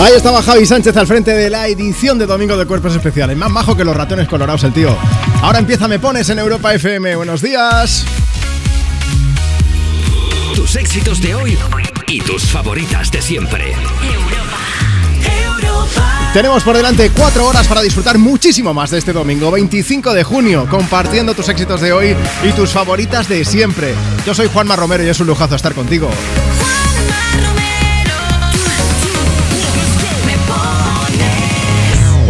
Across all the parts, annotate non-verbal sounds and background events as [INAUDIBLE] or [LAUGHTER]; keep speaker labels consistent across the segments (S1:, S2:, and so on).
S1: Ahí estaba Javi Sánchez al frente de la edición de Domingo de Cuerpos Especiales. Más bajo que los ratones colorados el tío. Ahora empieza Me Pones en Europa FM. Buenos días.
S2: Tus éxitos de hoy y tus favoritas de siempre.
S1: Tenemos por delante cuatro horas para disfrutar muchísimo más de este domingo 25 de junio, compartiendo tus éxitos de hoy y tus favoritas de siempre. Yo soy Juanma Romero y es un lujazo estar contigo.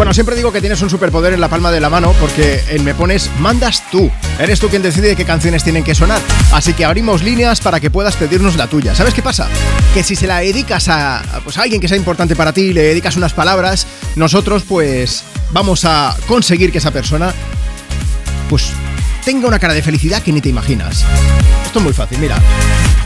S1: Bueno, siempre digo que tienes un superpoder en la palma de la mano porque en Me Pones mandas tú. Eres tú quien decide qué canciones tienen que sonar. Así que abrimos líneas para que puedas pedirnos la tuya. ¿Sabes qué pasa? Que si se la dedicas a, pues, a alguien que sea importante para ti y le dedicas unas palabras, nosotros pues vamos a conseguir que esa persona pues tenga una cara de felicidad que ni te imaginas. Esto es muy fácil, mira.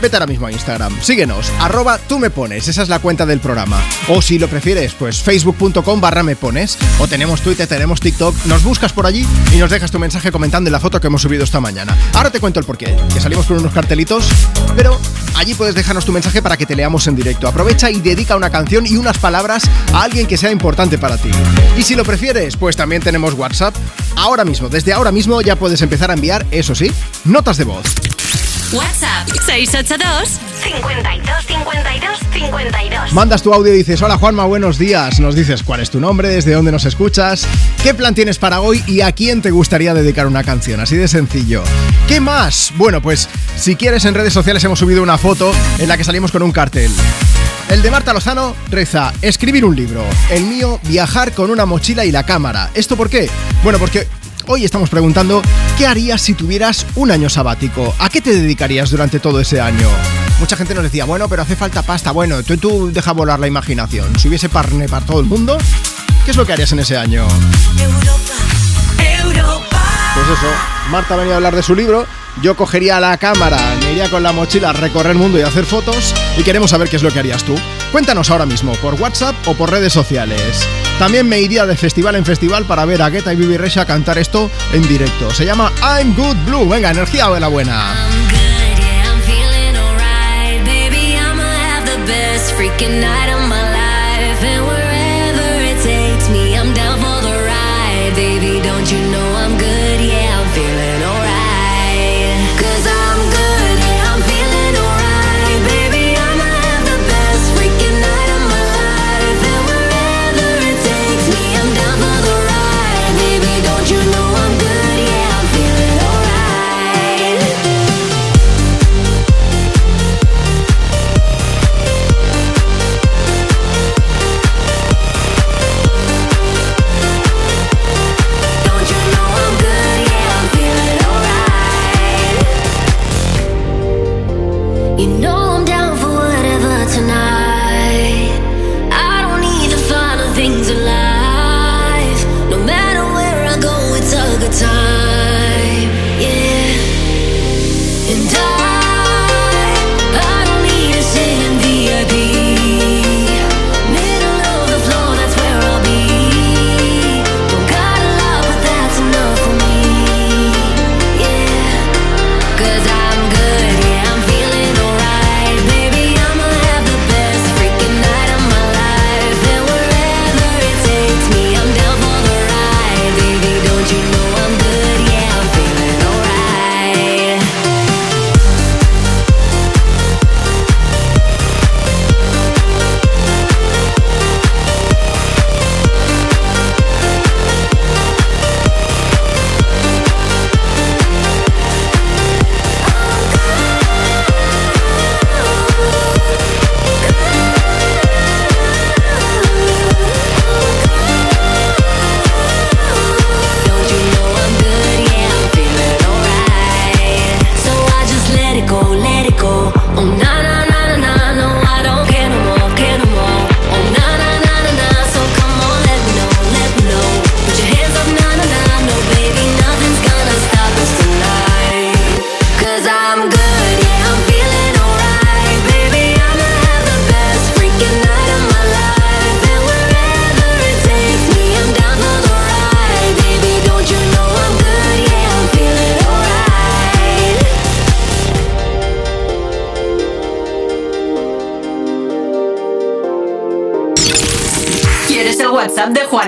S1: Vete ahora mismo a Instagram, síguenos, arroba tú me pones, esa es la cuenta del programa. O si lo prefieres, pues facebook.com barra me pones. O tenemos Twitter, tenemos TikTok, nos buscas por allí y nos dejas tu mensaje comentando en la foto que hemos subido esta mañana. Ahora te cuento el porqué, que salimos con unos cartelitos, pero allí puedes dejarnos tu mensaje para que te leamos en directo. Aprovecha y dedica una canción y unas palabras a alguien que sea importante para ti. Y si lo prefieres, pues también tenemos WhatsApp. Ahora mismo, desde ahora mismo ya puedes empezar a enviar, eso sí, notas de voz.
S3: WhatsApp 682
S4: 52 52 52.
S1: Mandas tu audio y dices, hola Juanma, buenos días. Nos dices cuál es tu nombre, desde dónde nos escuchas, qué plan tienes para hoy y a quién te gustaría dedicar una canción. Así de sencillo. ¿Qué más? Bueno, pues si quieres en redes sociales hemos subido una foto en la que salimos con un cartel. El de Marta Lozano reza, escribir un libro. El mío, viajar con una mochila y la cámara. ¿Esto por qué? Bueno, porque Hoy estamos preguntando, ¿qué harías si tuvieras un año sabático? ¿A qué te dedicarías durante todo ese año? Mucha gente nos decía, bueno, pero hace falta pasta. Bueno, tú, tú deja volar la imaginación. Si hubiese parne para todo el mundo, ¿qué es lo que harías en ese año? Pues eso, Marta venía a hablar de su libro, yo cogería la cámara, me iría con la mochila a recorrer el mundo y hacer fotos y queremos saber qué es lo que harías tú. Cuéntanos ahora mismo, por WhatsApp o por redes sociales. También me iría de festival en festival para ver a Guetta y Bibi Resha cantar esto en directo. Se llama I'm Good Blue. Venga, energía de la buena.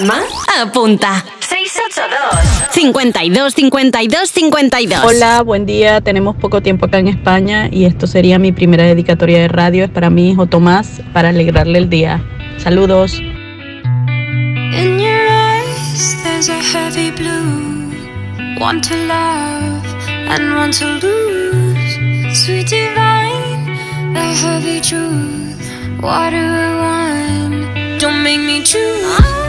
S5: Juanma?
S3: Apunta.
S4: 682
S3: 52 52 52.
S6: Hola, buen día. Tenemos poco tiempo acá en España y esto sería mi primera dedicatoria de radio. Es para mi hijo Tomás para alegrarle el día. Saludos.
S7: In your eyes, there's a heavy blue. One to love and one to lose. Sweet divine, the heavy truth. Water or wine, don't make me choose.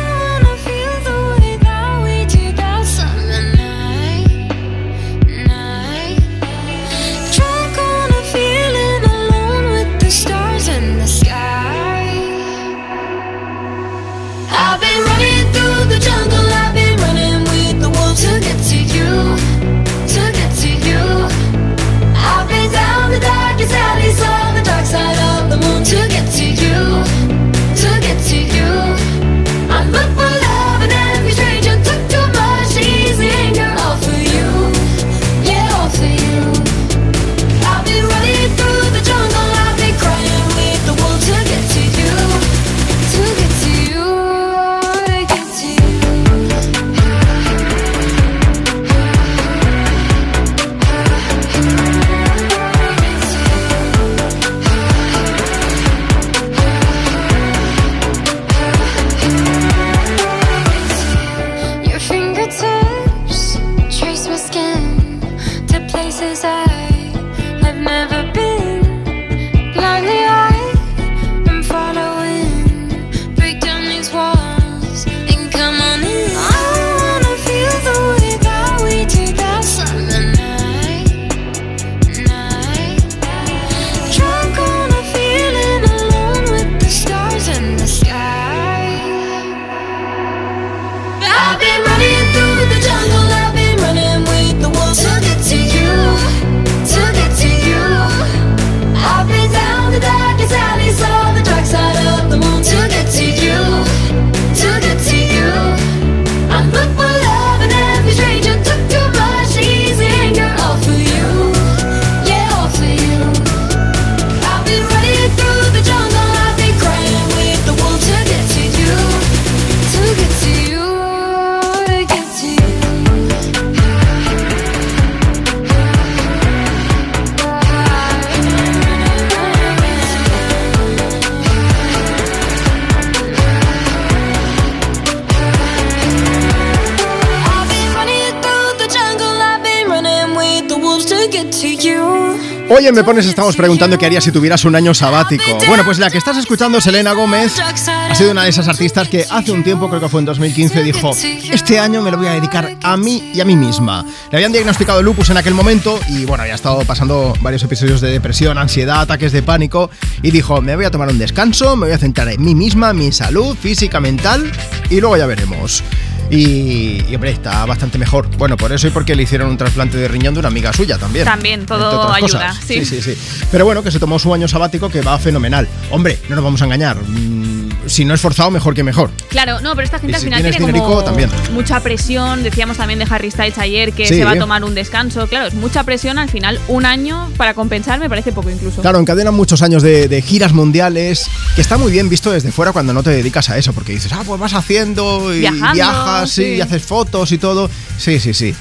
S7: You.
S1: Oye, me pones, estamos preguntando qué harías si tuvieras un año sabático. Bueno, pues la que estás escuchando, Selena Gómez, ha sido una de esas artistas que hace un tiempo, creo que fue en 2015, dijo, este año me lo voy a dedicar a mí y a mí misma. Le habían diagnosticado lupus en aquel momento y bueno, había estado pasando varios episodios de depresión, ansiedad, ataques de pánico y dijo, me voy a tomar un descanso, me voy a centrar en mí misma, mi salud física, mental y luego ya veremos. Y, y, hombre, está bastante mejor. Bueno, por eso y porque le hicieron un trasplante de riñón de una amiga suya también.
S8: También, todo ayuda, sí.
S1: sí, sí. Pero bueno, que se tomó su año sabático que va fenomenal. Hombre, no nos vamos a engañar. mm, Si no es forzado, mejor que mejor.
S8: Claro, no, pero esta gente
S1: Y
S8: al
S1: si
S8: final
S1: tienes
S8: tiene como
S1: también.
S8: mucha presión. Decíamos también de Harry Styles ayer que
S1: Sí.
S8: se va a tomar un descanso. Claro, es mucha presión. Al final, un año para compensar me parece poco incluso.
S1: Claro, encadenan muchos años de, de giras mundiales, que está muy bien visto desde fuera cuando no te dedicas a eso, porque dices, ah, pues vas haciendo y
S8: Viajando,
S1: viajas sí. y haces fotos y todo. Sí, sí, sí.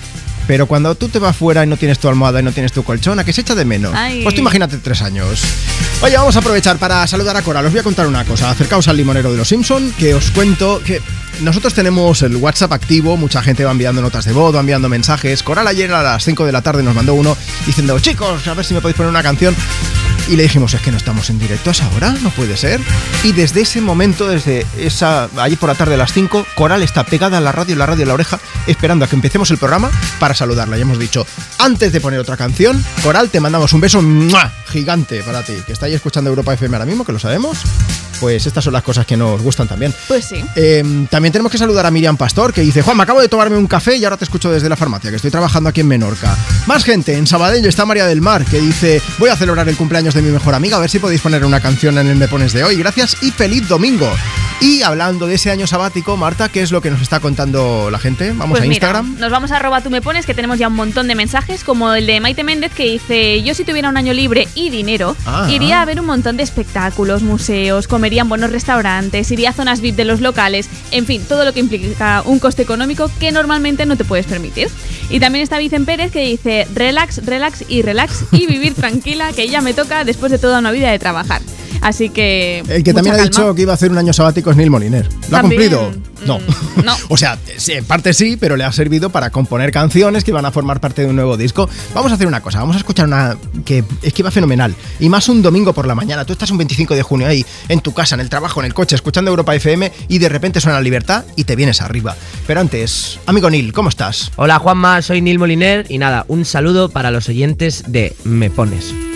S1: Pero cuando tú te vas fuera y no tienes tu almohada y no tienes tu colchón, ¿a qué se echa de menos?
S8: Ay.
S1: Pues tú imagínate tres años. Oye, vamos a aprovechar para saludar a Coral. Os voy a contar una cosa. Acercaos al limonero de los Simpson, que os cuento que nosotros tenemos el WhatsApp activo. Mucha gente va enviando notas de voz, va enviando mensajes. Coral ayer a las 5 de la tarde nos mandó uno diciendo, chicos, a ver si me podéis poner una canción. Y le dijimos, es que no estamos en directo a esa hora, no puede ser. Y desde ese momento, desde esa, allí por la tarde a las 5, Coral está pegada a la radio, la radio a la oreja, esperando a que empecemos el programa para saludarla. Y hemos dicho, antes de poner otra canción, Coral, te mandamos un beso. Gigante para ti, que está ahí escuchando Europa FM ahora mismo, que lo sabemos. Pues estas son las cosas que nos gustan también.
S8: Pues sí.
S1: Eh, también tenemos que saludar a Miriam Pastor, que dice, Juan, me acabo de tomarme un café y ahora te escucho desde la farmacia, que estoy trabajando aquí en Menorca. Más gente, en Sabadell está María del Mar, que dice, voy a celebrar el cumpleaños de mi mejor amiga, a ver si podéis poner una canción en el Me Pones de hoy. Gracias y feliz domingo. Y hablando de ese año sabático, Marta, ¿qué es lo que nos está contando la gente? Vamos
S8: Pues
S1: a
S8: mira,
S1: Instagram.
S8: nos vamos a arroba tú me pones, que tenemos ya un montón de mensajes, como el de Maite Méndez que dice, yo si tuviera un año libre y dinero,
S1: Ah.
S8: iría a ver un montón de espectáculos, museos, comería en buenos restaurantes, iría a zonas VIP de los locales, en fin, todo lo que implica un coste económico que normalmente no te puedes permitir. Y también está Vicen Pérez que dice, relax, relax y relax y vivir tranquila, que ya me toca después de toda una vida de trabajar. Así que...
S1: El que
S8: mucha
S1: también ha
S8: calma.
S1: dicho que iba a hacer un año sabático es Neil Moliner. ¿Lo ha cumplido? No.
S8: mm, no. [LAUGHS]
S1: o sea, en parte sí, pero le ha servido para componer canciones que van a formar parte de un nuevo disco. Vamos a hacer una cosa, vamos a escuchar una que es que va fenomenal. Y más un domingo por la mañana. Tú estás un 25 de junio ahí, en tu casa, en el trabajo, en el coche, escuchando Europa FM y de repente suena Libertad y te vienes arriba. Pero antes, amigo Neil, ¿cómo estás?
S9: Hola Juanma, soy Neil Moliner y nada, un saludo para los oyentes de Me Pones.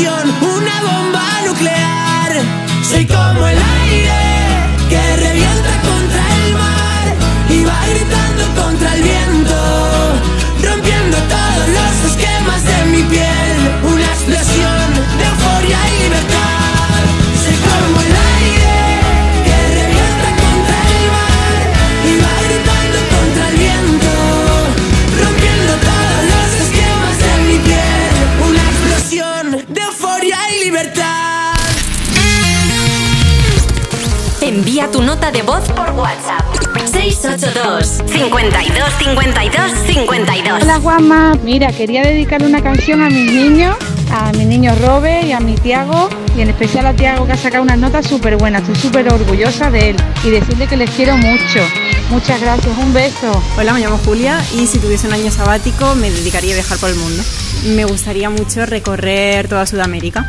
S10: Una bomba nuclear.
S4: 682 52 52 52.
S11: Hola Juanma, mira, quería dedicarle una canción a mis niños, a mi niño Robert y a mi Tiago, y en especial a Tiago que ha sacado unas notas súper buenas, estoy súper orgullosa de él y decirle que les quiero mucho. Muchas gracias, un beso.
S12: Hola, me llamo Julia y si tuviese un año sabático me dedicaría a viajar por el mundo. Me gustaría mucho recorrer toda Sudamérica.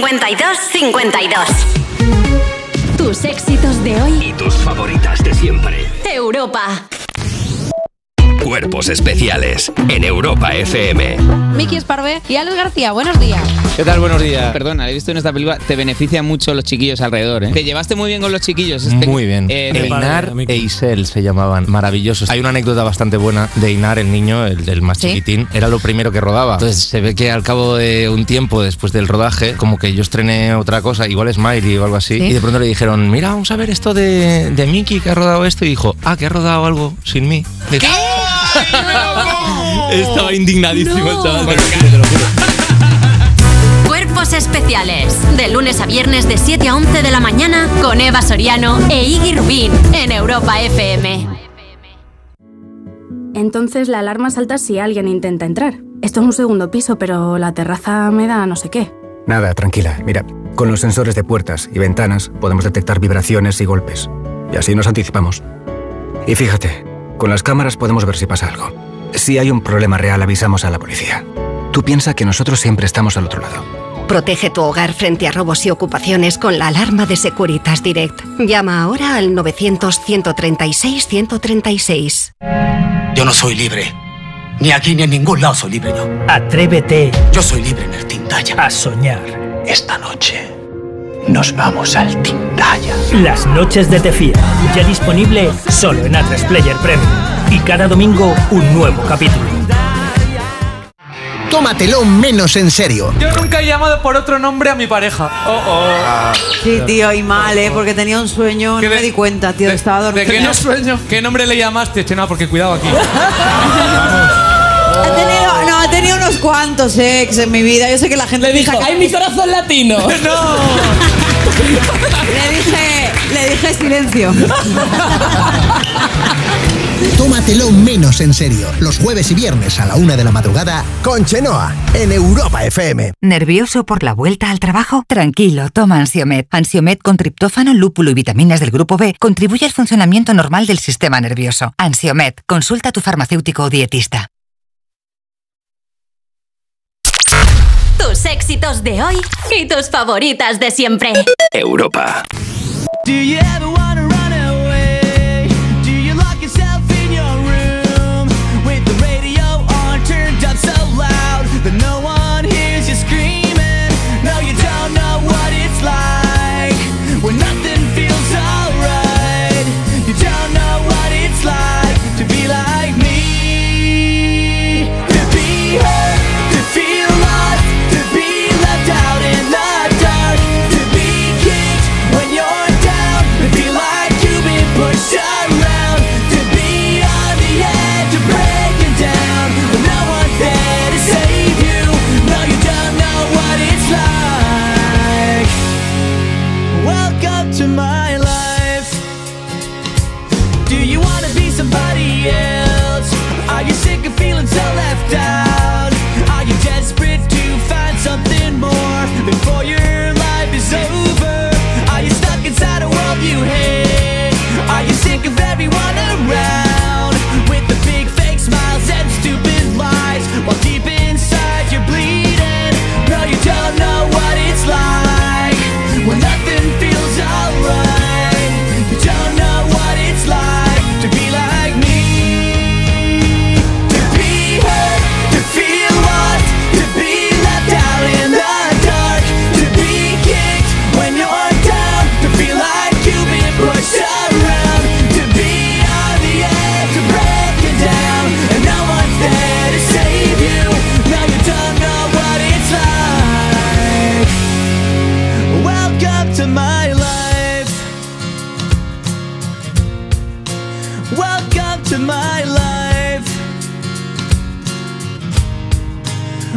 S3: 52 52 52. Tus éxitos de hoy.
S2: Y tus favoritas de siempre.
S3: Europa.
S2: Cuerpos especiales en Europa FM.
S13: Miki Esparvé y Alex García, buenos días.
S14: ¿Qué tal? Buenos días. Perdona, he visto en esta película, te beneficia mucho los chiquillos alrededor, ¿eh? Te llevaste muy bien con los chiquillos. este-
S15: Muy bien.
S14: Eh,
S15: Einar e Isel se llamaban, maravillosos. Hay una anécdota bastante buena de Einar, el niño, el del más
S13: Sí.
S15: chiquitín, era lo primero que rodaba. Entonces se ve que al cabo de un tiempo después del rodaje, como que yo estrené otra cosa, igual Smiley o algo así,
S13: Sí.
S15: y de pronto le dijeron, mira, vamos a ver esto de, de Mickey que ha rodado esto, y dijo, ah, que ha rodado algo sin mí. Dice, Estaba indignadísimo el chaval.
S3: Especiales. De lunes a viernes de 7 a 11 de la mañana con Eva Soriano e Iggy Rubín en Europa FM.
S16: Entonces la alarma salta si alguien intenta entrar. Esto es un segundo piso, pero la terraza me da no sé qué.
S17: Nada, tranquila. Mira, con los sensores de puertas y ventanas podemos detectar vibraciones y golpes. Y así nos anticipamos. Y fíjate, con las cámaras podemos ver si pasa algo. Si hay un problema real, avisamos a la policía. Tú piensa que nosotros siempre estamos al otro lado.
S18: Protege tu hogar frente a robos y ocupaciones con la alarma de Securitas Direct. Llama ahora al 900-136-136.
S19: Yo no soy libre. Ni aquí ni en ningún lado soy libre yo.
S20: Atrévete.
S19: Yo soy libre en el Tintaya.
S20: A soñar.
S19: Esta noche nos vamos al Tintaya.
S20: Las noches de Tefía. Ya disponible solo en A3 Player Premium. Y cada domingo un nuevo capítulo.
S21: Tómatelo menos en serio.
S22: Yo nunca he llamado por otro nombre a mi pareja. Oh, oh.
S23: Sí, tío, y mal, ¿eh? Porque tenía un sueño, no me di cuenta, tío, estaba
S22: ¿De
S23: dormido.
S22: qué, no, sueño? ¿Qué nombre le llamaste? Che, no, porque cuidado aquí.
S23: Ha tenido, no, ha tenido unos cuantos ex en mi vida. Yo sé que la gente le dijo, ¡ay, mi corazón latino! [LAUGHS]
S22: ¡No!
S23: le dije, le dije silencio. [LAUGHS]
S21: tómatelo menos en serio. Los jueves y viernes a la una de la madrugada con Chenoa en Europa FM.
S24: ¿Nervioso por la vuelta al trabajo? Tranquilo, toma Ansiomet. Ansiomet con triptófano, lúpulo y vitaminas del grupo B contribuye al funcionamiento normal del sistema nervioso. Ansiomet, consulta a tu farmacéutico o dietista.
S3: Tus éxitos de hoy y tus favoritas de siempre.
S25: Europa.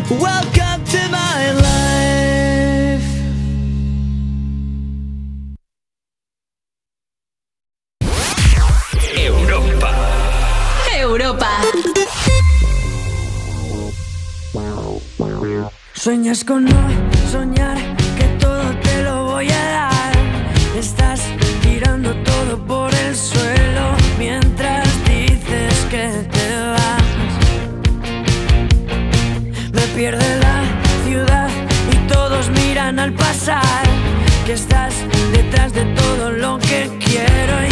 S10: Welcome to my life.
S25: Europa.
S3: Europa.
S26: Sueñas con no soñar que todo te lo voy a dar. Estás tirando todo por el suelo que estás detrás de todo lo que quiero.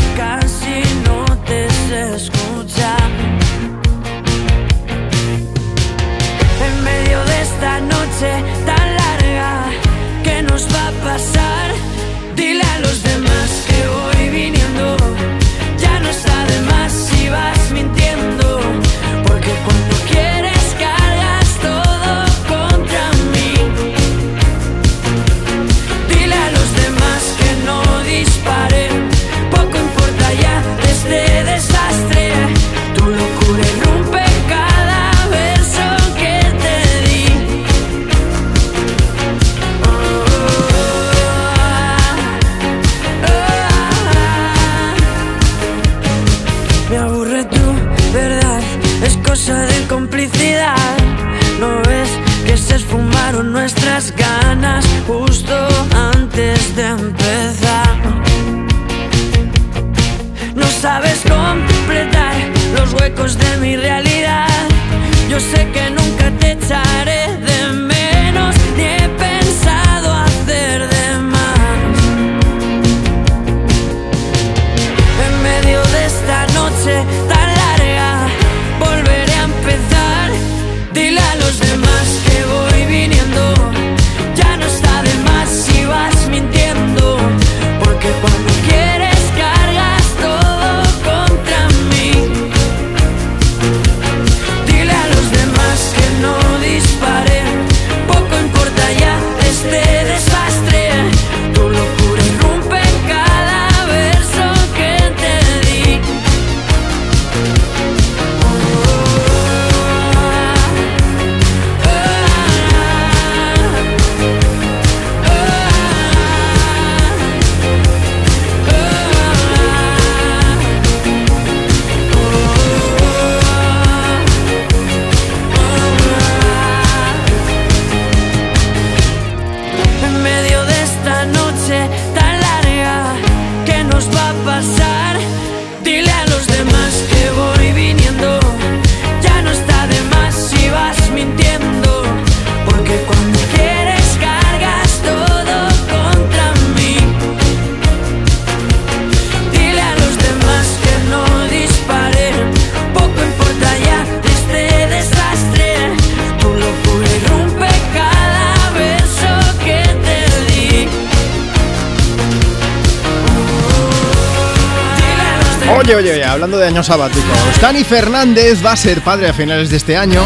S1: Sabáticos, Dani Fernández va a ser padre a finales de este año.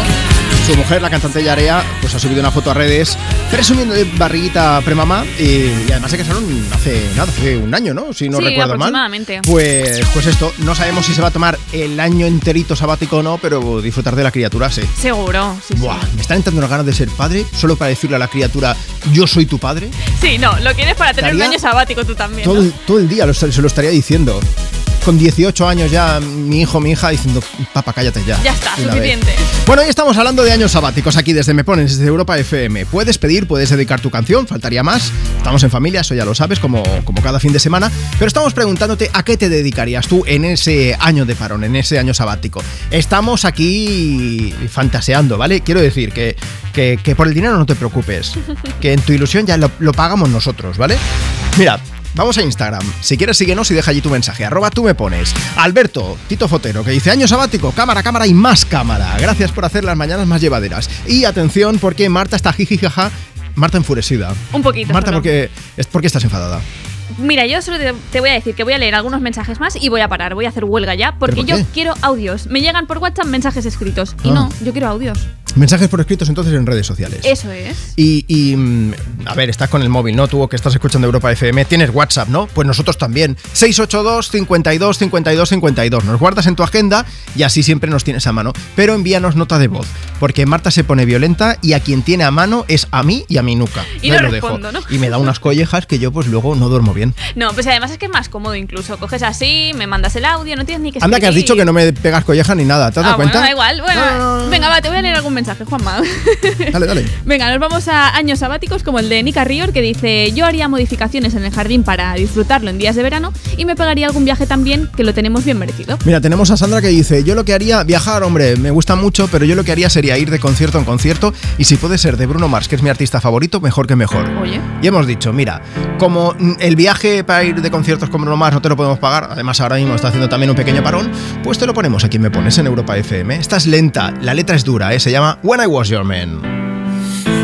S1: Su mujer, la cantante Yarea, pues ha subido una foto a redes presumiendo de barriguita premamá y, y además se casaron hace nada, hace un año, ¿no? Si no
S8: Sí,
S1: recuerdo mal.
S8: aproximadamente.
S1: Pues, pues esto, no sabemos si se va a tomar el año enterito sabático o no, pero disfrutar de la criatura, sí.
S8: Seguro, sí, sí.
S1: Buah, me están entrando las ganas de ser padre solo para decirle a la criatura, yo soy tu padre.
S8: Sí, no, lo quieres para tener un año sabático tú también.
S1: Todo, todo el día lo, se lo estaría diciendo. Con 18 años ya, mi hijo, mi hija diciendo, papá, cállate ya.
S8: Ya está,
S1: de una vez".
S8: suficiente.
S1: Bueno, hoy estamos hablando de años sabáticos aquí desde Me Pones, desde Europa FM. Puedes pedir, puedes dedicar tu canción, faltaría más. Estamos en familia, eso ya lo sabes, como, como cada fin de semana. Pero estamos preguntándote a qué te dedicarías tú en ese año de parón, en ese año sabático. Estamos aquí fantaseando, ¿vale? Quiero decir que, que, que por el dinero no te preocupes, que en tu ilusión ya lo, lo pagamos nosotros, ¿vale? Mira, Vamos a Instagram. Si quieres, síguenos y deja allí tu mensaje. Arroba tú me pones. Alberto, Tito Fotero, que dice año sabático, cámara, cámara y más cámara. Gracias por hacer las mañanas más llevaderas. Y atención, porque Marta está jijijaja. Marta enfurecida.
S8: Un poquito.
S1: Marta, porque, es porque estás enfadada.
S8: Mira, yo solo te, te voy a decir que voy a leer algunos mensajes más y voy a parar. Voy a hacer huelga ya porque
S1: por
S8: yo
S1: qué?
S8: quiero audios. Me llegan por WhatsApp mensajes escritos. Y
S1: Ah.
S8: no, yo quiero audios.
S1: Mensajes por escritos entonces en redes sociales.
S8: Eso es.
S1: Y, y, mm, a ver, estás con el móvil, ¿no? Tú que estás escuchando Europa FM, tienes WhatsApp, ¿no? Pues nosotros también. 682 52 52 52. Nos guardas en tu agenda y así siempre nos tienes a mano. Pero envíanos nota de voz, porque Marta se pone violenta y a quien tiene a mano es a mí y a mi nuca.
S8: Y no
S1: lo
S8: respondo,
S1: dejo.
S8: ¿no?
S1: Y me da unas collejas que yo pues luego no duermo bien.
S8: No, pues además es que es más cómodo incluso. Coges así, me mandas el audio, no tienes ni que
S1: Anda que has
S8: escribir.
S1: dicho que no me pegas collejas ni nada, ¿te has
S8: Ah,
S1: dado
S8: bueno,
S1: cuenta?
S8: da igual. Bueno, venga, va, te voy a leer algún mensaje, Juanma.
S1: Dale, dale. [LAUGHS]
S8: Venga, nos vamos a años sabáticos como el de Nika Rior que dice yo haría modificaciones en el jardín para disfrutarlo en días de verano y me pagaría algún viaje también que lo tenemos bien merecido.
S1: Mira, tenemos a Sandra que dice, yo lo que haría, viajar, hombre, me gusta mucho, pero yo lo que haría sería ir de concierto en concierto y si puede ser de Bruno Mars, que es mi artista favorito, mejor que mejor.
S8: Oye.
S1: Y hemos dicho, mira, como el viaje para ir de conciertos con Bruno Mars no te lo podemos pagar, además ahora mismo está haciendo también un pequeño parón, pues te lo ponemos aquí Me Pones en Europa FM. Esta es lenta, la letra es dura, ¿eh? se llama When I Was Your Man.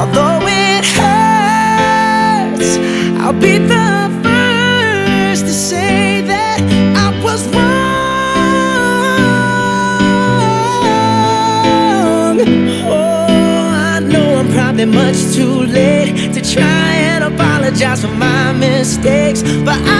S27: Although it hurts, I'll be the first to say that I was wrong. Oh, I know I'm probably much too late to try and apologize for my mistakes, but I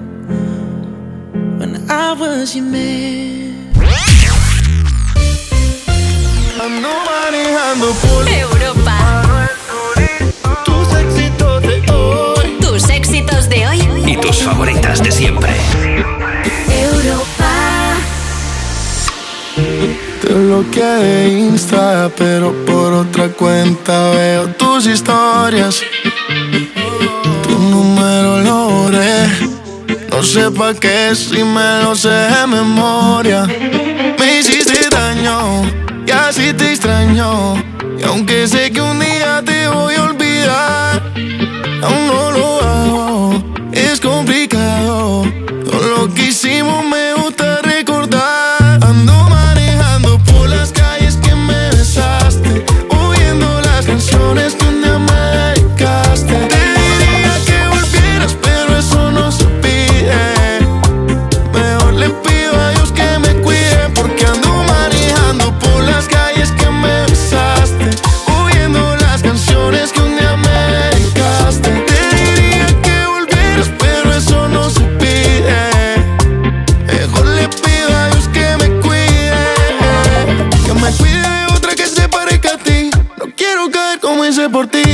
S28: when I was your man.
S29: Ando manejando por
S3: Europa.
S29: tus éxitos de hoy.
S3: Tus éxitos de hoy.
S2: Y tus favoritas de siempre.
S3: Europa.
S29: Te bloqueé de Insta, pero por otra cuenta veo tus historias. Tu número lo borré. No sé pa' qué si me lo sé de memoria. Me hiciste daño y así te extraño. Y aunque sé que un día te voy a olvidar, aún no lo hago. Por ti.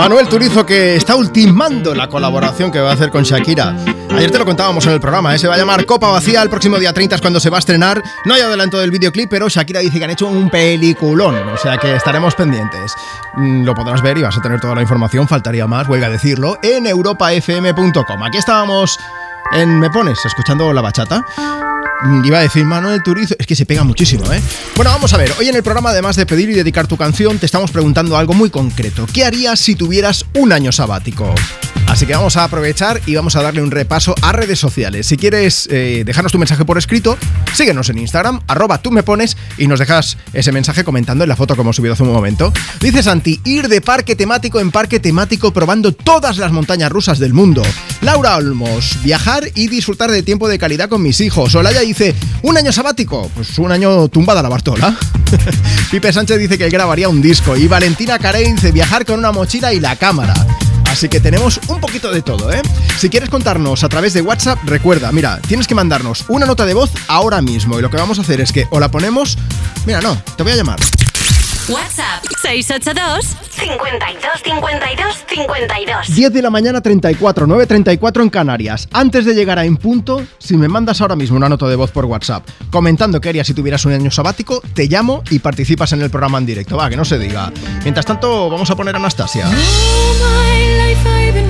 S1: Manuel Turizo que está ultimando la colaboración que va a hacer con Shakira. Ayer te lo contábamos en el programa, ¿eh? se va a llamar Copa Vacía, el próximo día 30 es cuando se va a estrenar. No hay adelanto del videoclip, pero Shakira dice que han hecho un peliculón, o sea que estaremos pendientes. Mm, Lo podrás ver y vas a tener toda la información, faltaría más, huelga decirlo, en europafm.com. Aquí estábamos en Me Pones, escuchando la bachata. Iba a decir Manuel Turizo, es que se pega muchísimo, ¿eh? Bueno, vamos a ver, hoy en el programa, además de pedir y dedicar tu canción, te estamos preguntando algo muy concreto. ¿Qué harías si tuvieras un año sabático? Así que vamos a aprovechar y vamos a darle un repaso a redes sociales. Si quieres eh, dejarnos tu mensaje por escrito, síguenos en Instagram, arroba tú me pones y nos dejas ese mensaje comentando en la foto que hemos subido hace un momento. Dice Santi, ir de parque temático en parque temático probando todas las montañas rusas del mundo. Laura Olmos, viajar y disfrutar de tiempo de calidad con mis hijos. Olaya dice, un año sabático, pues un año tumbada la Bartola. [LAUGHS] Pipe Sánchez dice que grabaría un disco. Y Valentina Carey dice, viajar con una mochila y la cámara. Así que tenemos un poquito de todo, ¿eh? Si quieres contarnos a través de WhatsApp, recuerda, mira, tienes que mandarnos una nota de voz ahora mismo. Y lo que vamos a hacer es que o la ponemos. Mira, no, te voy a llamar.
S3: WhatsApp 682 52 52 52.
S1: 10 de la mañana 34, 9.34 en Canarias. Antes de llegar a En Punto, si me mandas ahora mismo una nota de voz por WhatsApp comentando qué harías si tuvieras un año sabático, te llamo y participas en el programa en directo. Va, que no se diga. Mientras tanto, vamos a poner a Anastasia.
S29: All my life I've been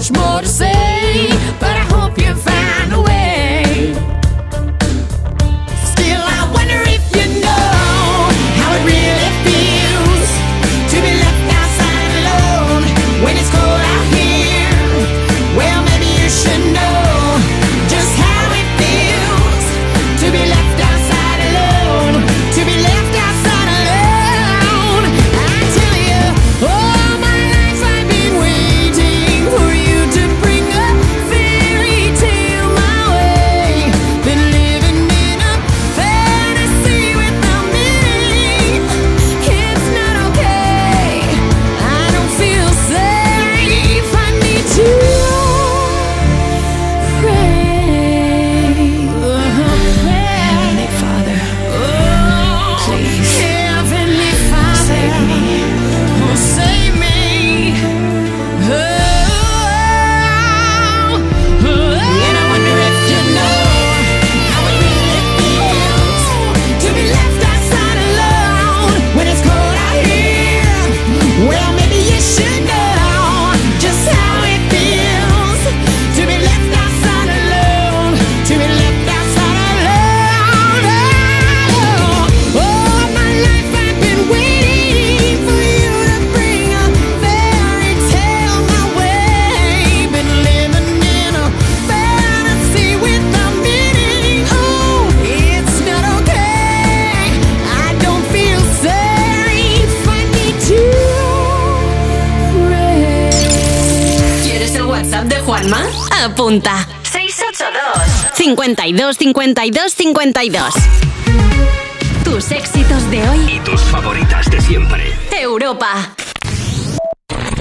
S27: There's not
S3: 52 52 52 Tus éxitos de hoy.
S25: Y tus favoritas de siempre.
S3: Europa.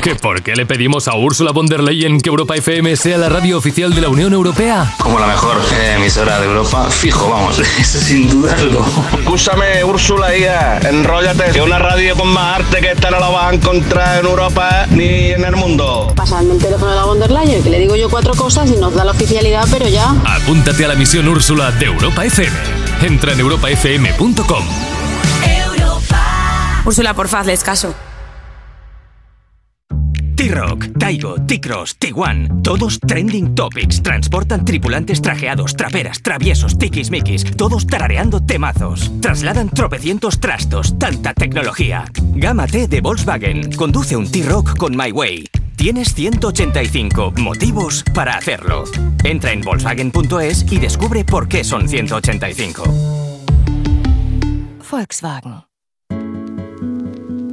S30: ¿Que por qué le pedimos a Úrsula von der Leyen que Europa FM sea la radio oficial de la Unión Europea?
S31: Como la mejor eh, emisora de Europa, fijo, vamos, [LAUGHS] eso sin dudarlo.
S32: Escúchame, Úrsula, hija, enróllate. Que una radio con más arte que esta no la vas a encontrar en Europa ni en el mundo.
S33: Pasarme el teléfono de la von der Leyen, que le digo yo cuatro cosas y nos da la oficialidad, pero ya.
S30: Apúntate a la misión Úrsula de Europa FM. Entra en europafm.com.
S34: Úrsula, porfa, hazles caso.
S35: T-Rock, Taigo, T-Cross, T1, todos trending topics. Transportan tripulantes trajeados, traperas, traviesos, tiquismiquis, todos tarareando temazos. Trasladan tropecientos trastos, tanta tecnología. Gama T de Volkswagen. Conduce un T-Rock con My Way. Tienes 185 motivos para hacerlo. Entra en Volkswagen.es y descubre por qué son 185.
S36: Volkswagen.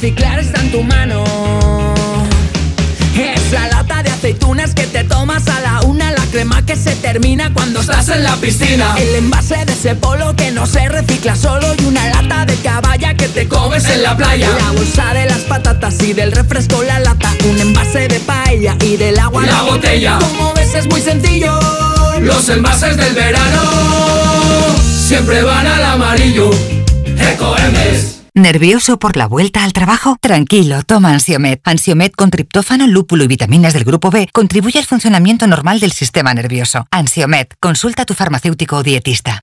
S26: Reciclar está en tu mano. Es la lata de aceitunas que te tomas a la una, la crema que se termina cuando estás en la piscina. El envase de ese polo que no se recicla solo y una lata de caballa que te comes en la playa. La bolsa de las patatas y del refresco la lata, un envase de paella y del agua
S22: La botella.
S26: Como ves es muy sencillo.
S22: Los envases del verano
S37: siempre van al amarillo. Ecoembes.
S24: ¿Nervioso por la vuelta al trabajo? Tranquilo, toma Ansiomet. Ansiomet con triptófano, lúpulo y vitaminas del grupo B contribuye al funcionamiento normal del sistema nervioso. Ansiomet, consulta a tu farmacéutico o dietista.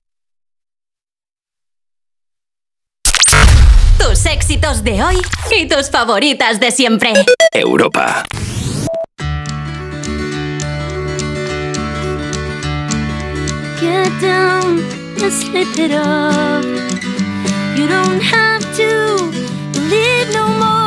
S3: Tus éxitos de hoy y tus favoritas de siempre.
S2: Europa.
S38: Get down and slip it up. You don't have to leave no more.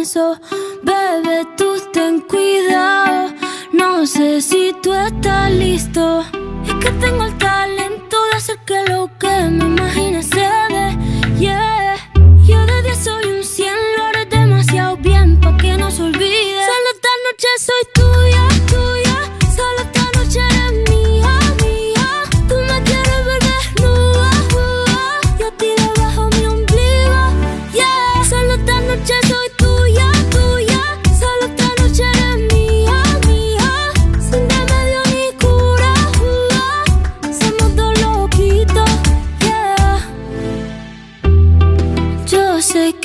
S38: Permiso. Bebé, tú ten cuidado. No sé si tú estás listo. Es que tengo el talento de hacer que lo que me imagine se dé. Yeah. Yo de 10 soy un 100, lo haré demasiado bien pa' que no se olvide. Solo esta noche soy tuya.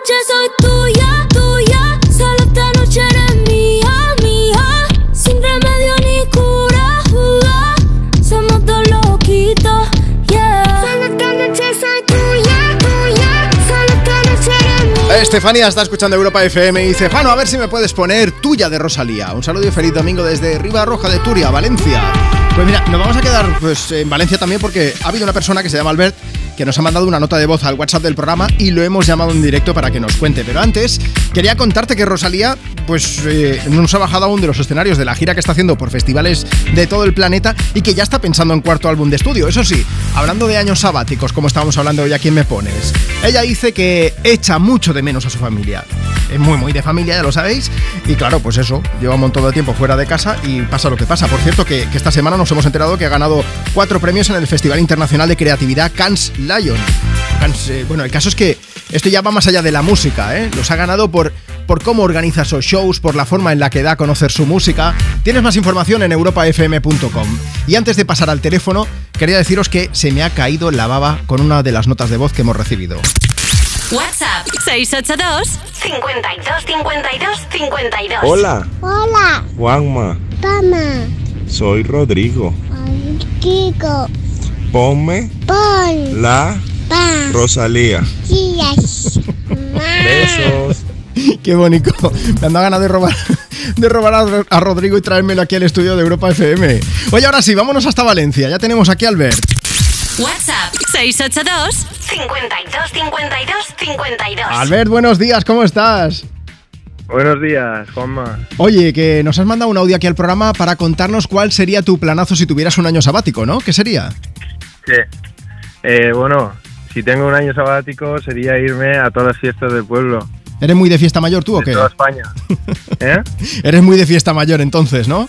S38: noche soy tuya, tuya. Solo mía, mía. Sin remedio ni cura, yeah. Solo noche soy tuya, tuya. Solo. Eh,
S1: Estefanía está escuchando Europa FM y dice: Jano, a ver si me puedes poner tuya de Rosalía. Un saludo y feliz domingo desde Riva Roja de Turia, Valencia. Pues mira, nos vamos a quedar pues, en Valencia también porque ha habido una persona que se llama Albert que nos ha mandado una nota de voz al WhatsApp del programa y lo hemos llamado en directo para que nos cuente. Pero antes, quería contarte que Rosalía pues eh, no nos ha bajado aún de los escenarios de la gira que está haciendo por festivales de todo el planeta y que ya está pensando en cuarto álbum de estudio. Eso sí, hablando de años sabáticos, como estábamos hablando hoy aquí en Me Pones, ella dice que echa mucho de menos a su familia. Es muy, muy de familia, ya lo sabéis. Y claro, pues eso, lleva un montón de tiempo fuera de casa y pasa lo que pasa. Por cierto, que, esta semana nos hemos enterado que ha ganado cuatro premios en el Festival Internacional de Creatividad Cannes Lion. Eh, bueno, el caso es que esto ya va más allá de la música, ¿eh? Los ha ganado por, por cómo organiza sus shows, por la forma en la que da a conocer su música. Tienes más información en europafm.com. Y antes de pasar al teléfono, quería deciros que se me ha caído la baba con una de las notas de voz que hemos recibido.
S4: WhatsApp 682 52 52 52.
S39: Hola,
S40: Hola,
S39: Juanma.
S40: toma,
S39: Soy Rodrigo.
S40: Kiko,
S39: Ponme
S40: pon,
S39: la
S40: pa,
S39: Rosalía.
S40: chillas, [LAUGHS]
S39: Besos. [LAUGHS]
S1: Qué bonito. Me han dado ganas de robar, de robar a, a Rodrigo y traérmelo aquí al estudio de Europa FM. Oye, ahora sí, vámonos hasta Valencia. Ya tenemos aquí a Albert.
S4: WhatsApp 682 52 52 52.
S1: Albert, buenos días, ¿cómo estás?
S41: Buenos días, Juanma.
S1: Oye, que nos has mandado un audio aquí al programa para contarnos cuál sería tu planazo si tuvieras un año sabático, ¿no? ¿Qué sería?
S41: Sí. Eh, bueno, si tengo un año sabático sería irme a todas las fiestas del pueblo.
S1: ¿Eres muy de fiesta mayor tú o qué?
S41: toda España. [LAUGHS] ¿Eh?
S1: Eres muy de fiesta mayor entonces, ¿no?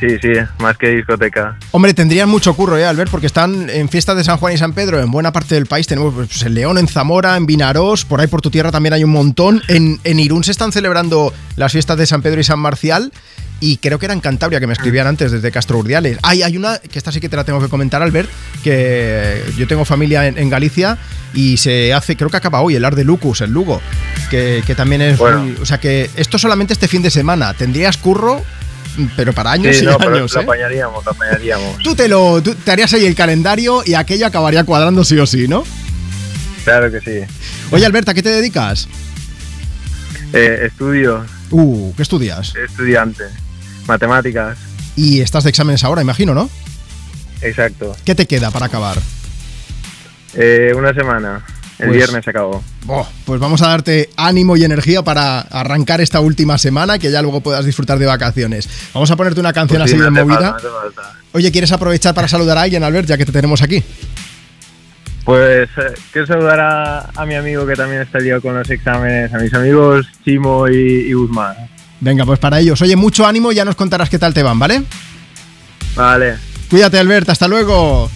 S41: Sí, sí, más que discoteca.
S1: Hombre, tendrían mucho curro, ¿eh, Albert? Porque están en fiestas de San Juan y San Pedro en buena parte del país. Tenemos pues, en León, en Zamora, en Vinarós, por ahí por tu tierra también hay un montón. En, en Irún se están celebrando las fiestas de San Pedro y San Marcial. Y creo que era en Cantabria que me escribían antes desde Castro Urdiales. Ay, hay una, que esta sí que te la tengo que comentar, Albert, que yo tengo familia en, en Galicia y se hace, creo que acaba hoy, el Ar de Lucus, el Lugo, que, que también es
S41: Bueno.
S1: muy- O sea que esto solamente este fin de semana. Tendrías curro, pero para años
S41: sí,
S1: y
S41: no, pero
S1: años,
S41: lo
S1: ¿eh?
S41: apañaríamos, lo apañaríamos.
S1: Tú te lo tú te harías ahí el calendario y aquello acabaría cuadrando sí o sí, ¿no?
S41: Claro que sí.
S1: Oye, Alberta, ¿a qué te dedicas?
S41: Eh, estudio,
S1: Uh, ¿qué estudias?
S41: estudiante, matemáticas,
S1: Y estás de exámenes ahora, imagino, ¿no?
S41: exacto.
S1: ¿Qué te queda para acabar?
S41: Eh, una semana, el
S1: Pues-
S41: viernes se acabó.
S1: Oh, pues vamos a darte ánimo y energía para arrancar esta última semana y que ya luego puedas disfrutar de vacaciones. Vamos a ponerte una canción
S41: Pues sí,
S1: así de movida.
S41: falta, falta.
S1: Oye, ¿quieres aprovechar para saludar a alguien, Albert, ya que te tenemos aquí?
S41: Pues eh, quiero saludar a, a mi amigo que también está liado con los exámenes, a mis amigos Chimo y, y Guzmán.
S1: Venga, pues para ellos. Oye, mucho ánimo y ya nos contarás qué tal te van, ¿vale?
S41: Vale.
S1: Cuídate, Albert, hasta luego.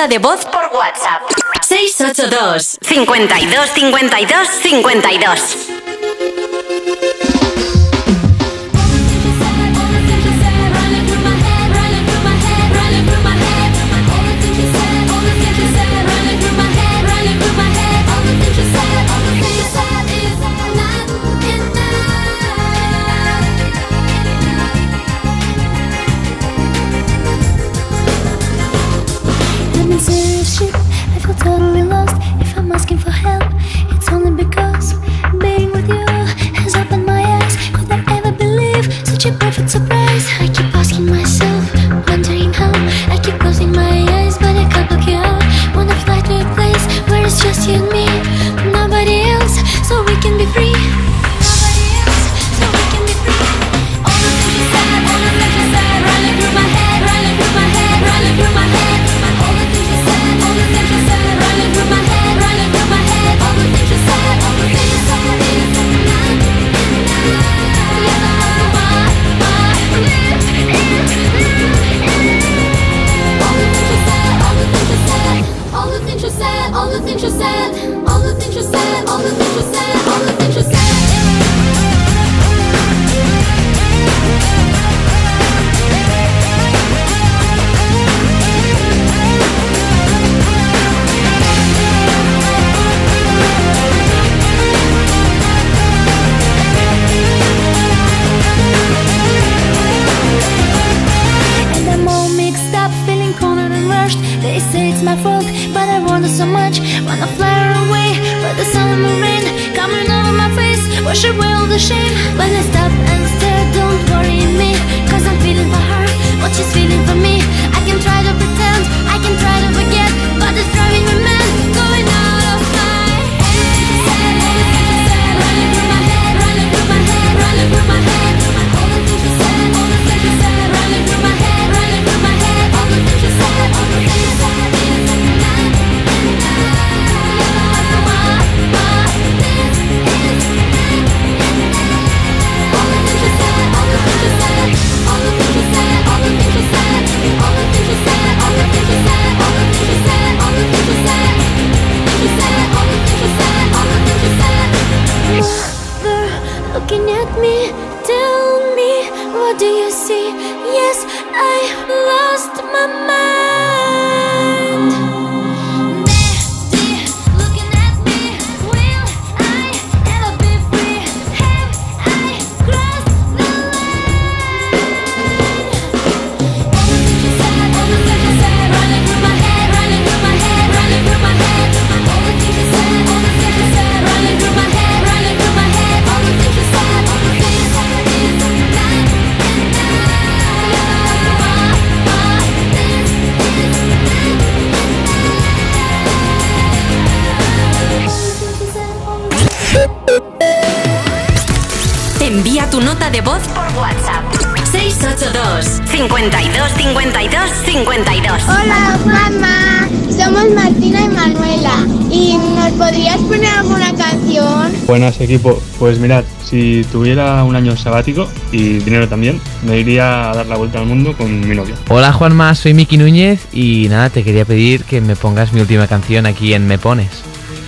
S3: nota de voz por WhatsApp. 682 52 52 52
S7: 见面。
S42: Este equipo. Pues mirad, si tuviera un año sabático y dinero también, me iría a dar la vuelta al mundo con mi novia.
S43: Hola Juanma, soy Miki Núñez y nada, te quería pedir que me pongas mi última canción aquí en Me Pones.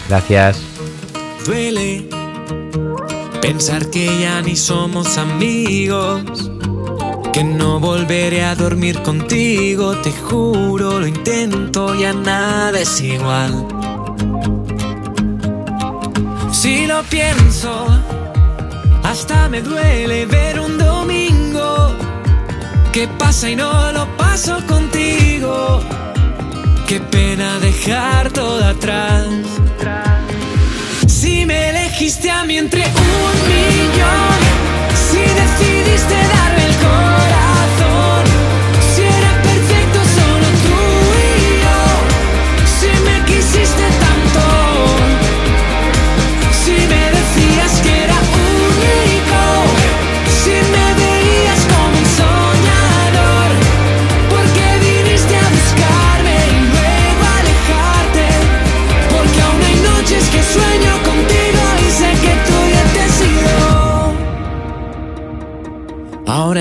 S43: Gracias.
S44: Duele pensar que ya ni somos amigos, que no volveré a dormir contigo, te juro, lo intento, ya nada es igual. Si lo pienso, hasta me duele ver un domingo que pasa y no lo paso contigo. Qué pena dejar todo atrás. Si me elegiste a mí entre un millón, si decidiste darme el corazón.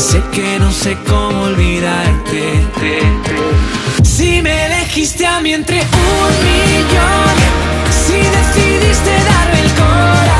S44: Sé que no sé cómo olvidarte. Si me elegiste a mí entre un millón, si decidiste darme el corazón,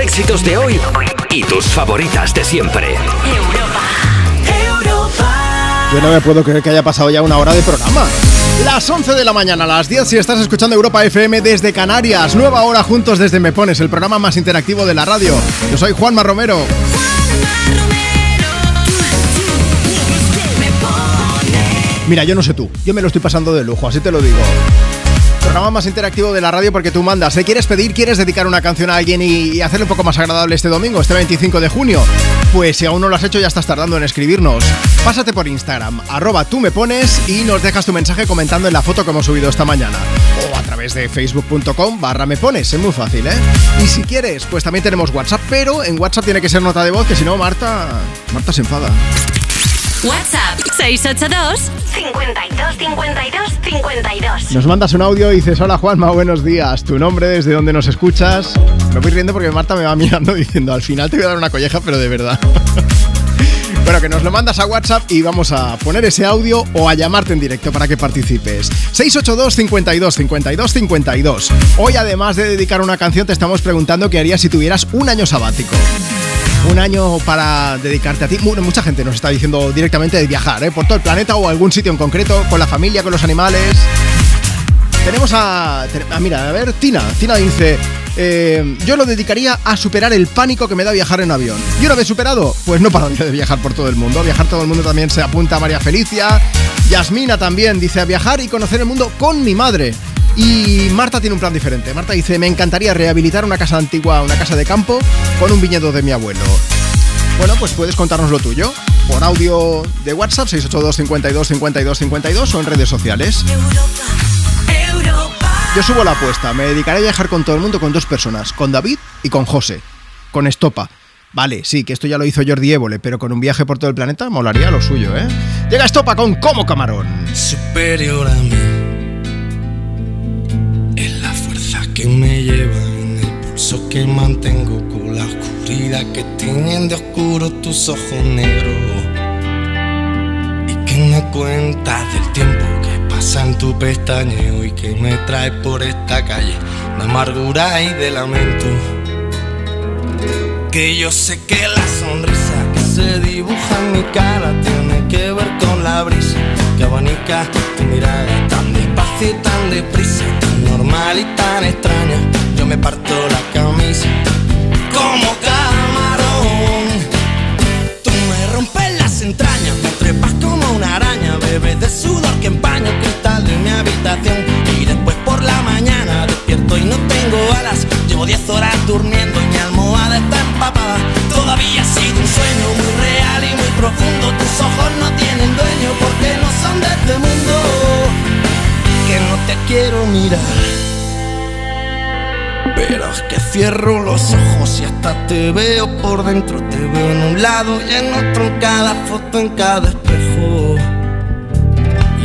S2: Éxitos de hoy y tus favoritas de siempre.
S1: Yo no me puedo creer que haya pasado ya una hora de programa. Las 11 de la mañana, las 10 si estás escuchando Europa FM desde Canarias. Nueva hora juntos desde Me Pones, el programa más interactivo de la radio. Yo soy Juanma Romero. Mira, yo no sé tú, yo me lo estoy pasando de lujo, así te lo digo. Programa más interactivo de la radio porque tú mandas. ¿eh? ¿Quieres pedir, quieres dedicar una canción a alguien y, hacerlo un poco más agradable este domingo, este 25 de junio? Pues si aún no lo has hecho ya estás tardando en escribirnos. Pásate por Instagram, arroba tú me pones y nos dejas tu mensaje comentando en la foto que hemos subido esta mañana. O a través de facebook.com barra me pones, es muy fácil, ¿eh? Y si quieres, pues también tenemos WhatsApp, pero en WhatsApp tiene que ser nota de voz, que si no, Marta... Marta se enfada.
S4: WhatsApp 682 52 52 52.
S1: Nos mandas un audio y dices, hola Juanma, buenos días. Tu nombre, desde donde nos escuchas. Me voy riendo porque Marta me va mirando diciendo, al final te voy a dar una colleja, pero de verdad. [LAUGHS] Bueno, que nos lo mandas a WhatsApp y vamos a poner ese audio o a llamarte en directo para que participes. 682 52 52 52. Hoy, además de dedicar una canción, te estamos preguntando qué harías si tuvieras un año sabático. Un año para dedicarte a ti. Bueno, mucha gente nos está diciendo directamente de viajar, ¿eh? Por todo el planeta o algún sitio en concreto, con la familia, con los animales. Tenemos a. te- ah, mira, a ver, Tina. Tina dice. Eh, yo lo dedicaría a superar el pánico que me da viajar en avión. Y una vez superado, pues no pararía de viajar por todo el mundo. Viajar todo el mundo también se apunta a María Felicia. Yasmina también dice a viajar y conocer el mundo con mi madre. Y Marta tiene un plan diferente. Marta dice, me encantaría rehabilitar una casa antigua, una casa de campo, con un viñedo de mi abuelo. Bueno, pues puedes contarnos lo tuyo por audio de WhatsApp 682 52 52 52 o en redes sociales. Yo subo la apuesta, me dedicaré a viajar con todo el mundo con dos personas, con David y con José, con Estopa. Vale, sí, que esto ya lo hizo Jordi Évole, pero con un viaje por todo el planeta molaría lo suyo, ¿eh? Llega Estopa con Como Camarón.
S45: superior a mí. Es la fuerza que me lleva en el pulso que mantengo con la oscuridad que tiñen de oscuro tus ojos negros. Y que me cuentas del tiempo que en tu pestañeo y que me trae por esta calle de amargura y de lamento. Que yo sé que la sonrisa que se dibuja en mi cara tiene que ver con la brisa que abanica tu mirada tan despacio y tan deprisa, tan normal y tan extraña. Yo me parto la camisa como camarón. Tú me rompes las entrañas, me trepas como una araña, bebes de sudor que empaña Y después por la mañana despierto y no tengo alas. Llevo 10 horas durmiendo y mi almohada está empapada. Todavía ha sido un sueño muy real y muy profundo. Tus ojos no tienen dueño porque no son de este mundo. Que no te quiero mirar. Pero es que cierro los ojos y hasta te veo por dentro. Te veo en un lado y en otro, en cada foto, en cada espejo.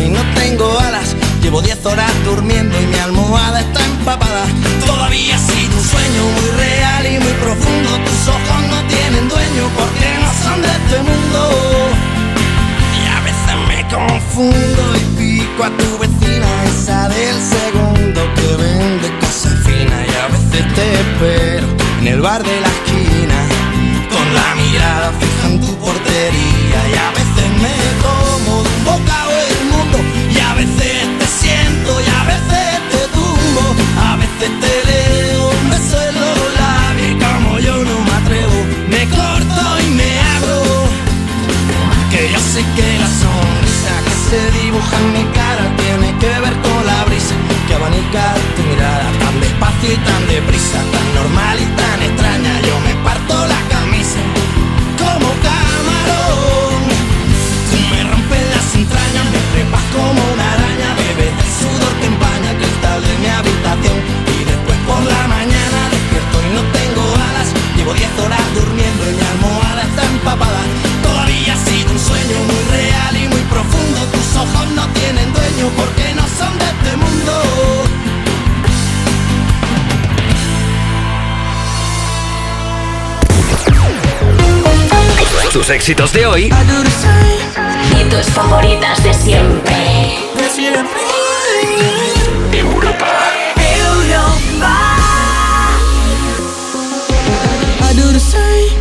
S45: y no tengo alas. Llevo 10 horas durmiendo y mi almohada está empapada. Todavía ha sido un sueño muy real y muy profundo. Tus ojos no tienen dueño porque no son de este mundo. Y a veces me confundo y pico a tu vecina, esa del segundo que vende cosas finas. Y a veces te espero en el bar de la esquina, con la mirada fija en tu portería. Y a veces te siento, y a veces te tumbo, a veces te leo un beso en los labios. Y como yo no me atrevo, me corto y me abro. Que yo sé que la sonrisa que se dibuja en mi cara tiene que ver con la brisa que abanica tu mirada tan despacio y tan deprisa, tan porque no son de este mundo.
S25: Tus éxitos de hoy
S3: Y tus favoritas de siempre.
S25: Europa.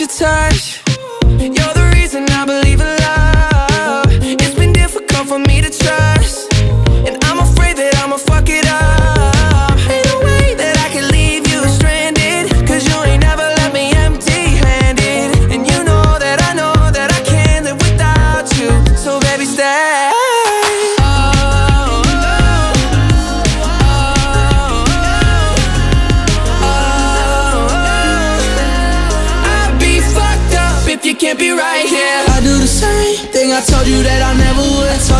S10: your touch.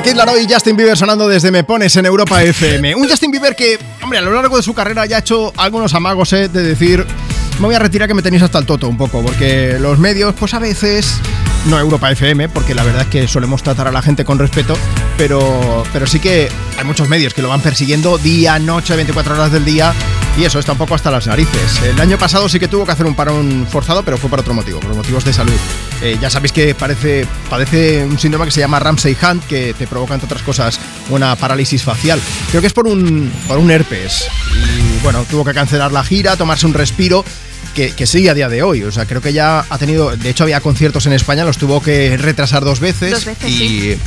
S1: Kid Laroi y Justin Bieber sonando desde Me Pones en Europa FM. Un Justin Bieber que, hombre, a lo largo de su carrera ya ha hecho algunos amagos eh, de decir, me voy a retirar que me tenéis hasta el toto un poco, porque los medios, pues a veces, no Europa FM, porque la verdad es que solemos tratar a la gente con respeto, pero, pero sí que hay muchos medios que lo van persiguiendo día, noche, 24 horas del día. Y eso está un poco hasta las narices. El año pasado sí que tuvo que hacer un parón forzado, pero fue por otro motivo, por motivos de salud. Eh, ya sabéis que parece, padece un síndrome que se llama Ramsay Hunt, que te provoca, entre otras cosas, una parálisis facial. Creo que es por un, por un herpes. Y bueno, tuvo que cancelar la gira, tomarse un respiro. Que, que sigue a día de hoy, o sea, creo que ya ha tenido, de hecho había conciertos en España, los tuvo que retrasar dos veces,
S8: Dos veces,
S1: y,
S8: sí.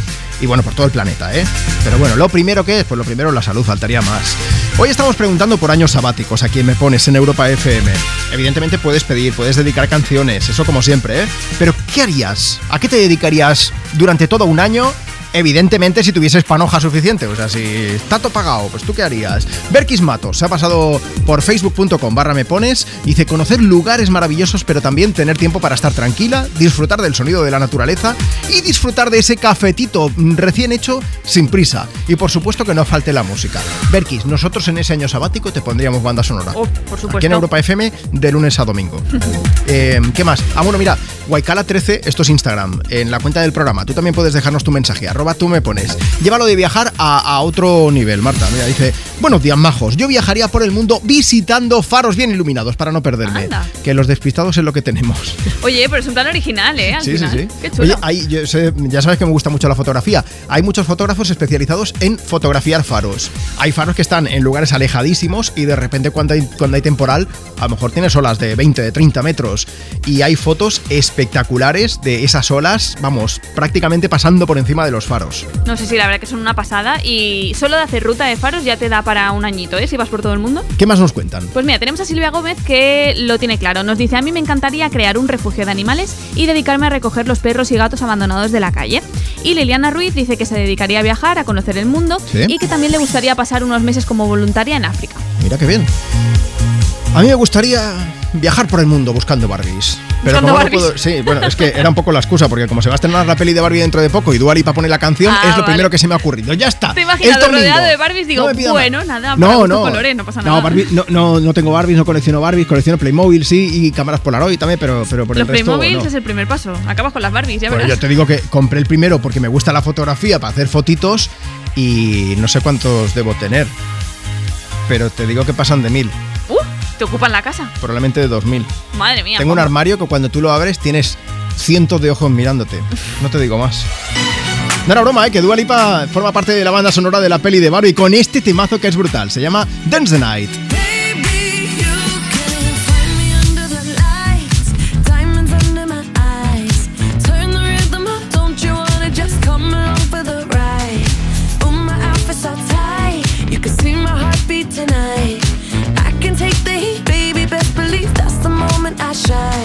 S1: y bueno, por todo el planeta, ¿eh? Pero bueno, lo primero que es, pues lo primero la salud, faltaría más. Hoy estamos preguntando por años sabáticos, a quien me pones en Europa FM. Evidentemente puedes pedir, puedes dedicar canciones, eso como siempre, ¿eh? Pero ¿qué harías? ¿A qué te dedicarías durante todo un año? Evidentemente si tuvieses panoja suficiente, o sea, si está todo pagado, pues tú qué harías. Berkis Matos se ha pasado por facebook.com barra me pones, dice conocer lugares maravillosos pero también tener tiempo para estar tranquila, disfrutar del sonido de la naturaleza y disfrutar de ese cafetito recién hecho sin prisa. Y por supuesto que no falte la música. Berkis, nosotros en ese año sabático te pondríamos banda sonora.
S8: Oh, por supuesto.
S1: Aquí en Europa FM de lunes a domingo. [LAUGHS] Eh, ¿Qué más? Ah, bueno, mira, Waikala13, esto es Instagram, en la cuenta del programa. Tú también puedes dejarnos tu mensaje, arroba tú me pones. Llévalo de viajar a, a otro nivel, Marta. Mira, dice, buenos días, majos. Yo viajaría por el mundo visitando faros bien iluminados para no perderme.
S8: Anda.
S1: Que los despistados es lo que tenemos.
S8: Oye, pero es un plan original, ¿eh? Al
S1: Sí, sí,
S8: final.
S1: sí.
S8: Qué chulo.
S1: Oye, hay- yo sé- ya sabes que me gusta mucho la fotografía. Hay muchos fotógrafos especializados en fotografiar faros. Hay faros que están en lugares alejadísimos y de repente cuando hay, cuando hay temporal, a lo mejor tienes olas de 20, de 30 metros. Y hay fotos espectaculares de esas olas, vamos, prácticamente pasando por encima de los faros.
S8: No sé si la verdad que son una pasada. Y solo de hacer ruta de faros ya te da para un añito, ¿eh? Si vas por todo el mundo.
S1: ¿Qué más nos cuentan?
S8: Pues mira, tenemos a Silvia Gómez que lo tiene claro. Nos dice, a mí me encantaría crear un refugio de animales y dedicarme a recoger los perros y gatos abandonados de la calle. Y Liliana Ruiz dice que se dedicaría a viajar, a conocer el mundo
S1: Sí.
S8: y que también le gustaría pasar unos meses como voluntaria en África.
S1: Mira qué bien. A mí me gustaría viajar por el mundo buscando Barbies. Pero
S8: Buscando
S1: como no puedo, sí, bueno, es que era un poco la excusa, porque como se va a estrenar la peli de Barbie dentro de poco y Dua Lipa pone la canción,
S8: Ah,
S1: es lo
S8: vale.
S1: primero que se me ha ocurrido. Ya está.
S8: Te imaginas rodeado de Barbies, digo,
S1: No
S8: bueno, nada,
S1: No, no.
S8: colores, no pasa
S1: No,
S8: nada.
S1: Barbie- no, no, no tengo Barbies, no colecciono Barbies, colecciono Playmobil, sí, y cámaras Polaroid también, pero, pero por
S8: Los
S1: el resto
S8: Playmobil
S1: no.
S8: es el primer paso. Acabas con las Barbies, ya
S1: Bueno,
S8: verás.
S1: yo te digo que compré el primero porque me gusta la fotografía para hacer fotitos y no sé cuántos debo tener. Pero te digo que pasan de mil,
S8: te ocupan la casa.
S1: probablemente de dos mil.
S8: Madre mía.
S1: Tengo un armario que cuando tú lo abres tienes cientos de ojos mirándote. No te digo más. No era broma, ¿eh? que Dua Lipa forma parte de la banda sonora de la peli de Barbie con este temazo que es brutal. Se llama Dance the Night.
S27: продолжай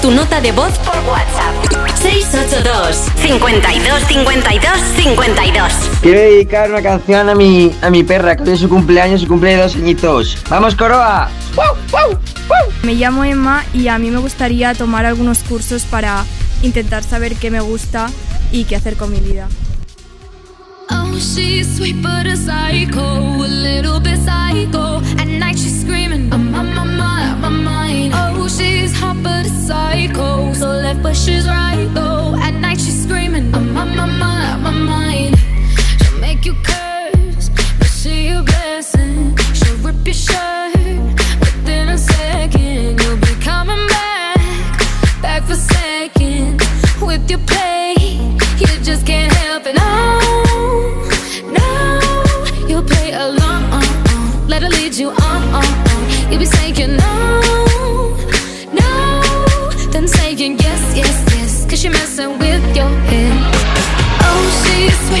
S4: tu nota de voz por WhatsApp. 682 52 52 52
S46: Quiero dedicar una canción a mi, a mi perra, que hoy es su cumpleaños, su cumple de dos añitos. ¡Vamos, Coroa!
S47: Me llamo Emma y a mí me gustaría tomar algunos cursos para intentar saber qué me gusta y qué hacer con mi vida.
S48: Oh, she's sweet psycho, a little bit psycho. Top of the psycho So left but she's right though. At night she's screaming I'm on my mind, on my mind. She'll make you curse But she a blessing. She'll rip your shirt Within a second You'll be coming back. Back for seconds With your pain.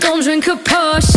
S48: Don't drink a
S27: potion.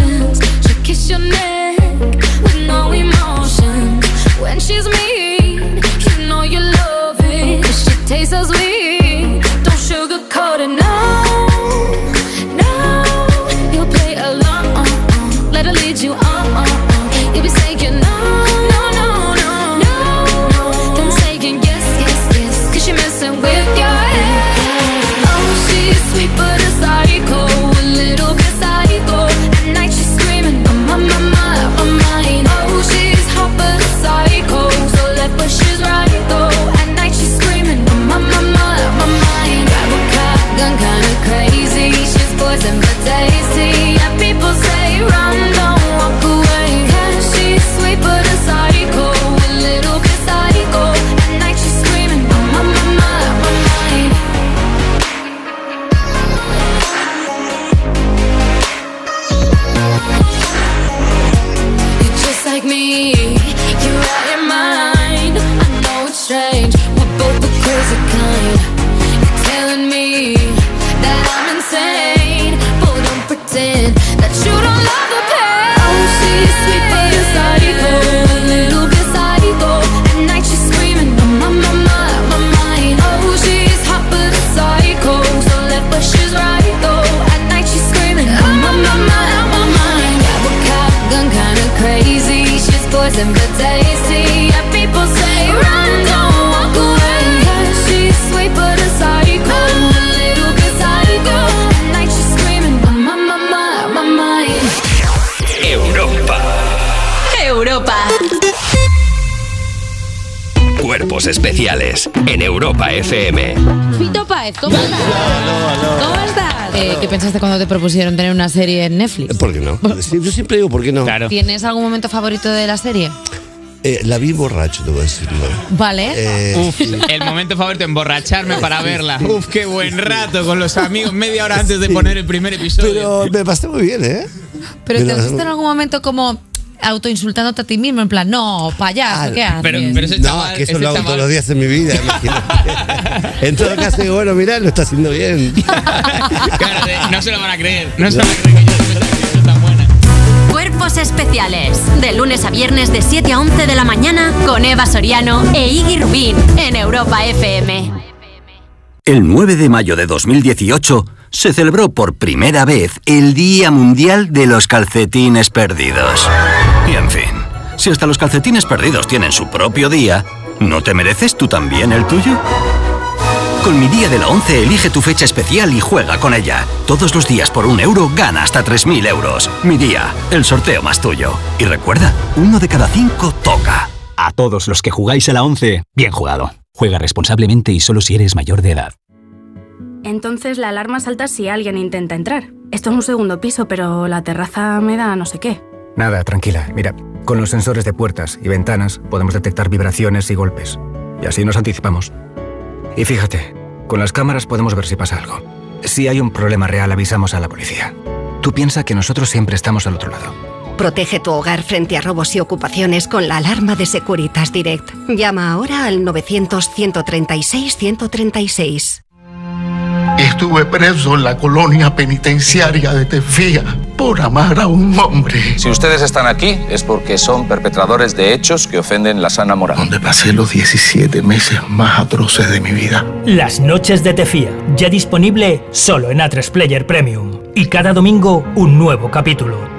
S27: ¿Cómo estás? ¿Cómo estás? ¿Qué pensaste cuando te propusieron tener una serie en Netflix?
S49: ¿Por qué no? Yo siempre digo, ¿por qué no?
S27: ¿Tienes algún momento favorito de la serie?
S49: Eh, la vi borracho, te voy a decir.
S27: Vale.
S49: Eh,
S50: Uf, el momento favorito, emborracharme para verla. Uf, qué buen rato con los amigos, media hora antes de poner el primer episodio.
S49: Pero me pasé muy bien, ¿eh?
S27: Pero
S49: me
S27: te pusiste en algún momento como autoinsultándote a ti mismo, en plan, no, payaso, ah, ¿qué haces?
S49: Pero, no, que eso ese lo hago todos los días en mi vida, imagínate. [LAUGHS] en todo caso, bueno, mirá, lo está haciendo bien. [LAUGHS]
S50: claro, no se lo van a creer, no, se lo van a creer que yo, soy tan buena.
S4: Cuerpos
S3: especiales, de lunes a viernes de 7 a 11 de la mañana, con Eva Soriano e Iggy Rubín, en Europa FM.
S51: El 9 de mayo de 2018 se celebró por primera vez el Día Mundial de los Calcetines Perdidos. Si hasta los calcetines perdidos tienen su propio día, ¿no te mereces tú también el tuyo? Con mi día de la 11 elige tu fecha especial y juega con ella. Todos los días por un euro gana hasta 3.000 euros. Mi día, el sorteo más tuyo. Y recuerda, uno de cada cinco toca.
S52: A todos los que jugáis a la 11, bien jugado. Juega responsablemente y solo si eres mayor de edad.
S53: Entonces la alarma salta si alguien intenta entrar. Esto es un segundo piso, pero la terraza me da no sé qué.
S17: Nada, tranquila. Mira, con los sensores de puertas y ventanas podemos detectar vibraciones y golpes. Y así nos anticipamos. Y fíjate, con las cámaras podemos ver si pasa algo. Si hay un problema real, avisamos a la policía. Tú piensa que nosotros siempre estamos al otro lado.
S18: Protege tu hogar frente a robos y ocupaciones con la alarma de Securitas Direct. Llama ahora al 900-136-136.
S49: Estuve preso en la colonia penitenciaria de Tefía por amar a un hombre.
S54: Si ustedes están aquí es porque son perpetradores de hechos que ofenden la sana moral.
S49: Donde pasé los 17 meses más atroces de mi vida.
S55: Las noches de Tefía, ya disponible solo en A3 Player Premium. Y cada domingo un nuevo capítulo.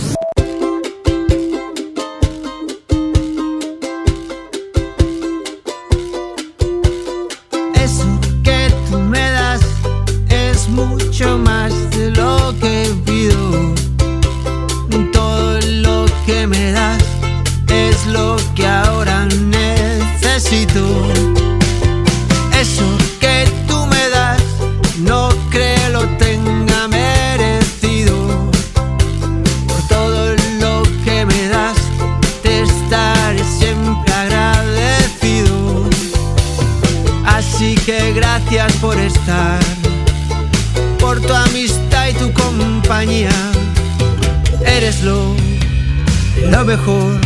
S56: Eres lo, lo mejor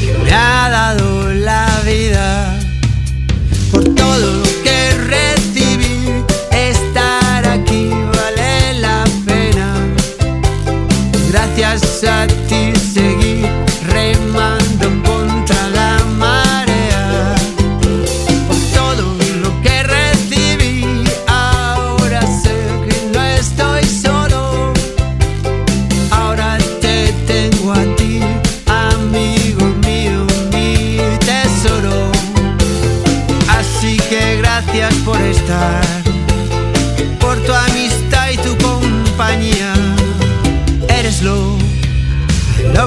S56: que me ha dado la vida. Por todo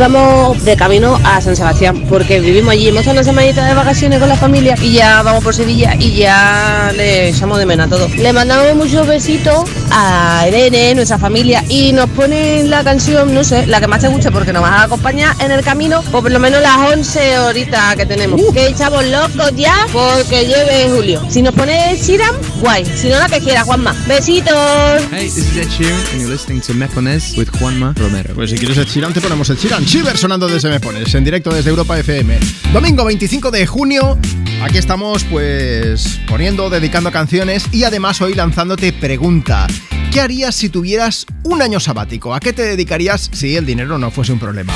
S57: Vamos de camino a San Sebastián porque vivimos allí, hemos una semanita de vacaciones con la familia y ya vamos por Sevilla y ya le echamos de menos a todos. Le mandamos muchos besitos a Irene, nuestra familia y nos ponen la canción, no sé, la que más te guste porque nos vas a acompañar en el camino o por lo menos las 11 horitas que tenemos. Que echamos locos ya porque lleve Julio. Si nos pone Shiram, guay. Si no, la que quiera, Juanma. Besitos.
S49: Hey, this is Ed Sheeran and you're listening to Me Pones with Juanma Romero.
S1: Pues si quieres el Chirán, te ponemos el Chirán. Chiver sonando desde Me Pones, en directo desde Europa FM. Domingo 25 de junio, aquí estamos pues poniendo, dedicando canciones y además hoy lanzándote pregunta. ¿Qué harías si tuvieras un año sabático? ¿A qué te dedicarías si el dinero no fuese un problema?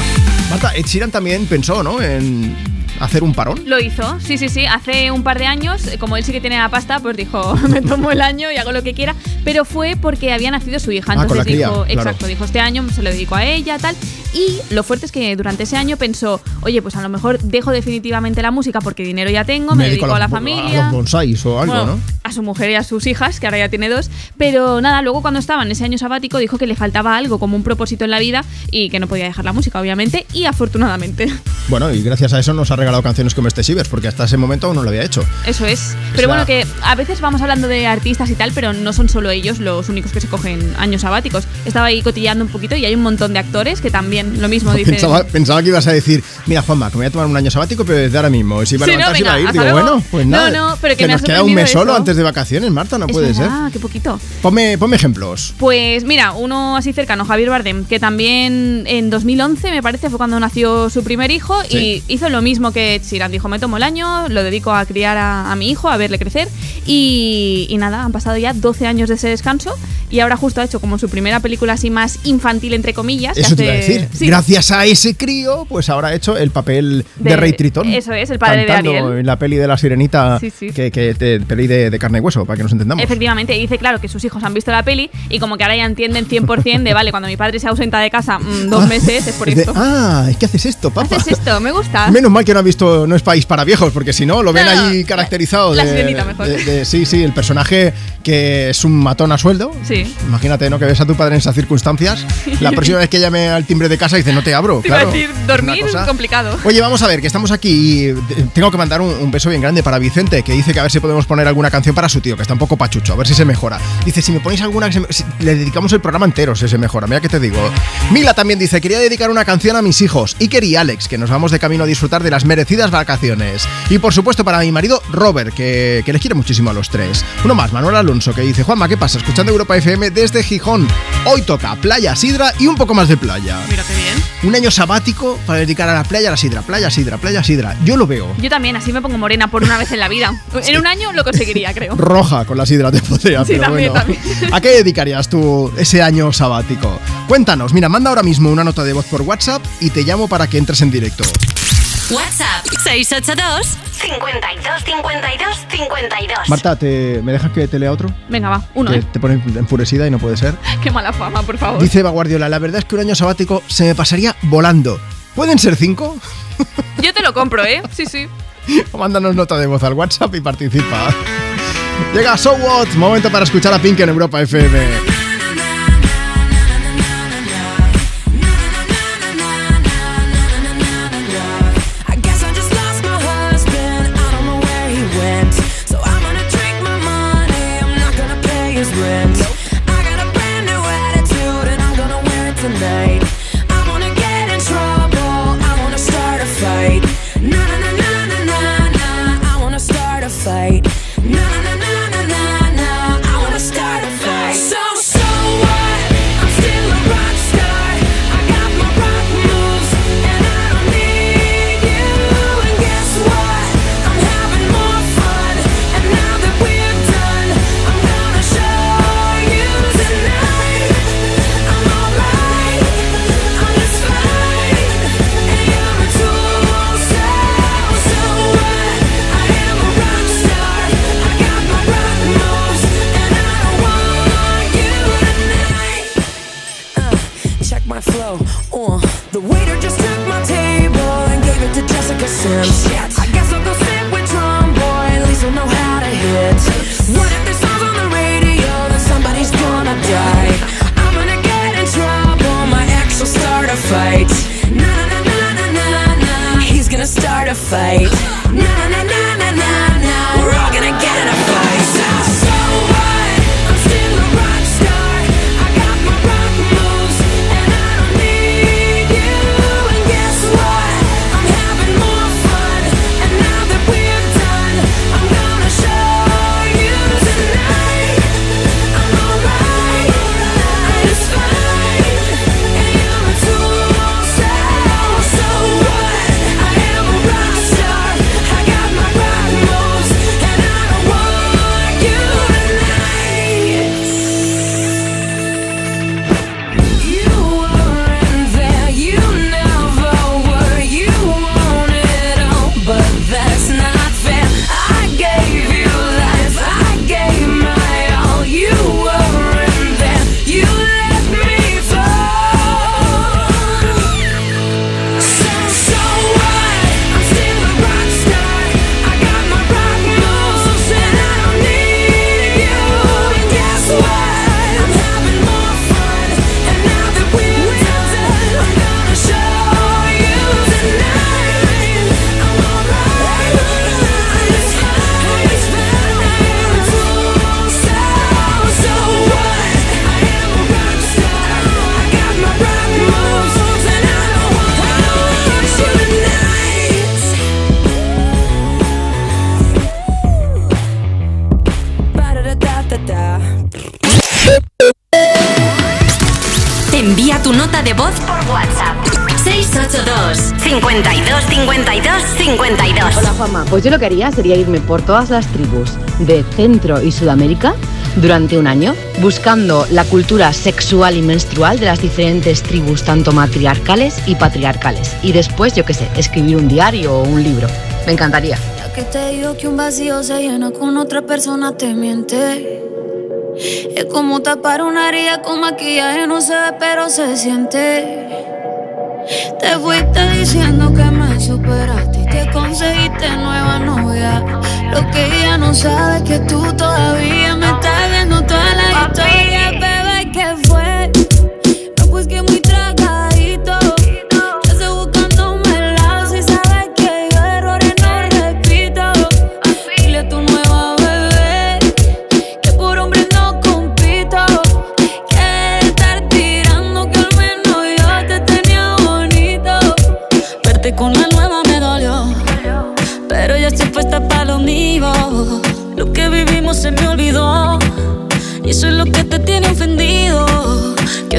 S1: Marta, Ed Sheeran también pensó, ¿no? En hacer un parón.
S8: Lo hizo, sí, sí, sí. Hace un par de años, como él sí que tiene la pasta, pues dijo, [LAUGHS] me tomo el año y hago lo que quiera. Pero fue porque había nacido su hija.
S1: Ah,
S8: Entonces dijo,
S1: claro.
S8: exacto, dijo, este año se lo dedico a ella, tal. Y lo fuerte es que durante ese año pensó, oye, pues a lo mejor dejo definitivamente la música porque dinero ya tengo, me, dedico a, la familia.
S1: A los bonsáis o algo,
S8: Bueno,
S1: ¿no?
S8: A su mujer y a sus hijas, que ahora ya tiene dos. Pero nada, luego cuando estaba en ese año sabático dijo que le faltaba algo como un propósito en la vida y que no podía dejar la música, obviamente. Y afortunadamente. [LAUGHS]
S1: Bueno, y gracias a eso nos ha regalado canciones como este Shivers, porque hasta ese momento aún no lo había hecho.
S8: Eso es. Pero bueno, que a veces vamos hablando de artistas y tal, pero no son solo ellos los únicos que se cogen años sabáticos. Estaba ahí cotilleando un poquito y hay un montón de actores que también lo mismo [LAUGHS] dicen.
S1: Pensaba, pensaba que ibas a decir, mira Juanma, que me voy a tomar un año sabático, pero desde ahora mismo. Y si iba a
S8: Sí, no,
S1: levantar, se iba a ir. Digo,
S8: luego.
S1: bueno, pues
S8: No,
S1: nada.
S8: no, pero que me
S1: nos queda un mes solo antes de vacaciones, Marta, no
S8: Es
S1: puede ser.
S8: verdad, qué poquito.
S1: Ponme, ponme ejemplos.
S8: Pues mira, uno así cercano, Javier Bardem, que también en 2011 me parece fue cuando nació su primer hijo
S1: Sí.
S8: y hizo lo mismo que Sheeran. Dijo, me tomo el año, lo dedico a criar a, a mi hijo, a verle crecer y, y nada, han pasado ya 12 años de ese descanso y ahora justo ha hecho como su primera película así más infantil, entre comillas.
S1: Eso te iba a
S8: hace-
S1: decir.
S8: Sí.
S1: Gracias a ese crío, pues ahora ha hecho el papel de,
S8: De-
S1: Rey Tritón.
S8: eso es, el padre de Ariel.
S1: en la peli de la sirenita,
S8: Sí, sí.
S1: que, que te- peli de, de carne y hueso, para que nos entendamos.
S8: Efectivamente, dice, claro, que sus hijos han visto la peli y como que ahora ya entienden 100% de, vale, cuando mi padre se ausenta de casa mm, dos meses es por
S1: Es de,
S8: esto.
S1: ah, es que haces esto, papá.
S8: Haces esto, me gusta.
S1: Menos mal que no ha visto No es país para viejos, porque si no, lo ven
S8: No,
S1: ahí caracterizado.
S8: la
S1: de,
S8: sirenita mejor.
S1: de- de- sí, sí, el personaje que es un matón a sueldo.
S8: Sí.
S1: Imagínate, ¿no? Que ves a tu padre en esas circunstancias. La [LAUGHS] próxima vez que llame al timbre de casa dice, no te abro.
S8: Te
S1: claro.
S8: iba a decir, dormir es complicado.
S1: Oye, vamos a ver, que estamos aquí y eh, tengo que mandar un, un beso bien grande para Vicente, que dice que a ver si podemos poner alguna canción para su tío, que está un poco pachucho, a ver si se mejora. Dice, si me ponéis alguna, que se me- si- le dedicamos el programa entero si se mejora, mira que te digo. Mila también dice, quería dedicar una canción a mis hijos, Iker y Alex, que nos vamos de camino a disfrutar de las merecidas vacaciones. Y por supuesto para mi marido Robert, que, que les quiere muchísimo a los tres. Uno más, Manuel Alonso, que dice, Juanma, ¿qué pasa? Escuchando Europa FM desde Gijón. Hoy toca playa, sidra y un poco más de playa.
S8: Mira qué bien.
S1: Un año sabático para dedicar a la playa, a la sidra, playa, sidra, playa, sidra. Yo lo veo.
S8: Yo también, así me pongo morena por una vez en la vida. [LAUGHS] En un año lo conseguiría, creo.
S1: Roja con la sidra te podría,
S8: Sí,
S1: pero
S8: también,
S1: bueno.
S8: también.
S1: ¿A qué dedicarías tú ese año sabático? Cuéntanos, mira, manda ahora mismo una nota de voz por WhatsApp y te llamo para que entres en directo.
S3: WhatsApp 682
S4: 52 52 52.
S1: Marta, ¿te, ¿me dejas que te lea otro?
S8: Venga, va, uno,
S1: que
S8: ¿eh?
S1: te pone enfurecida y no puede ser. [LAUGHS]
S8: Qué mala fama, por favor.
S1: Dice Eva Guardiola, la verdad es que un año sabático se me pasaría volando. ¿Pueden ser cinco?
S8: Yo te lo compro, ¿eh? Sí, sí.
S1: O [LAUGHS] mándanos nota de voz al WhatsApp y participa. Llega So What, momento para escuchar a Pink en Europa FM.
S58: fight.
S4: Nah,
S27: nah, nah. Pues yo lo que haría sería irme por todas las tribus de Centro y Sudamérica durante un año, buscando la cultura sexual y menstrual de las diferentes tribus, tanto matriarcales y patriarcales. Y después, yo qué sé, escribir un diario o un libro. Me encantaría.
S58: Ya que te digo que un vacío se llena otra persona, te miente. Es como tapar una herida con maquillaje, no se ve, pero se siente. Te fuiste diciendo que me superaste conseguiste nueva novia. Lo que ella no sabe es que tú todavía me estás viendo toda la historia,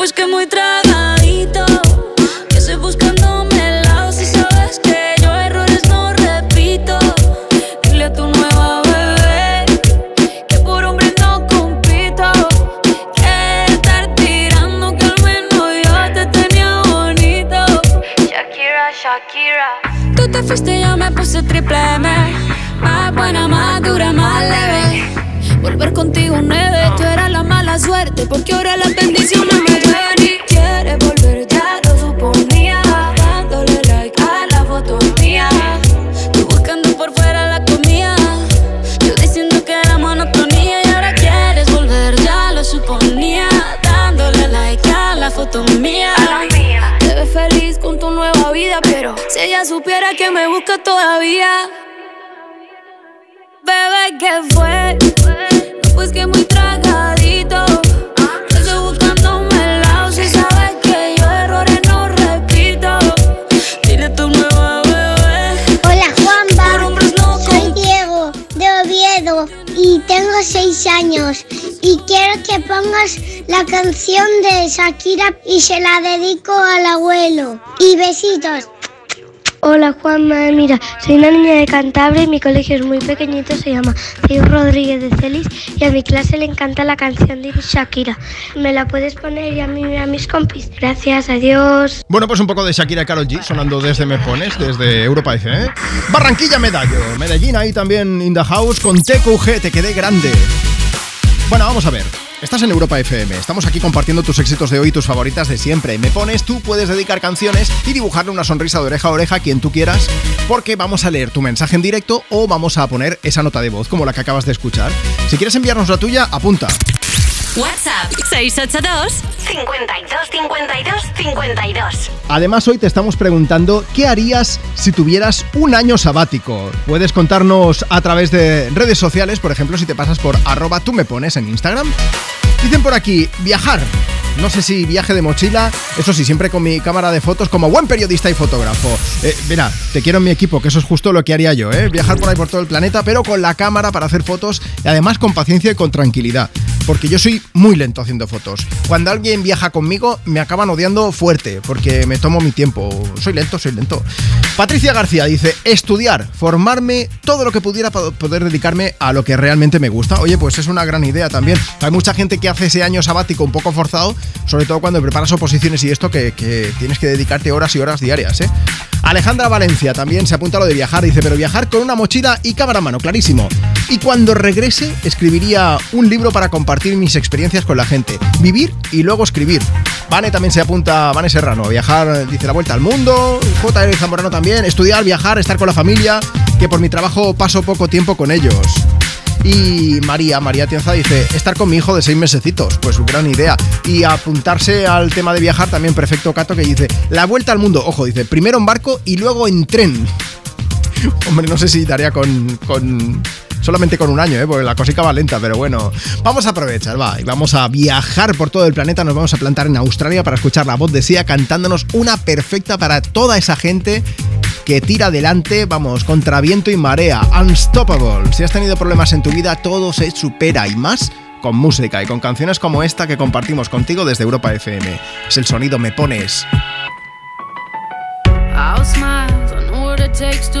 S27: No, pues que muy que me busca todavía. Bebé, ¿qué fue? No, pues que muy tragadito. Estoy buscándome el lado si sabes que yo errores no repito. Dile tu nueva bebé.
S39: Hola Juanba, soy Diego de Oviedo y tengo seis años y quiero que pongas la canción de Shakira y se la dedico al abuelo. Y besitos.
S59: Hola Juanma, mira, soy una niña de Cantabria y mi colegio es muy pequeñito, se llama Diego Rodríguez de Celis y a mi clase le encanta la canción de Shakira. ¿Me la puedes poner y a mí a mis compis? Gracias, adiós.
S1: Bueno, pues un poco de Shakira y Karol G sonando desde Me Pones, desde Europa FM. ¿eh? Barranquilla Medallo, Medellín ahí también in the house con TQG, te quedé grande. Bueno, vamos a ver. Estás en Europa FM, estamos aquí compartiendo tus éxitos de hoy y tus favoritas de siempre. Me pones, tú puedes dedicar canciones y dibujarle una sonrisa de oreja a oreja a quien tú quieras, porque vamos a leer tu mensaje en directo o vamos a poner esa nota de voz como la que acabas de escuchar. Si quieres enviarnos la tuya, apunta.
S3: WhatsApp 682
S4: 52 52 52.
S1: Además, hoy te estamos preguntando qué harías si tuvieras un año sabático. Puedes contarnos a través de redes sociales, por ejemplo, si te pasas por arroba tú me pones en Instagram. Dicen por aquí, viajar. No sé si viaje de mochila, eso sí, siempre con mi cámara de fotos como buen periodista y fotógrafo. Eh, mira, te quiero en mi equipo, que eso es justo lo que haría yo, ¿eh? Viajar por ahí por todo el planeta, pero con la cámara para hacer fotos y además con paciencia y con tranquilidad. Porque yo soy muy lento haciendo fotos. Cuando alguien viaja conmigo, me acaban odiando fuerte, porque me tomo mi tiempo. Soy lento, soy lento. Patricia García dice, estudiar, formarme, todo lo que pudiera para poder dedicarme a lo que realmente me gusta. Oye, pues es una gran idea también. Hay mucha gente que hace ese año sabático un poco forzado, sobre todo cuando preparas oposiciones y esto, que, que tienes que dedicarte horas y horas diarias, ¿eh? Alejandra Valencia también se apunta a lo de viajar, dice, pero viajar con una mochila y cámara a mano, clarísimo. Y cuando regrese, escribiría un libro para compartir mis experiencias con la gente. Vivir y luego escribir. Vane también se apunta, Vane Serrano, viajar, dice la vuelta al mundo. J.R. Zamorano también, estudiar, viajar, estar con la familia, que por mi trabajo paso poco tiempo con ellos. Y María, María Tienza dice, estar con mi hijo de seis mesecitos, pues gran idea. Y apuntarse al tema de viajar también, perfecto Cato, que dice, la vuelta al mundo, ojo, dice, primero en barco y luego en tren. [LAUGHS] Hombre, no sé si daría con, con solamente con un año, ¿eh? porque la cosica va lenta, pero bueno, vamos a aprovechar, va, y vamos a viajar por todo el planeta, nos vamos a plantar en Australia para escuchar la voz de Sia cantándonos una perfecta para toda esa gente que tira adelante, vamos, contra viento y marea, unstoppable. Si has tenido problemas en tu vida, todo se supera y más con música y con canciones como esta que compartimos contigo desde Europa FM. Es el sonido Me Pones.
S27: I'll what it takes to.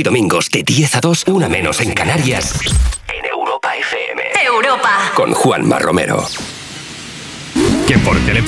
S2: Y domingos de 10 a 2, una menos en Canarias. En Europa FM.
S3: Europa.
S2: Con Juanma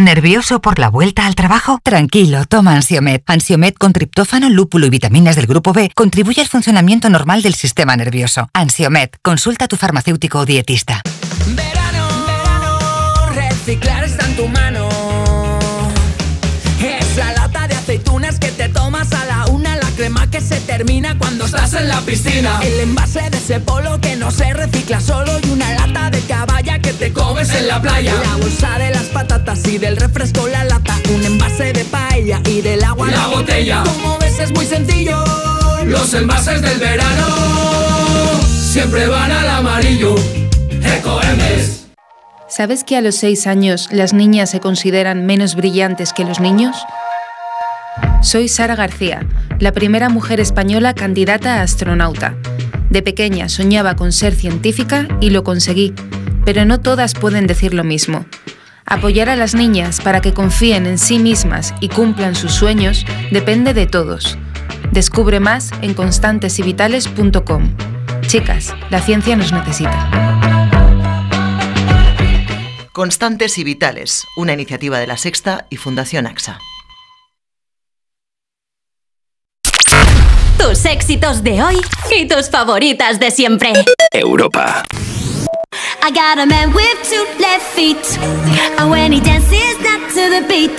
S24: ¿Nervioso por la vuelta al trabajo? Tranquilo, toma Ansiomed. Ansiomed con triptófano, lúpulo y vitaminas del grupo B contribuye al funcionamiento normal del sistema nervioso. Ansiomed, consulta a tu farmacéutico o dietista.
S25: Reciclar está en tu mano. Crema que se termina cuando estás en la piscina. El envase de ese polo que no se recicla solo y una lata de caballa que te comes en la playa. La bolsa de las patatas y del refresco la lata, un envase de paella y del agua
S60: La botella.
S25: Como ves es muy sencillo.
S60: Los envases del verano siempre van al amarillo. Ecoembes.
S61: ¿Sabes que a los 6 años las niñas se consideran menos brillantes que los niños? Soy Sara García, la primera mujer española candidata a astronauta. De pequeña soñaba con ser científica y lo conseguí, pero no todas pueden decir lo mismo. Apoyar a las niñas para que confíen en sí mismas y cumplan sus sueños depende de todos. Descubre más en constantesyvitales.com. Chicas, la ciencia nos necesita.
S62: Constantes y Vitales, una iniciativa de la Sexta y Fundación AXA.
S3: Tus éxitos de hoy y tus favoritas de siempre.
S2: Europa.
S63: I got a man with two left feet. And when he dances not to the beat,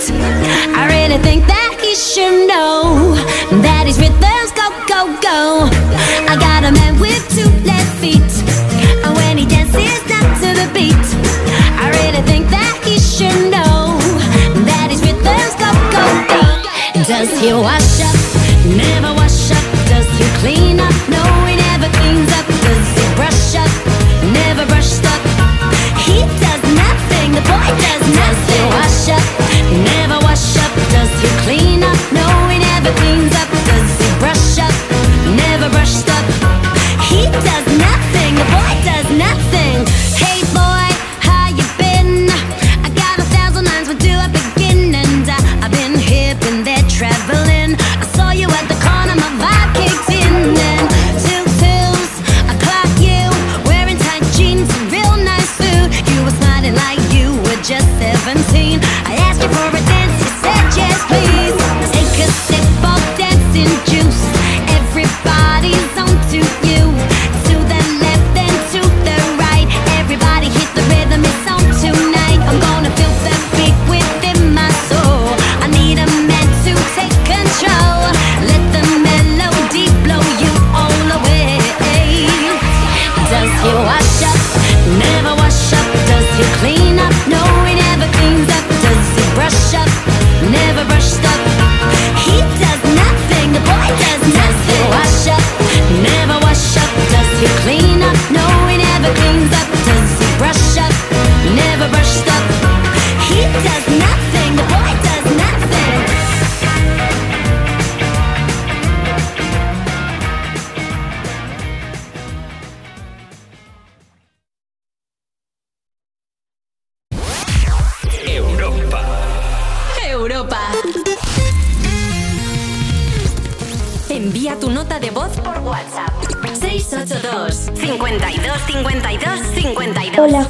S63: I really think that he should know that his rhythms go, go, go. I got a man with two left feet. And when
S64: he dances not to the beat, I really think that he should know that his rhythms go, go, go. Does he wash up? Never wash up clean up. No, he never cleans up. Does he brush up? Never
S65: brushed up. He does nothing. The boy does nothing. Wash up? Never wash up. Does he clean up? No, he never cleans up. Does he brush up? Never brushed up. He does nothing. The boy does nothing. Hey boy.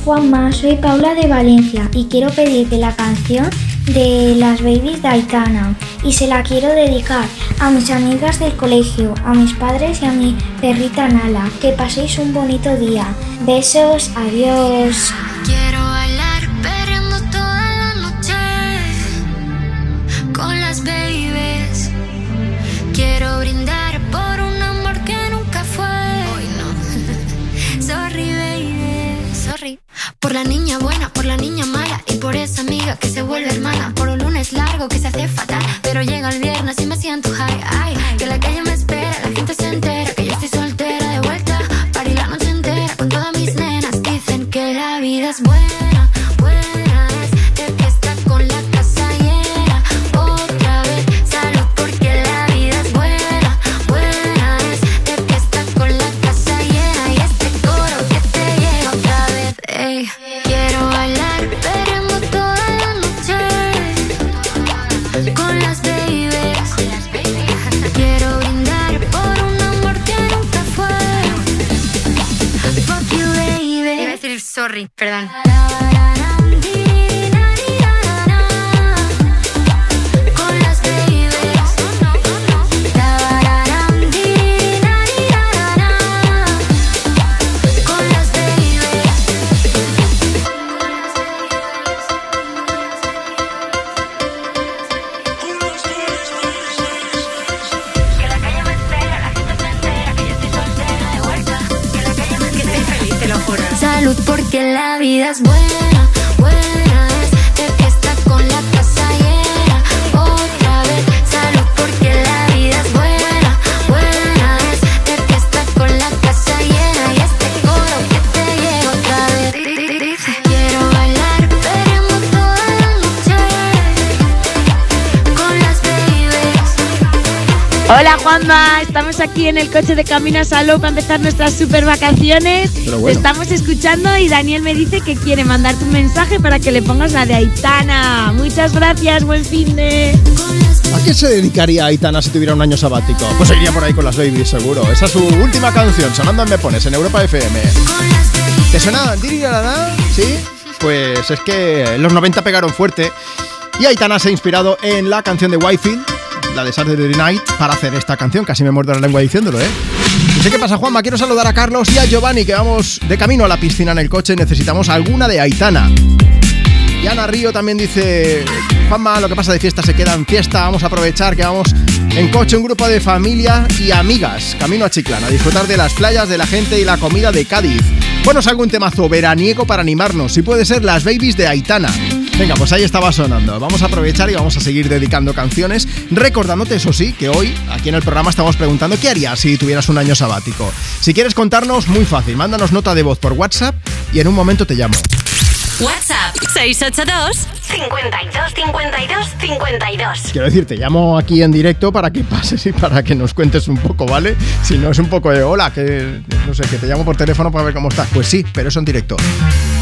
S65: Juanma, soy Paula de Valencia y quiero pedirte la canción de las babies de Aitana y se la quiero dedicar a mis amigas del colegio, a mis padres y a mi perrita Nala. Que paséis un bonito día. Besos, adiós. Quiero bailar perreando toda la noche con las babies. Por la niña buena, por la niña mala y por esa amiga que se vuelve hermana. Por un lunes largo que
S66: se hace fatal, aquí en el coche de camino a Salou para empezar nuestras super vacaciones.
S1: Pero
S66: Te estamos escuchando y Daniel me dice que quiere mandarte un mensaje para que le pongas la de Aitana. Muchas gracias, buen fin de.
S1: ¿A qué se dedicaría Aitana si tuviera un año sabático? Pues iría por ahí con las babies, seguro. Esa es su última canción, sonando en Me Pones, en Europa FM. ¿Te suena? ¿Sí? Pues es que los 90 pegaron fuerte y Aitana se ha inspirado en la canción de Whitefield, la de Saturday Night, para hacer esta canción. Casi me muerdo la lengua diciéndolo, ¿eh? Y sé qué pasa, Juanma. Quiero saludar a Carlos y a Giovanni, que vamos de camino a la piscina en el coche. Necesitamos alguna de Aitana. Y Ana Río también dice, Juanma, lo que pasa de fiesta se queda en fiesta, vamos a aprovechar que vamos en coche un grupo de familia y amigas, camino a Chiclana, a disfrutar de las playas, de la gente y la comida de Cádiz. Ponos algún temazo veraniego para animarnos, si puede ser las babies de Aitana. Venga, pues ahí estaba sonando. Vamos a aprovechar y vamos a seguir dedicando canciones, recordándote, eso sí, que hoy aquí en el programa estamos preguntando qué harías si tuvieras un año sabático. Si quieres contarnos, muy fácil, mándanos nota de voz por WhatsApp y en un momento te llamo.
S4: WhatsApp 682 52 52 52.
S1: Quiero decir, te llamo aquí en directo para que [LAUGHS] pases y para que nos cuentes un poco, ¿vale? Si no es un poco de hola, que no sé, que te llamo por teléfono para ver cómo estás. Pues sí, pero eso en directo.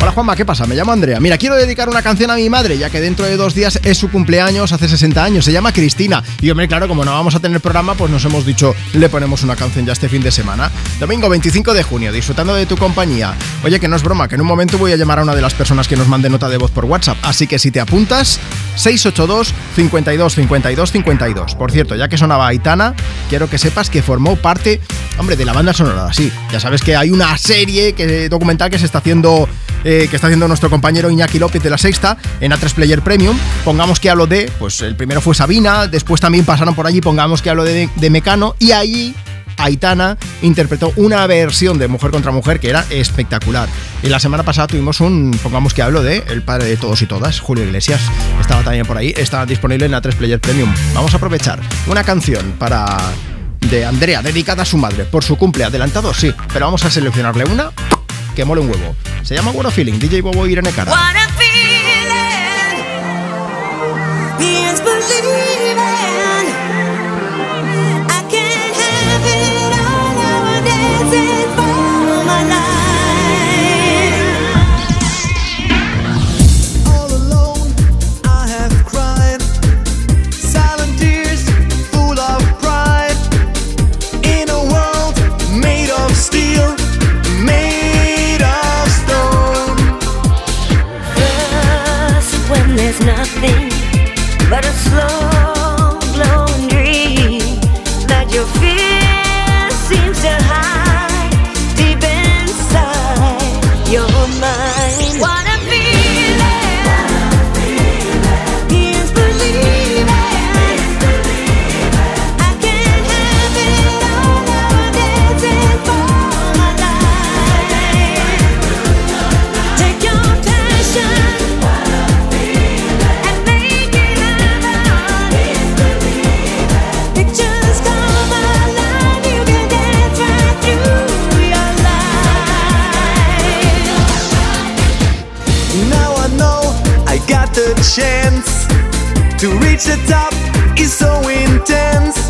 S1: Hola Juanma, ¿qué pasa? Me llamo Andrea. Mira, quiero dedicar una canción a mi madre, ya que dentro de dos días es su cumpleaños, hace 60 años. Se llama Cristina. Y hombre, claro, como no vamos a tener programa, pues nos hemos dicho, le ponemos una canción ya este fin de semana. Domingo 25 de junio, disfrutando de tu compañía. Oye, que no es broma, que en un momento voy a llamar a una de las personas que nos mande nota de voz por WhatsApp. Así que si te apuntas, 682 52 52 52. Por cierto, ya que sonaba Aitana, quiero que sepas que formó parte, hombre, de la banda sonora, sí. Ya sabes que hay una serie que, documental que se está haciendo, eh, que está haciendo nuestro compañero Iñaki López de la Sexta en A3 Player Premium. Pongamos que hablo de, pues el primero fue Sabina, después también pasaron por allí, pongamos que hablo de, de Mecano, y ahí Aitana interpretó una versión de Mujer contra Mujer que era espectacular. Y la semana pasada tuvimos un, pongamos que hablo de El padre de todos y todas, Julio Iglesias. Estaba también por ahí, está disponible en la 3 Player Premium. Vamos a aprovechar una canción para de Andrea, dedicada a su madre, por su cumple adelantado, sí, pero vamos a seleccionarle una que mole un huevo. Se llama What a Feeling, DJ Bobo Irene Cara.
S67: What a feeling
S7: to
S63: reach the top is so intense.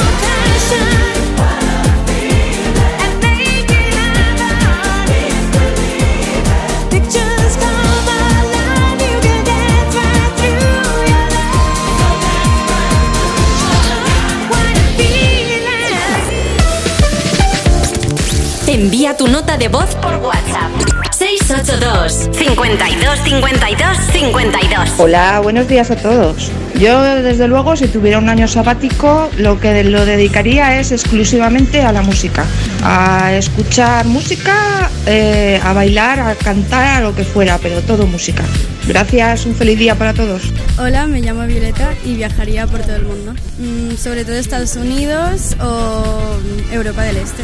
S4: tu nota de voz por WhatsApp. 682 52 52 52.
S68: Hola, buenos días a todos. Yo, desde luego, si tuviera un año sabático, lo que lo dedicaría es exclusivamente a la música. A escuchar música, eh, a bailar, a cantar, a lo que fuera, pero todo música. Gracias, un feliz día para todos.
S69: Hola, me llamo Violeta y viajaría por todo el mundo, Mm, sobre todo Estados Unidos o Europa del Este.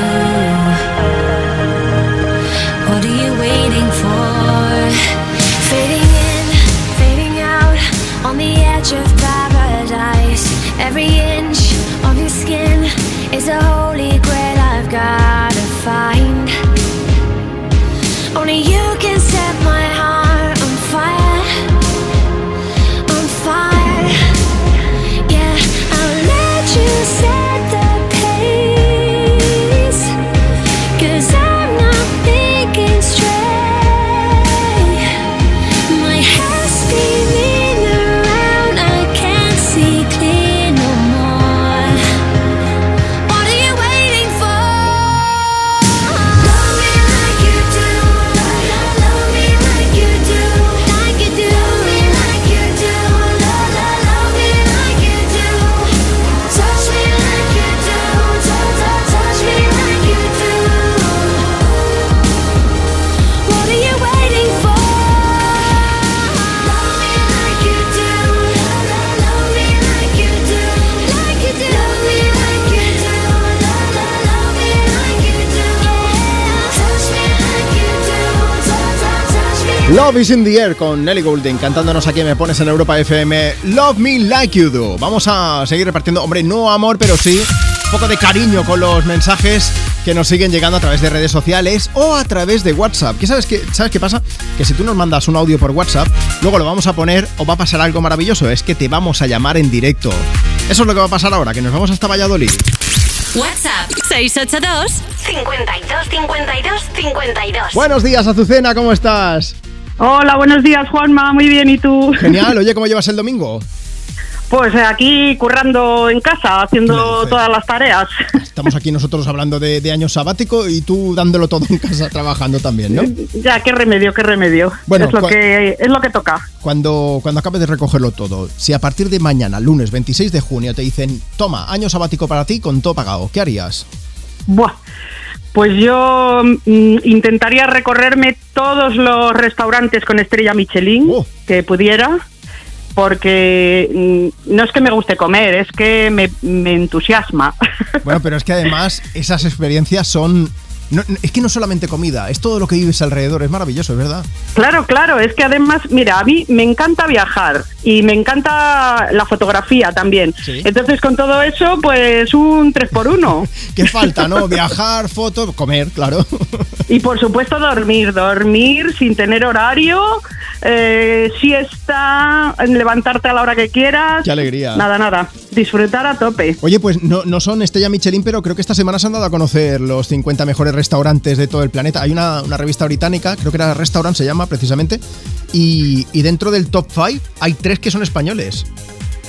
S1: Love is in the air con Nelly Goulding cantándonos aquí Me Pones en Europa FM. Love me like you do. Vamos a seguir repartiendo, hombre, no amor, pero sí un poco de cariño con los mensajes que nos siguen llegando a través de redes sociales o a través de WhatsApp. ¿Qué sabes qué, sabes qué pasa? Que si tú nos mandas un audio por WhatsApp, luego lo vamos a poner o va a pasar algo maravilloso, es que te vamos a llamar en directo. Eso es lo que va a pasar ahora, que nos vamos hasta Valladolid.
S4: WhatsApp 682 52 52 52.
S1: Buenos días, Azucena, ¿cómo estás?
S70: Hola, buenos días, Juanma. Muy bien, ¿y tú?
S1: Genial. [LAUGHS] Oye, ¿cómo llevas el domingo?
S70: Pues eh, aquí currando en casa, haciendo todas las tareas. [LAUGHS]
S1: Estamos aquí nosotros hablando de, de año sabático y tú dándolo todo en casa trabajando también, ¿no? [LAUGHS]
S70: Ya, qué remedio, qué remedio.
S1: Bueno,
S70: es lo que es lo que toca.
S1: Cuando, cuando acabes de recogerlo todo, si a partir de mañana, lunes 26 de junio, te dicen, toma, año sabático para ti con todo pagado, ¿qué harías?
S70: Buah. Pues yo mm, intentaría recorrerme todos los restaurantes con estrella Michelin
S1: Oh.
S70: que pudiera, porque mm, no es que me guste comer, es que me, me entusiasma. [LAUGHS]
S1: Bueno, pero es que además esas experiencias son... no- es que no solamente comida, es todo lo que vives alrededor, es maravilloso, es verdad.
S70: Claro, claro, es que además, mira, a mí me encanta viajar y me encanta la fotografía también. Entonces, con todo eso, pues un 3 por 1 [LAUGHS]
S1: ¿Qué falta, no? Viajar, foto, comer, claro.
S70: Y por supuesto dormir, dormir sin tener horario, eh, siesta, levantarte a la hora que quieras.
S1: Qué alegría.
S70: Nada, nada, disfrutar a tope.
S1: Oye, pues no, no son Estrella Michelin, pero creo que esta semana se han dado a conocer los 50 mejores restaurantes de todo el planeta. Hay una, una revista británica, creo que era Restaurant, se llama precisamente, y, y dentro del top 5 hay tres que son españoles.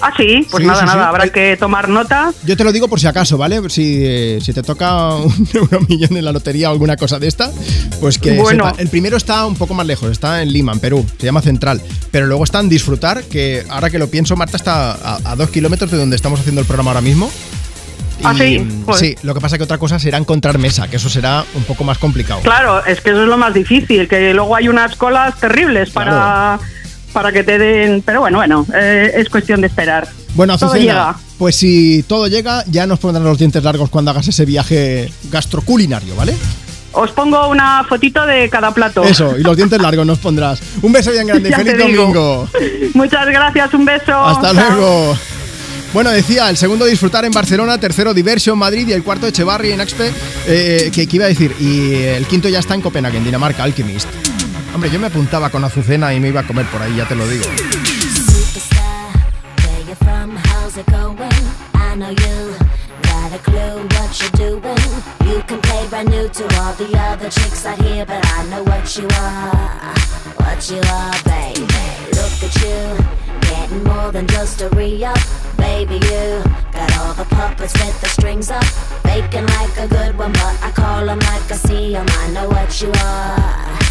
S70: Ah, sí, pues
S1: Sí,
S70: nada,
S1: sí, sí.
S70: nada, habrá que tomar nota.
S1: Yo te lo digo por si acaso, ¿vale? Si, eh, si te toca un [LAUGHS] euromillón en la lotería o alguna cosa de esta, pues que
S70: Bueno.
S1: sepa. El primero está un poco más lejos, está en Lima, en Perú, se llama Central. Pero luego está en Disfrutar, que ahora que lo pienso, Marta está a, a dos kilómetros de donde estamos haciendo el programa ahora mismo.
S70: Ah, sí,
S1: mm,
S70: joder.
S1: sí, lo que pasa que otra cosa será encontrar mesa, que eso será un poco más complicado.
S70: Claro, es que eso es lo más difícil, que luego hay unas colas terribles para, para que te den... Pero bueno, bueno, eh, es cuestión de esperar.
S1: Bueno,
S70: Todo
S1: Azucena,
S70: llega.
S1: pues si todo llega, ya nos pondrán los dientes largos cuando hagas ese viaje gastroculinario, ¿vale?
S70: Os pongo una fotito de cada plato.
S1: Eso, y los dientes largos nos pondrás. Un beso bien grande, [LAUGHS]
S70: Ya
S1: feliz domingo. [LAUGHS]
S70: Muchas gracias, un beso.
S1: Hasta
S70: Chao.
S1: luego. Bueno, decía, el segundo Disfrutar en Barcelona, tercero Diversion Madrid y el cuarto Echevarri en Axpe, eh, que, que iba a decir, y el quinto ya está en Copenhague, en Dinamarca, Alchemist. Hombre, yo me apuntaba con Azucena y me iba a comer por ahí, ya te lo digo.
S71: Getting more than just a re-up. Baby, you got all the puppets with the strings up. Faking like a good one, but I call 'em like I see 'em. I know what you are.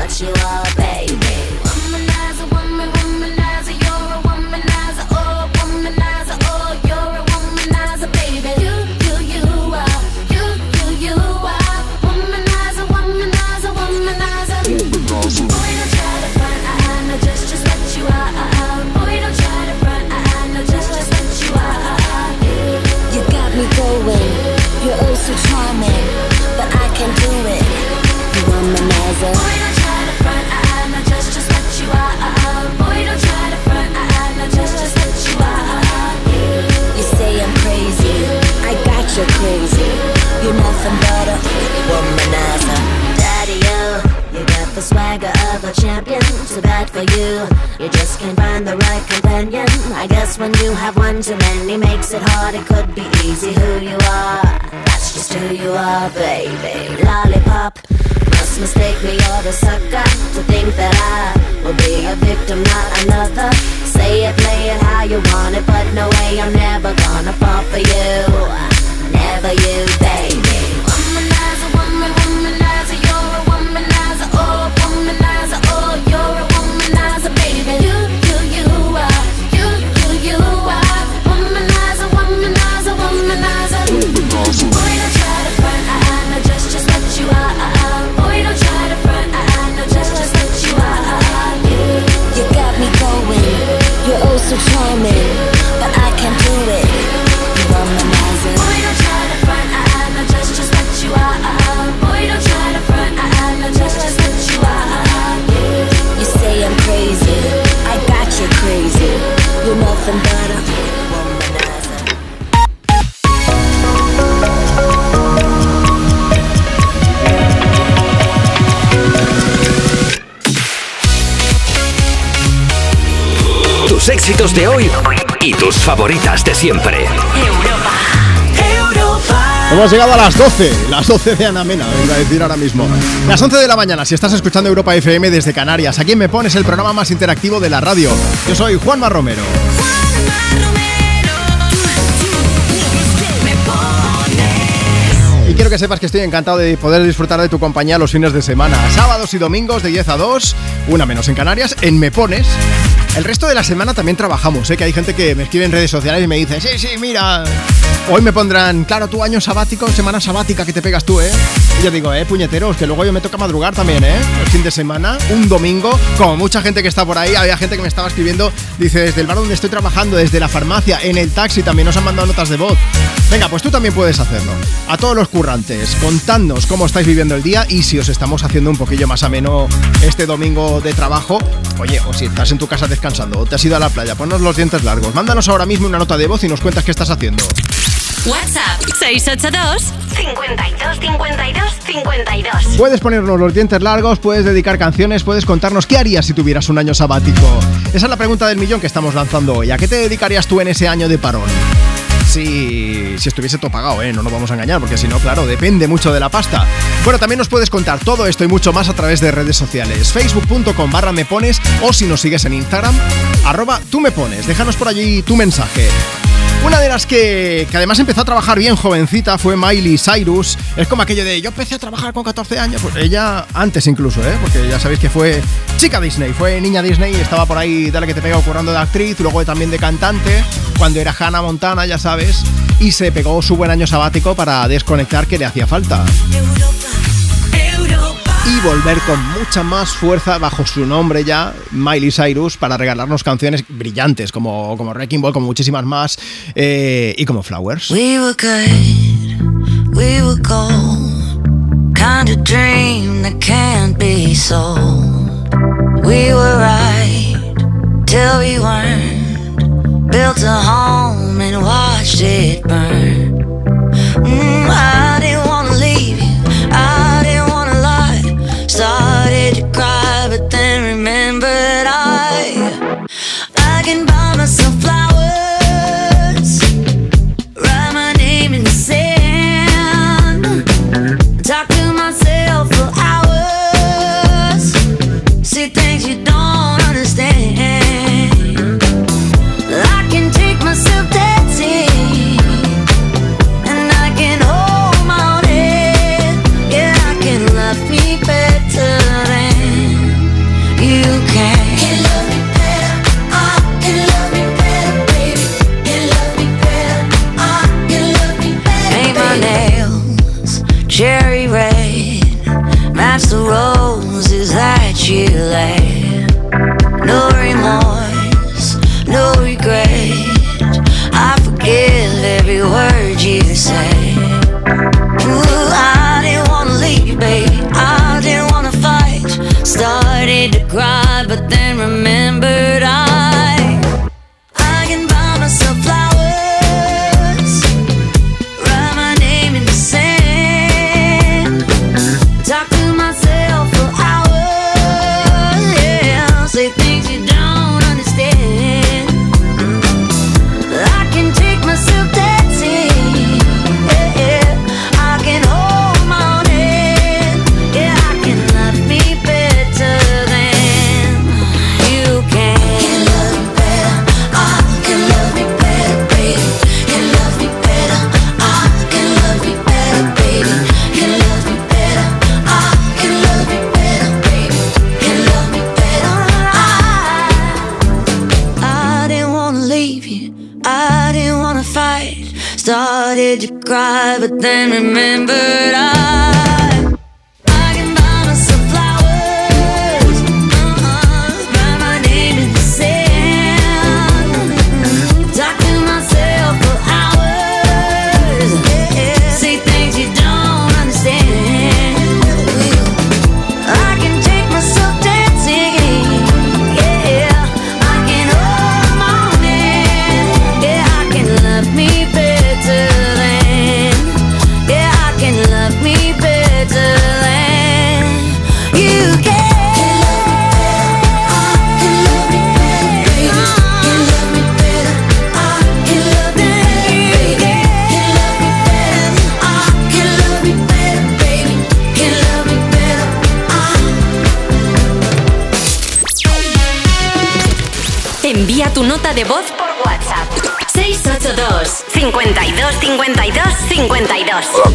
S71: What you are, baby. I got you crazy. You're nothing but a womanizer. Daddy, you, you got the swagger of a champion. Too bad for you, you just can't find the right companion. I guess when you have one too many makes it hard. It could be easy who you are. That's just who you are, baby. Lollipop. Must mistake me or the sucker to think that I will be a victim, not another. Say it, play it how you want it, but no way I'm never gonna fall for you. Never you, baby. Womanizer, woman, womanizer, you're a womanizer, oh, womanizer, oh, you're a womanizer, baby. You, you, you are, you, you, you are, womanizer, womanizer, womanizer. Boy, don't try to front, I, I know just, just what you are. Boy, don't try to front, I, know just, just what you are. You got me going, you're oh so charming,
S2: éxitos de hoy y tus favoritas de siempre.
S1: Hemos llegado a las 12, las 12 de Ana Mena, vengo a decir ahora mismo. Las 11 de la mañana, si estás escuchando Europa FM desde Canarias, aquí Me Pones el programa más interactivo de la radio. Yo soy Juanma Romero. Y quiero que sepas que estoy encantado de poder disfrutar de tu compañía los fines de semana. Sábados y domingos de 10 a 2, una menos en Canarias, en Me Pones. El resto de la semana también trabajamos, ¿eh? que hay gente que me escribe en redes sociales y me dice, sí, sí, mira, hoy me pondrán, claro, tu año sabático, semana sabática que te pegas tú, ¿eh? Y yo digo, eh, puñeteros, que luego yo me toca madrugar también, ¿eh? El fin de semana, un domingo, como mucha gente que está por ahí, había gente que me estaba escribiendo, dice, desde el bar donde estoy trabajando, desde la farmacia, en el taxi, también nos han mandado notas de voz. Venga, pues tú también puedes hacerlo. A todos los currantes, contadnos cómo estáis viviendo el día y si os estamos haciendo un poquillo más ameno este domingo de trabajo. Oye, o si estás en tu casa descansando o te has ido a la playa, ponnos los dientes largos. Mándanos ahora mismo una nota de voz y nos cuentas qué estás haciendo.
S4: WhatsApp 682 52 52 52.
S1: Puedes ponernos los dientes largos, puedes dedicar canciones, puedes contarnos qué harías si tuvieras un año sabático. Esa es la pregunta del millón que estamos lanzando hoy. ¿A qué te dedicarías tú en ese año de parón? Si, si estuviese todo pagado, ¿eh? No nos vamos a engañar, porque si no, claro, depende mucho de la pasta. Bueno, también nos puedes contar todo esto y mucho más a través de redes sociales. Facebook.com barra me pones o si nos sigues en Instagram, arroba tú me pones. Déjanos por allí tu mensaje. Una de las que, que además empezó a trabajar bien jovencita fue Miley Cyrus. Es como aquello de yo empecé a trabajar con 14 años. Pues ella antes incluso, ¿eh? Porque ya sabéis que fue chica Disney, fue niña Disney estaba por ahí, dale que te pega currando de actriz, luego también de cantante, cuando era Hannah Montana, ya sabes. Y se pegó su buen año sabático para desconectar que le hacía falta. Y volver con mucha más fuerza bajo su nombre ya, Miley Cyrus, para regalarnos canciones brillantes como, como Wrecking Ball, como muchísimas más, eh, y como Flowers.
S26: We were good, we were gold. Kind of dream that can't be sold. We were right till we weren't. Built a home and watched it burn. Mm,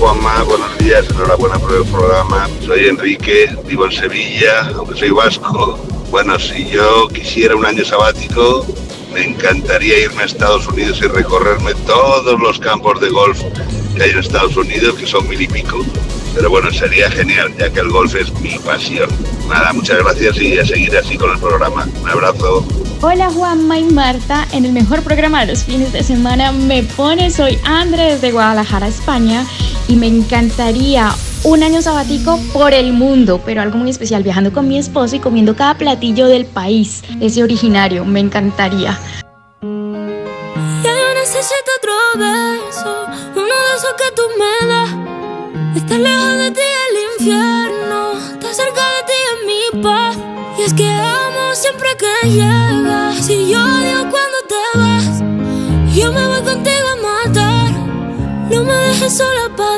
S72: Juanma, buenos días, enhorabuena por el programa. Soy Enrique, vivo en Sevilla, aunque soy vasco. Bueno, si yo quisiera un año sabático, me encantaría irme a Estados Unidos y recorrerme todos los campos de golf que hay en Estados Unidos, que son mil y. Pero bueno, sería genial, ya que el golf es mi pasión. Nada, muchas gracias y a seguir así con el programa. Un abrazo.
S73: Hola Juanma y Marta, en el mejor programa de los fines de semana me pone, soy Andrés de Guadalajara, España, y me encantaría un año sabático por el mundo, pero algo muy especial, viajando con mi esposo y comiendo cada platillo del país, ese originario, me encantaría.
S38: Ya yo necesito otro beso, uno de esos que tú me das. Estar lejos de ti el infierno, estar cerca de ti es mi paz. Y es que siempre que llegas. Si yo odio cuando te vas, yo me voy contigo a matar. No me dejes sola, ¿pa'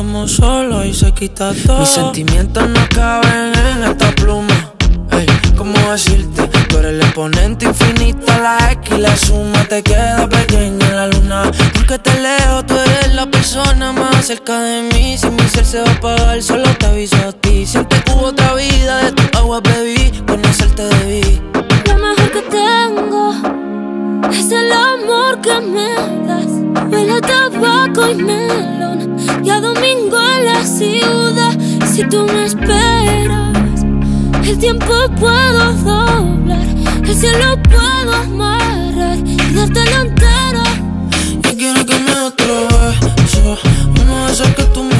S69: estamos solos y se quita todo. Mis sentimientos no caben en esta pluma. Ey, ¿cómo decirte? Tú eres el exponente infinito, la X y la suma te queda pequeña en la luna. Porque te leo, tú eres la persona más cerca de mí. Si mi ser se va a apagar, solo te aviso a ti. Siempre hubo otra vida, de tu agua bebí, conocerte debí.
S38: Lo mejor que tengo es el amor que me das. Huele a tabaco y melón a domingo en la ciudad. Si tú me esperas, el tiempo puedo doblar, el cielo puedo amarrar y dártelo entero.
S69: Yo quiero que me beso, uno de esos que tú me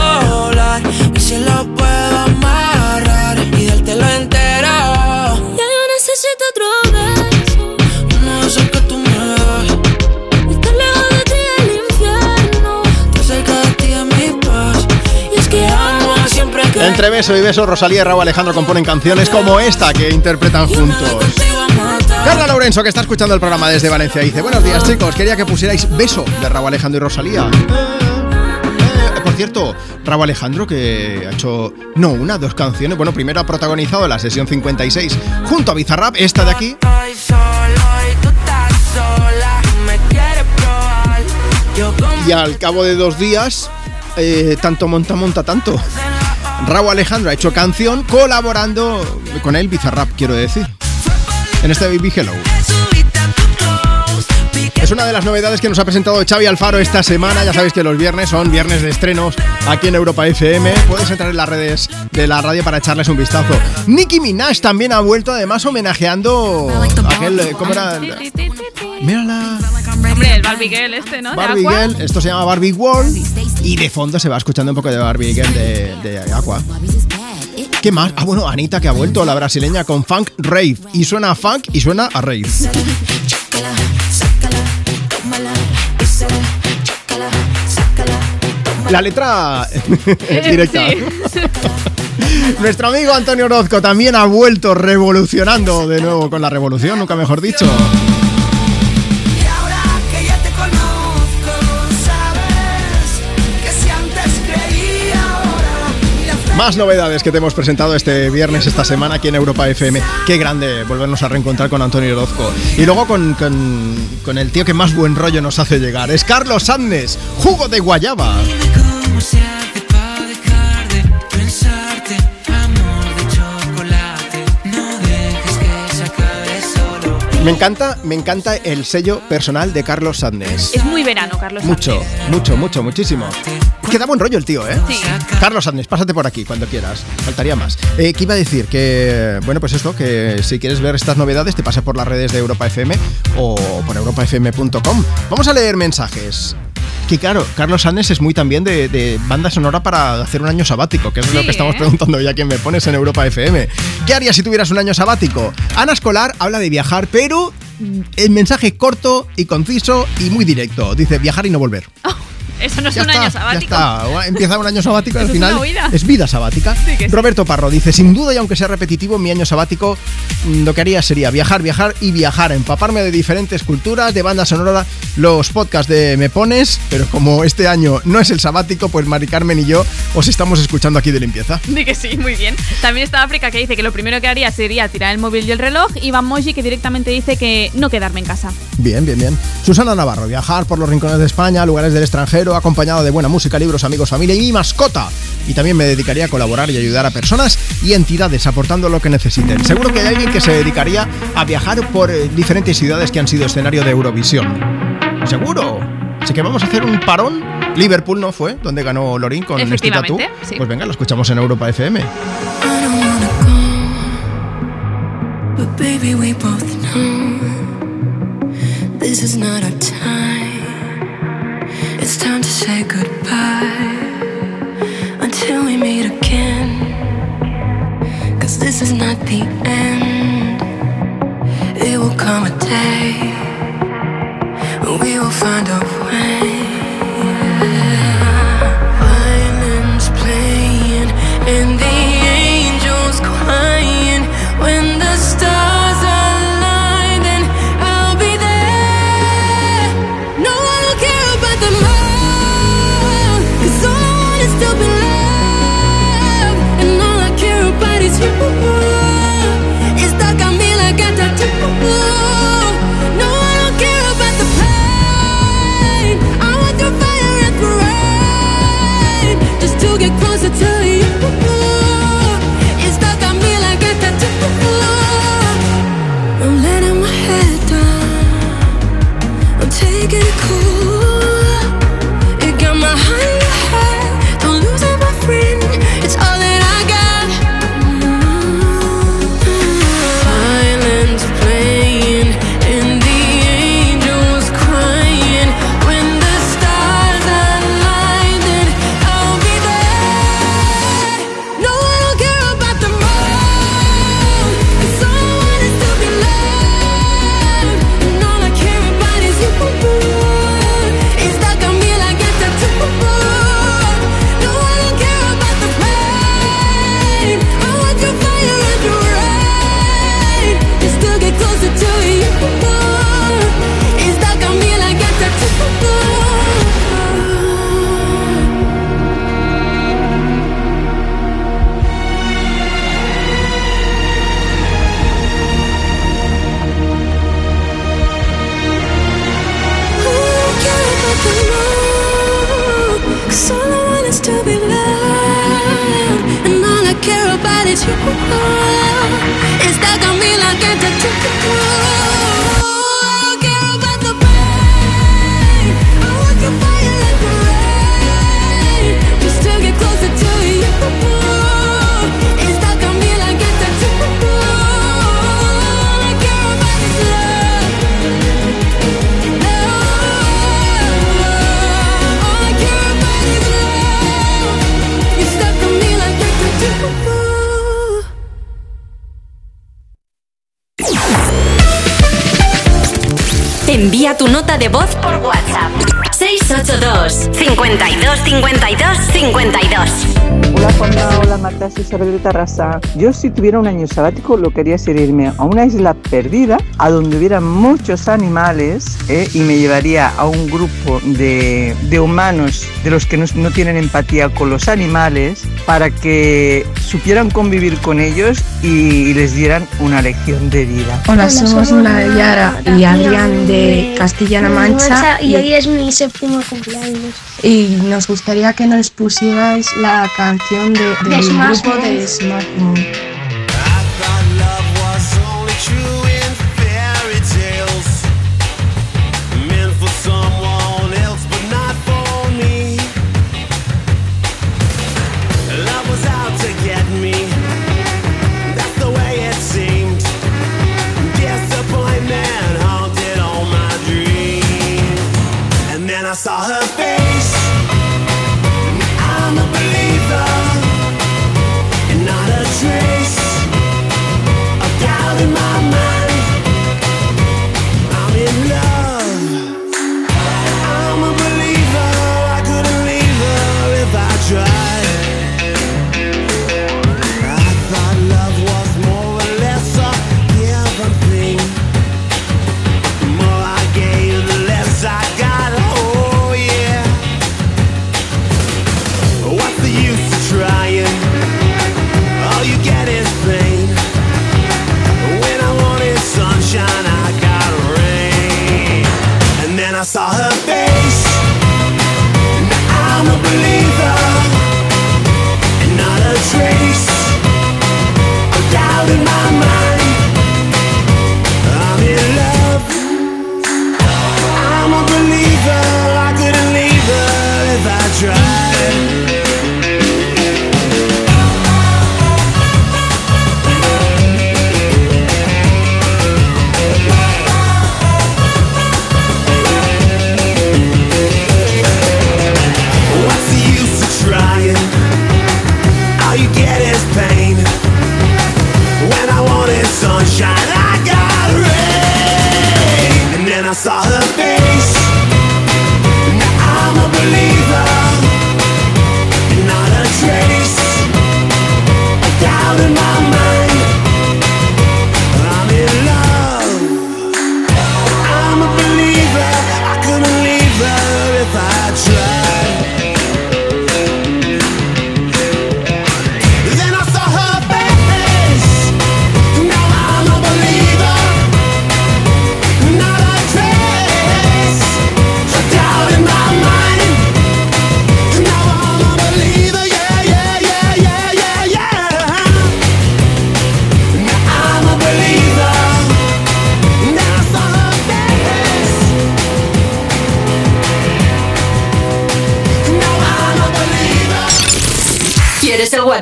S69: si lo puedo amarrar y dártelo entero.
S38: Ya yo necesito otro beso
S69: Uno de esos que tú me das.
S38: Estar lejos de ti el infierno
S69: Estar cerca de ti es mi paz. Y es que amo siempre que
S1: Entre beso y beso, Rosalía y Raúl Alejandro componen canciones como esta que interpretan juntos. Carla Lorenzo, que está escuchando el programa desde Valencia, dice: Buenos días, chicos. Quería que pusierais beso de Raúl Alejandro y Rosalía. Por cierto, Raúl Alejandro, que ha hecho, no, una, dos canciones. Bueno, primero ha protagonizado la sesión 56 junto a Bizarrap, esta de aquí.
S69: Y
S1: al cabo de dos días, eh, tanto monta, monta tanto. Raúl Alejandro ha hecho canción colaborando con él, Bizarrap, quiero decir. En este Baby Hello. Es una de las novedades que nos ha presentado Xavi Alfaro esta semana. Ya sabéis que los viernes son viernes de estrenos aquí en Europa FM. Puedes entrar en las redes de la radio para echarles un vistazo. Nicki Minaj también ha vuelto, además, homenajeando a aquel. eh, ¿Cómo era? Mírala.
S8: Hombre, el Barbie Girl este, ¿no?
S1: Barbie. Girl, esto se llama Barbie World y de fondo se va escuchando un poco de Barbie Girl de, de Aqua. ¿Qué más? Ah, bueno, Anita que ha vuelto, la brasileña, con funk rave. Y suena a funk y suena a rave. La letra es [LAUGHS] directa. [LAUGHS] Nuestro amigo Antonio Orozco también ha vuelto revolucionando de nuevo con la revolución, nunca mejor dicho. Más novedades que te hemos presentado este viernes, esta semana aquí en Europa FM. Qué grande volvernos a reencontrar con Antonio Orozco. Y luego con, con, con el tío que más buen rollo nos hace llegar. Es Carlos Sandes, jugo de guayaba. Me encanta, me encanta el sello personal de Carlos Sandes.
S8: Es muy verano, Carlos.
S1: Mucho, mucho, mucho, muchísimo. Que da buen rollo el tío, ¿eh?
S8: Sí.
S1: Carlos Sandes, pásate por aquí cuando quieras. Faltaría más. Eh, ¿Qué iba a decir? Que, bueno, pues esto, que si quieres ver estas novedades, te pases por las redes de Europa FM o por europafm.com. Vamos a leer mensajes. Que claro, Carlos Sandes es muy también de, de banda sonora para hacer un año sabático, que es lo que estamos
S8: ¿eh?
S1: preguntando ya quién me pones en Europa FM. ¿Qué harías si tuvieras un año sabático? Ana Escolar habla de viajar, pero mm, el mensaje corto y conciso y muy directo. Dice viajar y no volver. [LAUGHS]
S8: Eso no es
S1: Ya
S8: un
S1: está,
S8: año
S1: ya
S8: sabático.
S1: está. Empieza un año sabático y al [LAUGHS]
S8: es
S1: final
S8: huida.
S1: es vida sabática.
S8: Sí que sí.
S1: Roberto Parro dice, sin duda y aunque sea repetitivo, mi año sabático mm, lo que haría sería viajar, viajar y viajar, empaparme de diferentes culturas, de banda sonora, los podcasts de Me Pones, pero como este año no es el sabático, pues Mari Carmen y yo os estamos escuchando aquí de limpieza.
S8: Di que sí, muy bien. También está África que dice que lo primero que haría sería tirar el móvil y el reloj. Y Van Moji que directamente dice que no quedarme en casa.
S1: Bien, bien, bien. Susana Navarro, viajar por los rincones de España, lugares del extranjero, acompañado de buena música, libros, amigos, familia y mi mascota. Y también me dedicaría a colaborar y ayudar a personas y entidades aportando lo que necesiten. Seguro que hay alguien que se dedicaría a viajar por eh, diferentes ciudades que han sido escenario de Eurovisión. Seguro. Así que vamos a hacer un parón. Liverpool no fue, donde ganó Lorin con este tatú.
S8: Efectivamente, sí.
S1: Pues venga, lo escuchamos en Europa FM.
S56: But baby, we both know this is not our time. It's time to say goodbye until we meet again. Cause this is not the end. It will come a day when we will find a way.
S3: Envía tu nota de voz por WhatsApp. 682 52 52 52
S74: Hola Juanma, hola Marta, soy Isabel de Tarrasa. Yo si tuviera un año sabático lo que haría sería irme a una isla perdida, a donde hubiera muchos animales, ¿eh? y me llevaría a un grupo de, de humanos, de los que no, no tienen empatía con los animales, para que supieran convivir con ellos y les dieran una lección de vida.
S75: Hola, somos Nayara y Adrián de Castilla-La Mancha
S59: Y hoy es mi cumpleaños.
S75: y nos gustaría que nos pusierais la canción de,
S59: De
S75: del grupo de Smart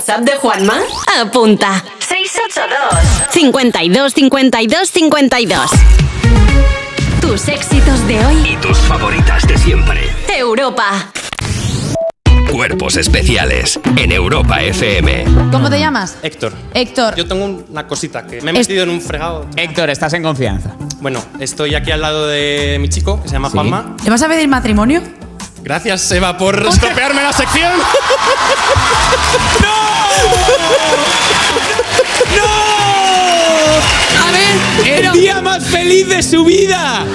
S3: WhatsApp de Juanma? Apunta. 682 52 52 52 Tus éxitos de hoy.
S25: Y tus favoritas de siempre.
S3: Europa.
S25: Cuerpos especiales en Europa FM.
S76: ¿Cómo te llamas?
S77: Héctor.
S76: Héctor.
S77: Yo tengo una cosita que me he metido en un fregado.
S78: Héctor, estás en confianza.
S77: Bueno, estoy aquí al lado de mi chico, que se llama Juanma.
S76: ¿Le vas a pedir matrimonio?
S77: Gracias, Eva, por [LAUGHS] estropearme la sección. [LAUGHS]
S76: A ver,
S78: ¡El
S76: pero-
S78: día más feliz de su vida!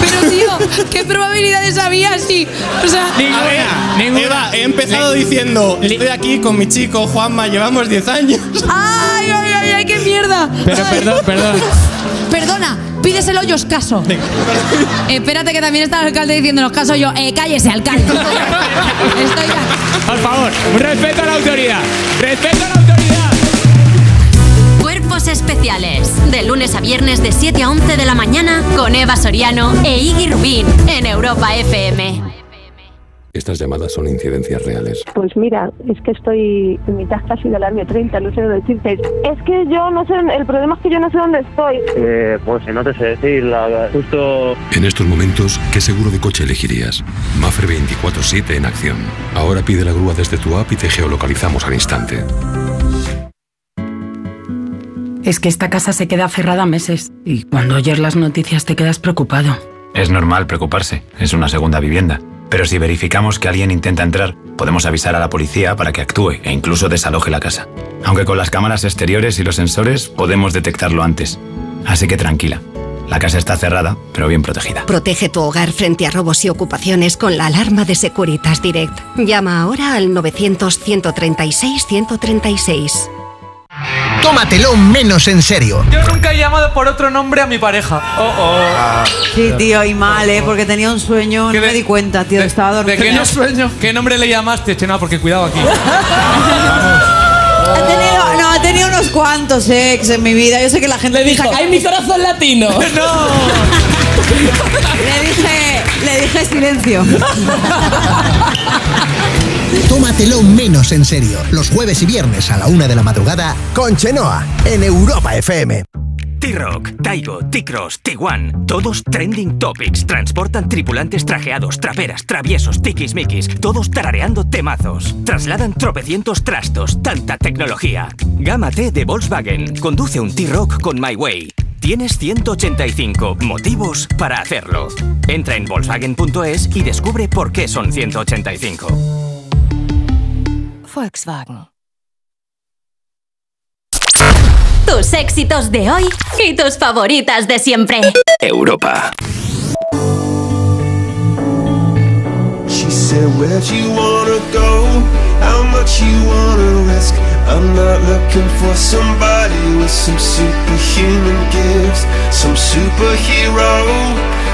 S76: Pero tío, ¿qué probabilidades había si, o sea,
S77: A ver, Eva, he empezado diciendo, estoy aquí con mi chico Juanma, llevamos 10 años.
S76: ay, ay, ay, ay, qué mierda.
S78: Pero
S76: Ay.
S78: perdón, perdón. [LAUGHS]
S76: Perdona, pídeselo yo caso. Espérate que también está el alcalde diciéndonos caso yo. Eh, cállese, alcalde. Estoy ya.
S78: Por favor, respeto a la autoridad. ¡Respeto a la autoridad!
S3: Cuerpos especiales. De lunes a viernes de 7 a 11 de la mañana con Eva Soriano e Iggy Rubín en Europa FM.
S79: Estas llamadas son incidencias reales.
S80: Pues mira, es que estoy en mitad casi del año 30, no sé dónde decirte. Es que yo no sé, el problema es que yo no sé dónde estoy.
S81: Eh, pues no te sé decir, la, justo
S79: En estos momentos, ¿qué seguro de coche elegirías? Mafre 24-7 en acción. Ahora pide la grúa desde tu app y te geolocalizamos al instante.
S82: Es que esta casa se queda cerrada meses y cuando oyes las noticias te quedas preocupado.
S83: Es normal preocuparse, es una segunda vivienda. Pero si verificamos que alguien intenta entrar, podemos avisar a la policía para que actúe e incluso desaloje la casa. Aunque con las cámaras exteriores y los sensores podemos detectarlo antes. Así que tranquila. La casa está cerrada, pero bien protegida.
S18: Protege tu hogar frente a robos y ocupaciones con la alarma de Securitas Direct. Llama ahora al 900-136-136.
S79: Tómatelo menos en serio.
S84: Yo nunca he llamado por otro nombre a mi pareja. Oh, oh.
S23: Sí, tío, y mal, ¿eh? Porque tenía un sueño, no me di cuenta, tío, estaba
S84: ¿De
S23: dormido.
S84: qué, no, sueño? ¿Qué nombre le llamaste? Che, no, porque cuidado aquí.
S23: Ha tenido, no, ha tenido unos cuantos ex en mi vida. Yo sé que la gente le
S85: dijo, "Ay, mi corazón latino". [LAUGHS]
S23: no. le dije, le dije silencio. [LAUGHS]
S79: Tómatelo menos en serio. Los jueves y viernes a la una de la madrugada con Chenoa en Europa FM.
S86: T-Rock, Taigo, T-Cross, T1, todos trending topics. Transportan tripulantes trajeados, traperas, traviesos, tiquismiquis, todos tarareando temazos. Trasladan tropecientos trastos, tanta tecnología. Gama T de Volkswagen. Conduce un T-Rock con My Way. Tienes 185 motivos para hacerlo. Entra en Volkswagen.es y descubre por qué son 185.
S3: Volkswagen. Tus éxitos de hoy y tus favoritas de siempre.
S86: Europa.
S87: She said, Where'd you wanna go? How much you wanna risk? I'm not looking for somebody with some superhuman gifts, some superhero,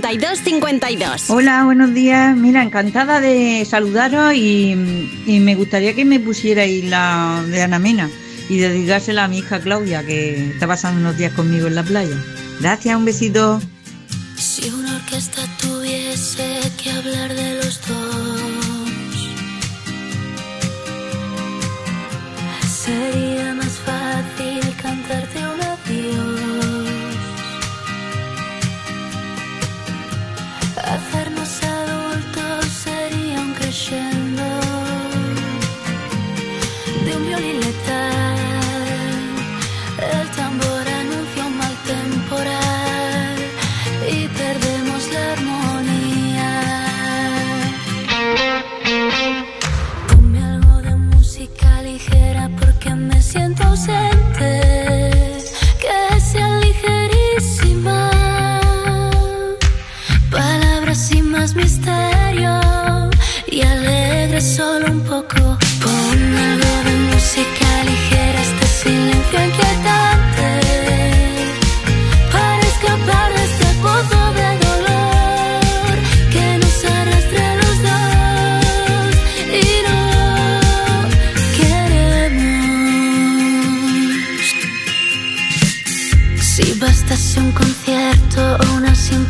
S3: 52 52 52.
S77: Hola, buenos días. Mira, encantada de saludaros y, y me gustaría que me pusierais la de Ana Mena y dedicársela a mi hija Claudia, que está pasando unos días conmigo en la playa. Gracias, un besito.
S38: Si una orquesta tuviese que hablar de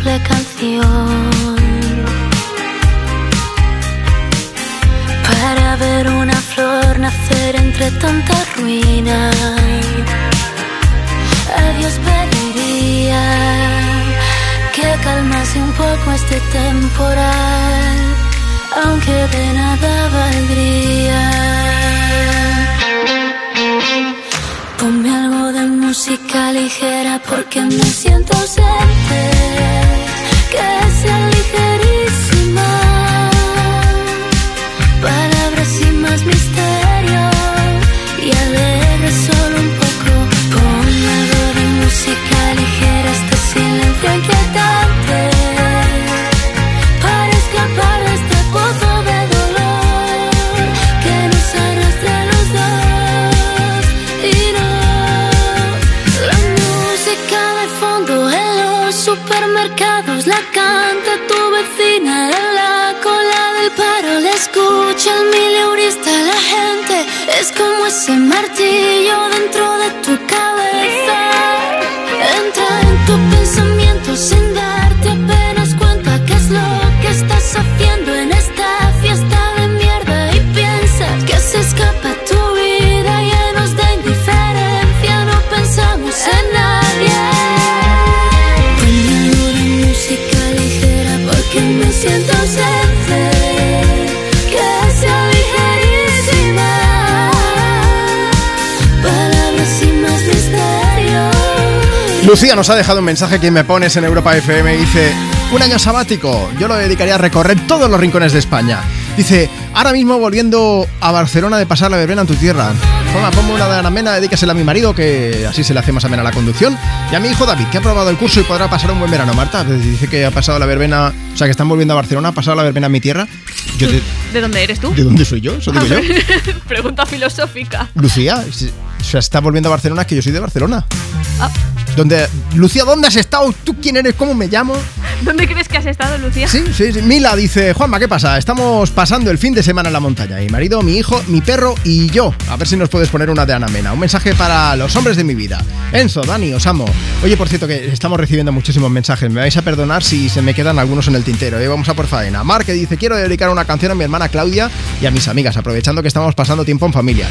S38: simple canción para ver una flor nacer entre tanta ruina. A Dios pediría que calmase un poco este temporal, aunque de nada valdría. Ponme algo de música ligera porque me siento ausente. Que sea ligerísima. Como ese
S1: Lucía nos ha dejado un mensaje que me pones en Europa FM. Dice: Un año sabático. Yo lo dedicaría a recorrer todos los rincones de España. Dice: Ahora mismo volviendo a Barcelona de pasar la verbena en tu tierra. Toma, ponme una de Ana Mena, dedícasela a mi marido, que así se le hace más amena la conducción. Y a mi hijo David, que ha aprobado el curso y podrá pasar un buen verano. Marta, dice que ha pasado la verbena, o sea, que están volviendo a Barcelona, ha pasado la verbena en mi tierra. Yo te-
S8: ¿De dónde eres tú?
S1: ¿De dónde soy yo? Eso digo yo. [LAUGHS]
S8: Pregunta filosófica.
S1: Lucía, o sea, está volviendo a Barcelona, que yo soy de Barcelona.
S8: Ah.
S1: Donde, Lucía, ¿dónde has estado? ¿Tú quién eres? ¿Cómo me llamo?
S8: ¿Dónde crees que has estado, Lucía?
S1: Sí, sí, sí. Mila dice, Juanma, ¿qué pasa? Estamos pasando el fin de semana en la montaña. Mi marido, mi hijo, mi perro y yo. A ver si nos puedes poner una de Ana Mena. Un mensaje para los hombres de mi vida. Enzo, Dani, os amo. Oye, por cierto, que estamos recibiendo muchísimos mensajes. Me vais a perdonar si se me quedan algunos en el tintero. ¿eh? Vamos a por faena. Mar, que dice, quiero dedicar una canción a mi hermana Claudia y a mis amigas, aprovechando que estamos pasando tiempo en familia.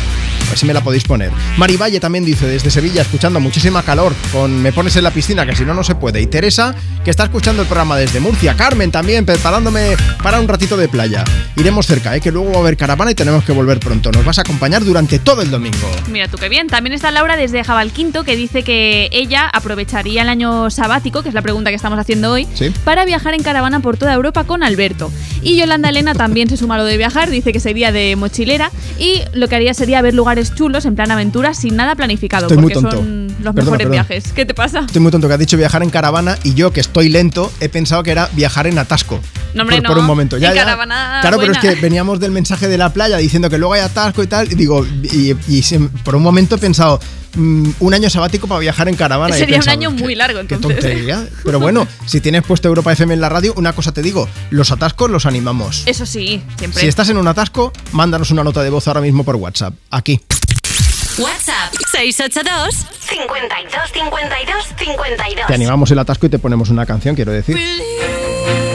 S1: A ver si me la podéis poner. Mari Valle también dice, desde Sevilla, escuchando muchísima calor, con Me pones en la piscina, que si no, no se puede. Y Teresa, que está escuchando el programa desde Murcia. Carmen también, preparándome para un ratito de playa. Iremos cerca, ¿eh? que luego va a haber caravana y tenemos que volver pronto. Nos vas a acompañar durante todo el domingo.
S8: Mira tú qué bien. También está Laura desde Jabalquinto que dice que ella aprovecharía el año sabático, que es la pregunta que estamos haciendo hoy,
S1: Sí.
S8: para viajar en caravana por toda Europa con Alberto. Y Yolanda Elena también se suma a lo de viajar, dice que sería de mochilera y lo que haría sería ver lugares chulos en plan aventura sin nada planificado,
S1: Estoy muy
S8: porque
S1: tonto.
S8: son los
S1: Perdona,
S8: mejores viajes. ¿Qué te pasa?
S1: Estoy muy tonto que has dicho viajar en caravana y yo, que estoy lento, he pensado que era viajar en atasco.
S8: No, hombre,
S1: por,
S8: no.
S1: por un momento. Ya,
S8: En
S1: ya.
S8: caravana
S1: Claro, pero es que veníamos del mensaje de la playa diciendo que luego hay atasco y tal. Y digo, y, por un momento he pensado, mm, un año sabático para viajar en caravana.
S8: Sería un año muy largo,
S1: Qué
S8: entonces.
S1: tontería. Pero bueno, si tienes puesto Europa FM en la radio, una cosa te digo, los atascos los animamos.
S8: Eso sí, siempre.
S1: Si estás en un atasco, mándanos una nota de voz ahora mismo por WhatsApp. Aquí.
S3: WhatsApp 682
S38: 52 52 52.
S1: Te animamos el atasco y te ponemos una canción, quiero decir.
S27: Release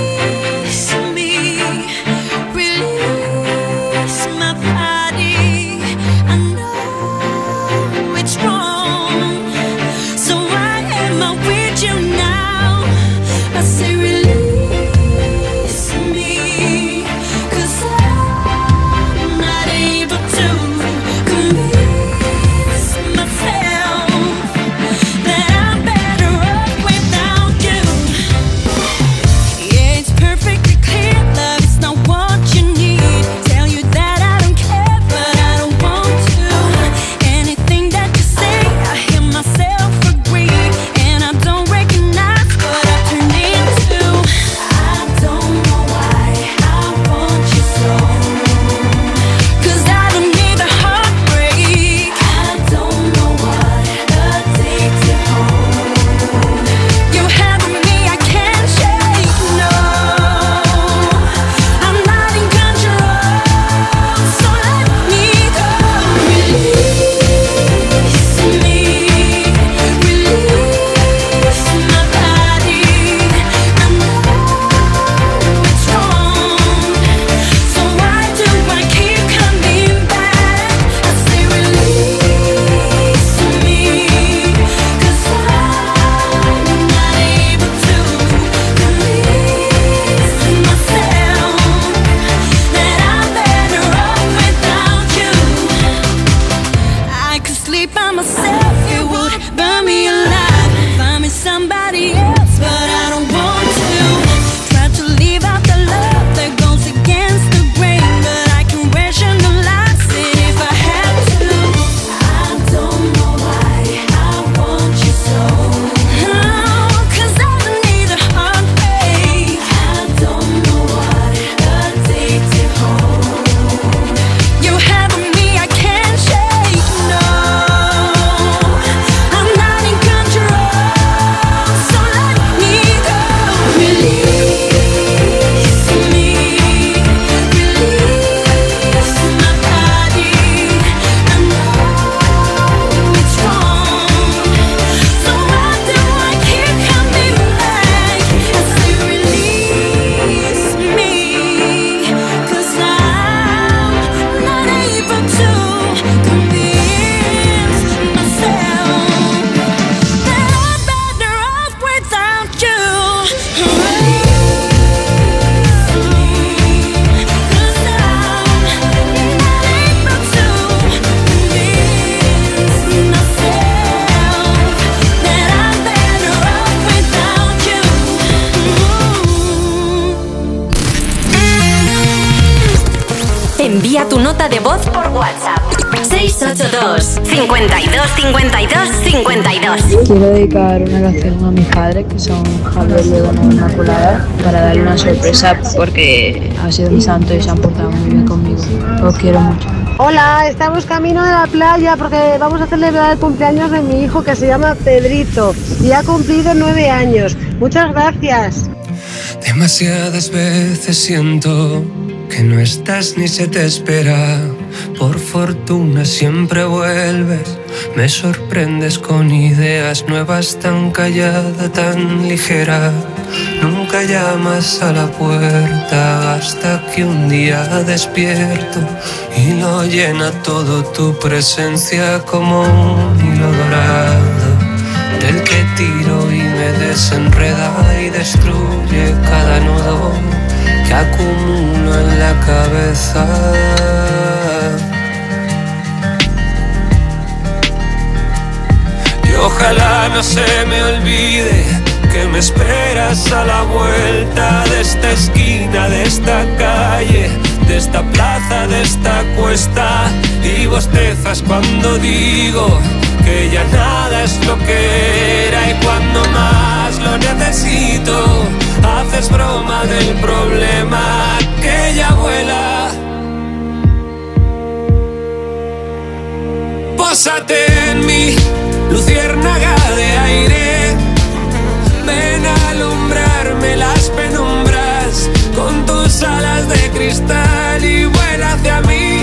S88: sorpresa porque ha sido mi santo y se han portado muy bien conmigo. Os quiero mucho.
S89: Hola, estamos camino de la playa porque vamos a celebrar el cumpleaños de mi hijo que se llama Pedrito y ha cumplido nueve años. Muchas gracias.
S60: Demasiadas veces siento que no estás ni se te espera. Por fortuna siempre vuelves. Me sorprendes con ideas nuevas tan callada, tan ligera. Nunca llamas a la puerta hasta que un día despierto y lo llena todo tu presencia como un hilo dorado del que tiro y me desenreda y destruye cada nudo que acumulo en la cabeza. Y ojalá no se me olvide que me esperas a la vuelta de esta esquina, de esta calle, de esta plaza, de esta cuesta. Y bostezas cuando digo que ya nada es lo que era y cuando más lo necesito, haces broma del problema que ya vuela. Pósate en mí, luciérnaga de aire. Cristal y vuela hacia mí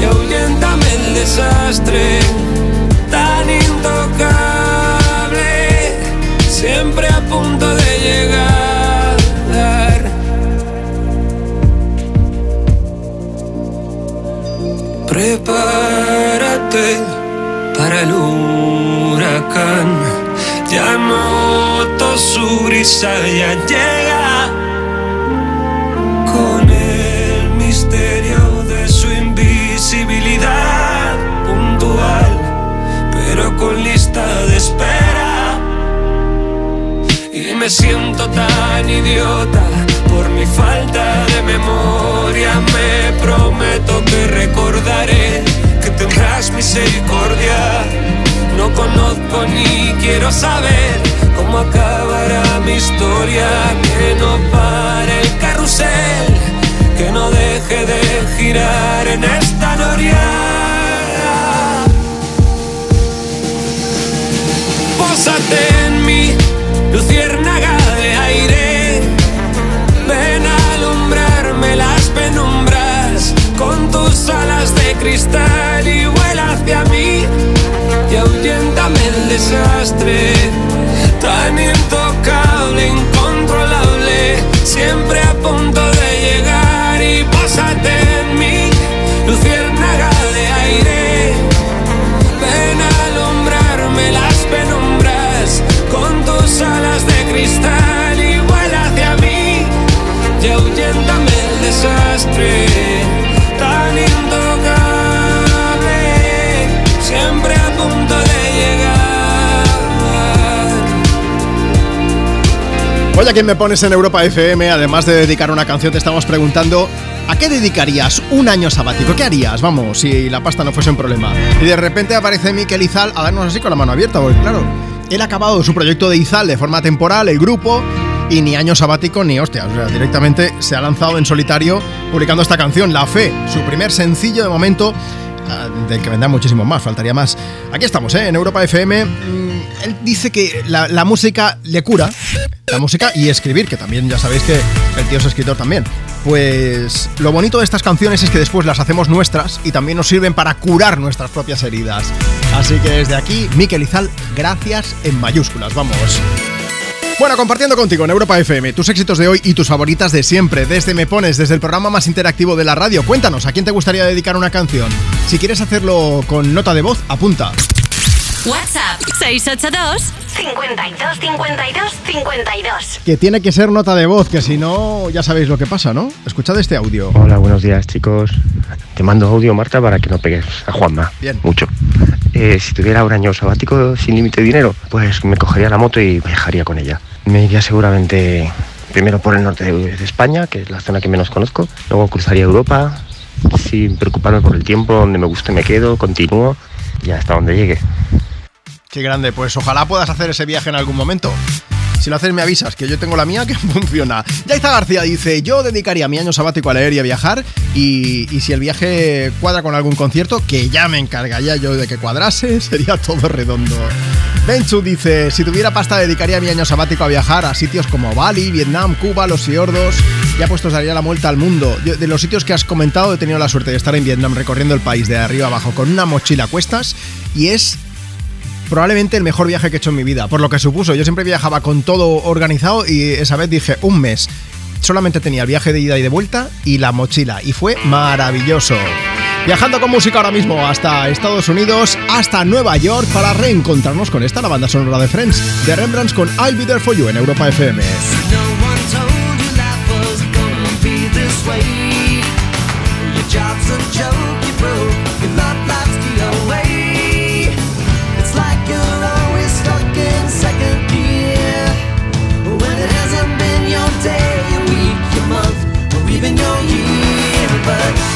S60: y ahuyéntame el desastre tan intocable, siempre a punto de llegar. Prepárate para el huracán, ya noto su brisa, ya llega me siento tan idiota por mi falta de memoria. Me prometo que recordaré que tendrás misericordia. No conozco ni quiero saber cómo acabará mi historia. Que no pare el carrusel, que no deje de girar en esta noria. Pósate cristal y vuela hacia mí. Y ahuyéntame el desastre, tan intocable, incontrolable, siempre a punto de llegar. Y pósate en mí, luciérnaga de aire. Ven a alumbrarme las penumbras con tus alas de cristal y vuela hacia mí y ahuyéntame el desastre
S1: Oye, ¿a quién me pones en Europa FM? Además de dedicar una canción, te estamos preguntando ¿a qué dedicarías un año sabático? ¿Qué harías? Vamos, si la pasta no fuese un problema. Y de repente aparece Miquel Izal a darnos así con la mano abierta, porque claro, él ha acabado su proyecto de Izal de forma temporal, el grupo, y ni año sabático ni hostias. O sea, directamente se ha lanzado en solitario publicando esta canción, La Fe, su primer sencillo de momento. ah, Del que vendrá muchísimo más, faltaría más. Aquí estamos, ¿eh? en Europa FM. Mm, Él dice que la, la música le cura, la música y escribir, que también ya sabéis que el tío es escritor también. Pues lo bonito de estas canciones es que después las hacemos nuestras y también nos sirven para curar nuestras propias heridas. Así que desde aquí, Miquel Izal, gracias en mayúsculas, vamos. Bueno, compartiendo contigo en Europa FM tus éxitos de hoy y tus favoritas de siempre. Desde Me Pones, desde el programa más interactivo de la radio. Cuéntanos, ¿a quién te gustaría dedicar una canción? Si quieres hacerlo con nota de voz, apunta.
S3: WhatsApp 682 52 52 52.
S1: Que tiene que ser nota de voz, que si no, ya sabéis lo que pasa, ¿no? Escuchad este audio.
S90: Hola, buenos días chicos. Te mando audio, Marta, para que no pegues a Juanma.
S1: Bien.
S90: Mucho. Eh, si tuviera un año sabático sin límite de dinero, pues me cogería la moto y viajaría con ella. Me iría seguramente primero por el norte de, de España, que es la zona que menos conozco. Luego cruzaría Europa, sin preocuparme por el tiempo, donde me guste me quedo, continúo y hasta donde llegue.
S1: Qué grande, pues ojalá puedas hacer ese viaje en algún momento. Si lo haces me avisas, que yo tengo la mía que [LAUGHS] funciona. Yaiza García dice, yo dedicaría mi año sabático a leer y a viajar y, y si el viaje cuadra con algún concierto, que ya me encargaría yo de que cuadrase, [LAUGHS] sería todo redondo. Benchu dice, si tuviera pasta dedicaría mi año sabático a viajar a sitios como Bali, Vietnam, Cuba, los fiordos. Ya puestos daría la vuelta al mundo. De los sitios que has comentado he tenido la suerte de estar en Vietnam recorriendo el país de arriba abajo con una mochila a cuestas y es probablemente el mejor viaje que he hecho en mi vida, por lo que supuso. Yo siempre viajaba con todo organizado y esa vez dije un mes. Solamente tenía el viaje de ida y de vuelta y la mochila y fue maravilloso. Viajando con música ahora mismo hasta Estados Unidos, hasta Nueva York para reencontrarnos con esta, la banda sonora de Friends, de Rembrandts con I'll Be There For You en Europa FM.
S67: Even your year. But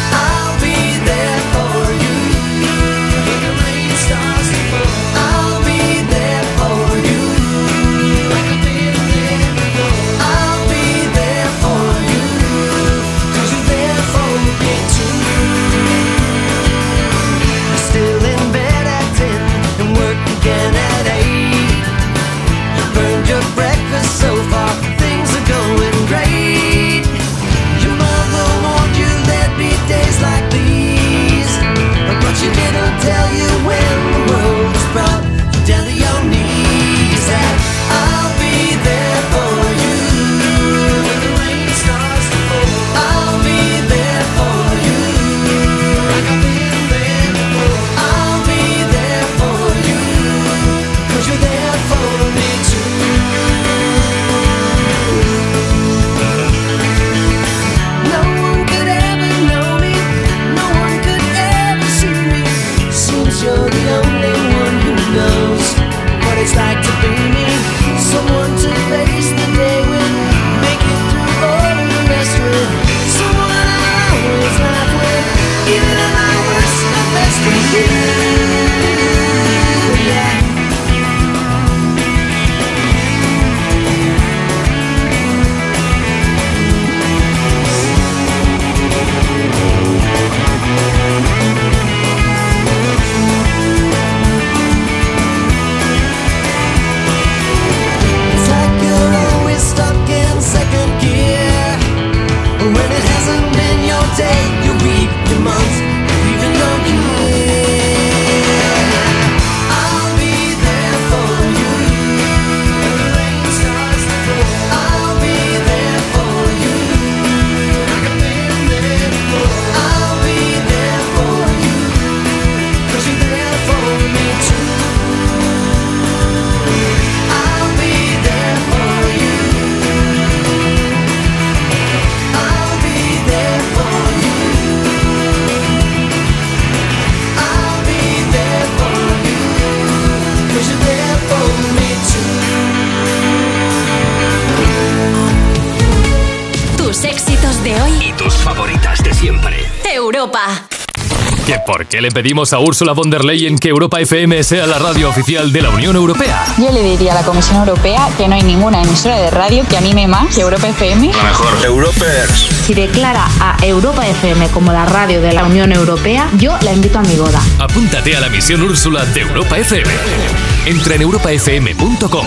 S2: siempre.
S3: Europa.
S62: ¿Que por qué le pedimos a Ursula von der Leyen que Europa FM sea la radio oficial de la Unión Europea?
S88: Yo le diría a la Comisión Europea que no hay ninguna emisora de radio que anime más que Europa FM.
S62: La mejor. Europers.
S88: Si declara a Europa FM como la radio de la Unión Europea, yo la invito a mi boda.
S62: Apúntate a la misión Úrsula de Europa FM. Entra en europafm.com.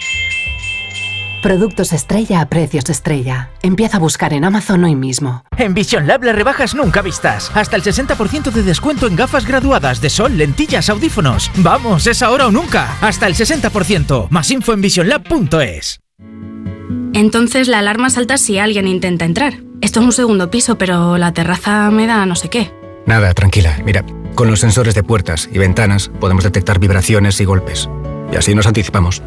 S91: Productos estrella a precios estrella. Empieza a buscar en Amazon hoy mismo.
S92: En Vision Lab las rebajas nunca vistas. Hasta el 60% de descuento en gafas graduadas de sol, lentillas, audífonos. Vamos, es ahora o nunca. Hasta el 60%. Más info en visionlab.es.
S93: Entonces la alarma salta si alguien intenta entrar. Esto es un segundo piso, pero la terraza me da no sé qué.
S94: Nada, tranquila. Mira, con los sensores de puertas y ventanas podemos detectar vibraciones y golpes. Y así nos anticipamos.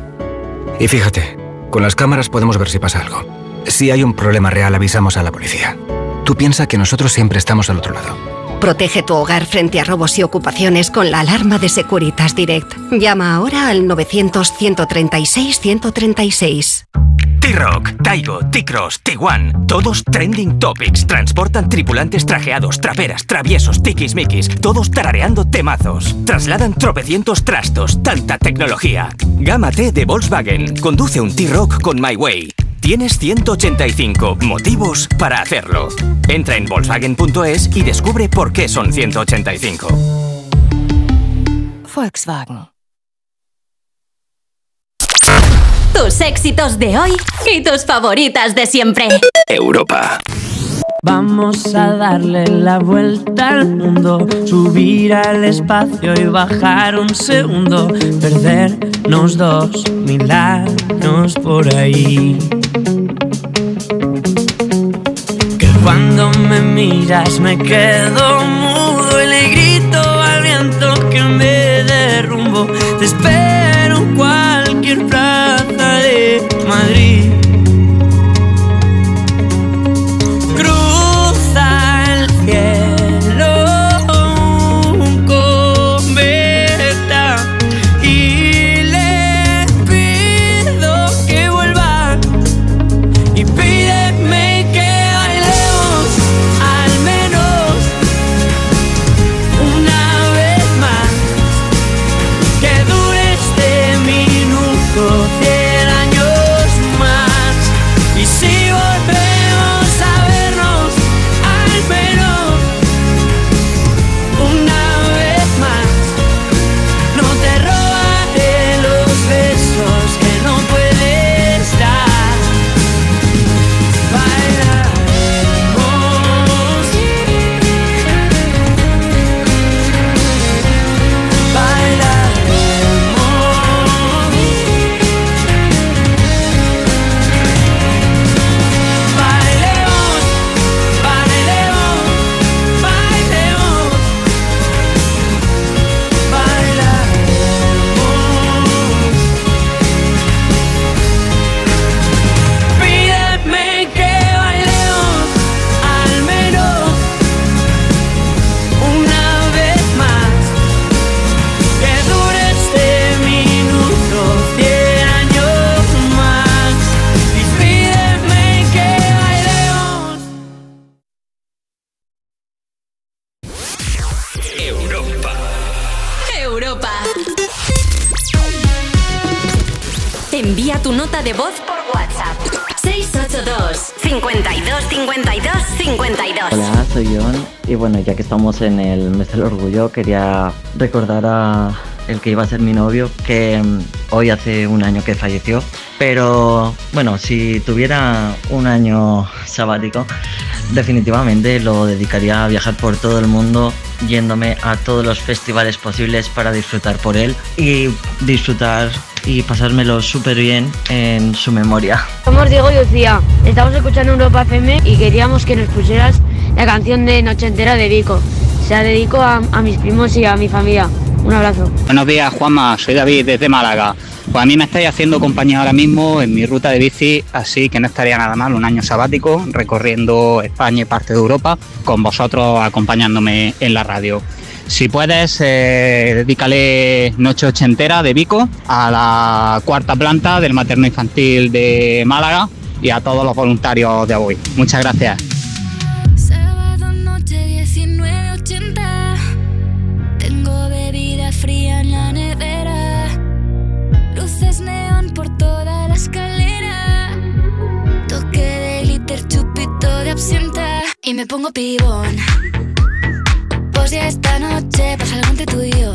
S94: Y fíjate, con las cámaras podemos ver si pasa algo.
S95: Si hay un problema real, avisamos a la policía. Tú piensa que nosotros siempre estamos al otro lado.
S18: Protege tu hogar frente a robos y ocupaciones con la alarma de Securitas Direct. Llama ahora al 900-136-136.
S86: T-Rock, Taigo, T-Cross, Tiguan, todos trending topics. Transportan tripulantes trajeados, traperas, traviesos, tiquismiquis, todos tarareando temazos. Trasladan tropecientos trastos, tanta tecnología. Gama T de Volkswagen. Conduce un T-Rock con My Way. Tienes 185 motivos para hacerlo. Entra en Volkswagen.es y descubre por qué son 185.
S3: Volkswagen. Tus éxitos de hoy y tus favoritas de siempre.
S96: Europa. Vamos a darle la vuelta al mundo, subir al espacio y bajar un segundo, perdernos dos mil años por ahí. Que cuando me miras me quedo mudo y le grito al viento que me dé rumbo. Te espero en cualquier plaza de Madrid.
S3: Europa. Envía tu nota de voz por WhatsApp. 682 52 52 52.
S97: Hola, soy John y bueno, ya que estamos en el mes del orgullo, quería recordar a el que iba a ser mi novio que mm, hoy hace un año que falleció. Pero bueno, si tuviera un año sabático, definitivamente lo dedicaría a viajar por todo el mundo, yéndome a todos los festivales posibles para disfrutar por él y disfrutar y pasármelo súper bien en su memoria.
S98: Somos Diego y Lucía. Estamos escuchando Europa FM y queríamos que nos pusieras la canción de Noche Entera de Vico. Se la dedico a, a mis primos y a mi familia. Un abrazo.
S99: Buenos días, Juanma. Soy David desde Málaga. Pues a mí me estáis haciendo compañía ahora mismo en mi ruta de bici, así que no estaría nada mal un año sabático recorriendo España y parte de Europa con vosotros acompañándome en la radio. Si puedes, eh, dedícale Noche Ochentera de Vico a la cuarta planta del materno infantil de Málaga y a todos los voluntarios de hoy. Muchas gracias.
S38: Y me pongo pibón. Pues ya esta noche pasa algo entre tú y yo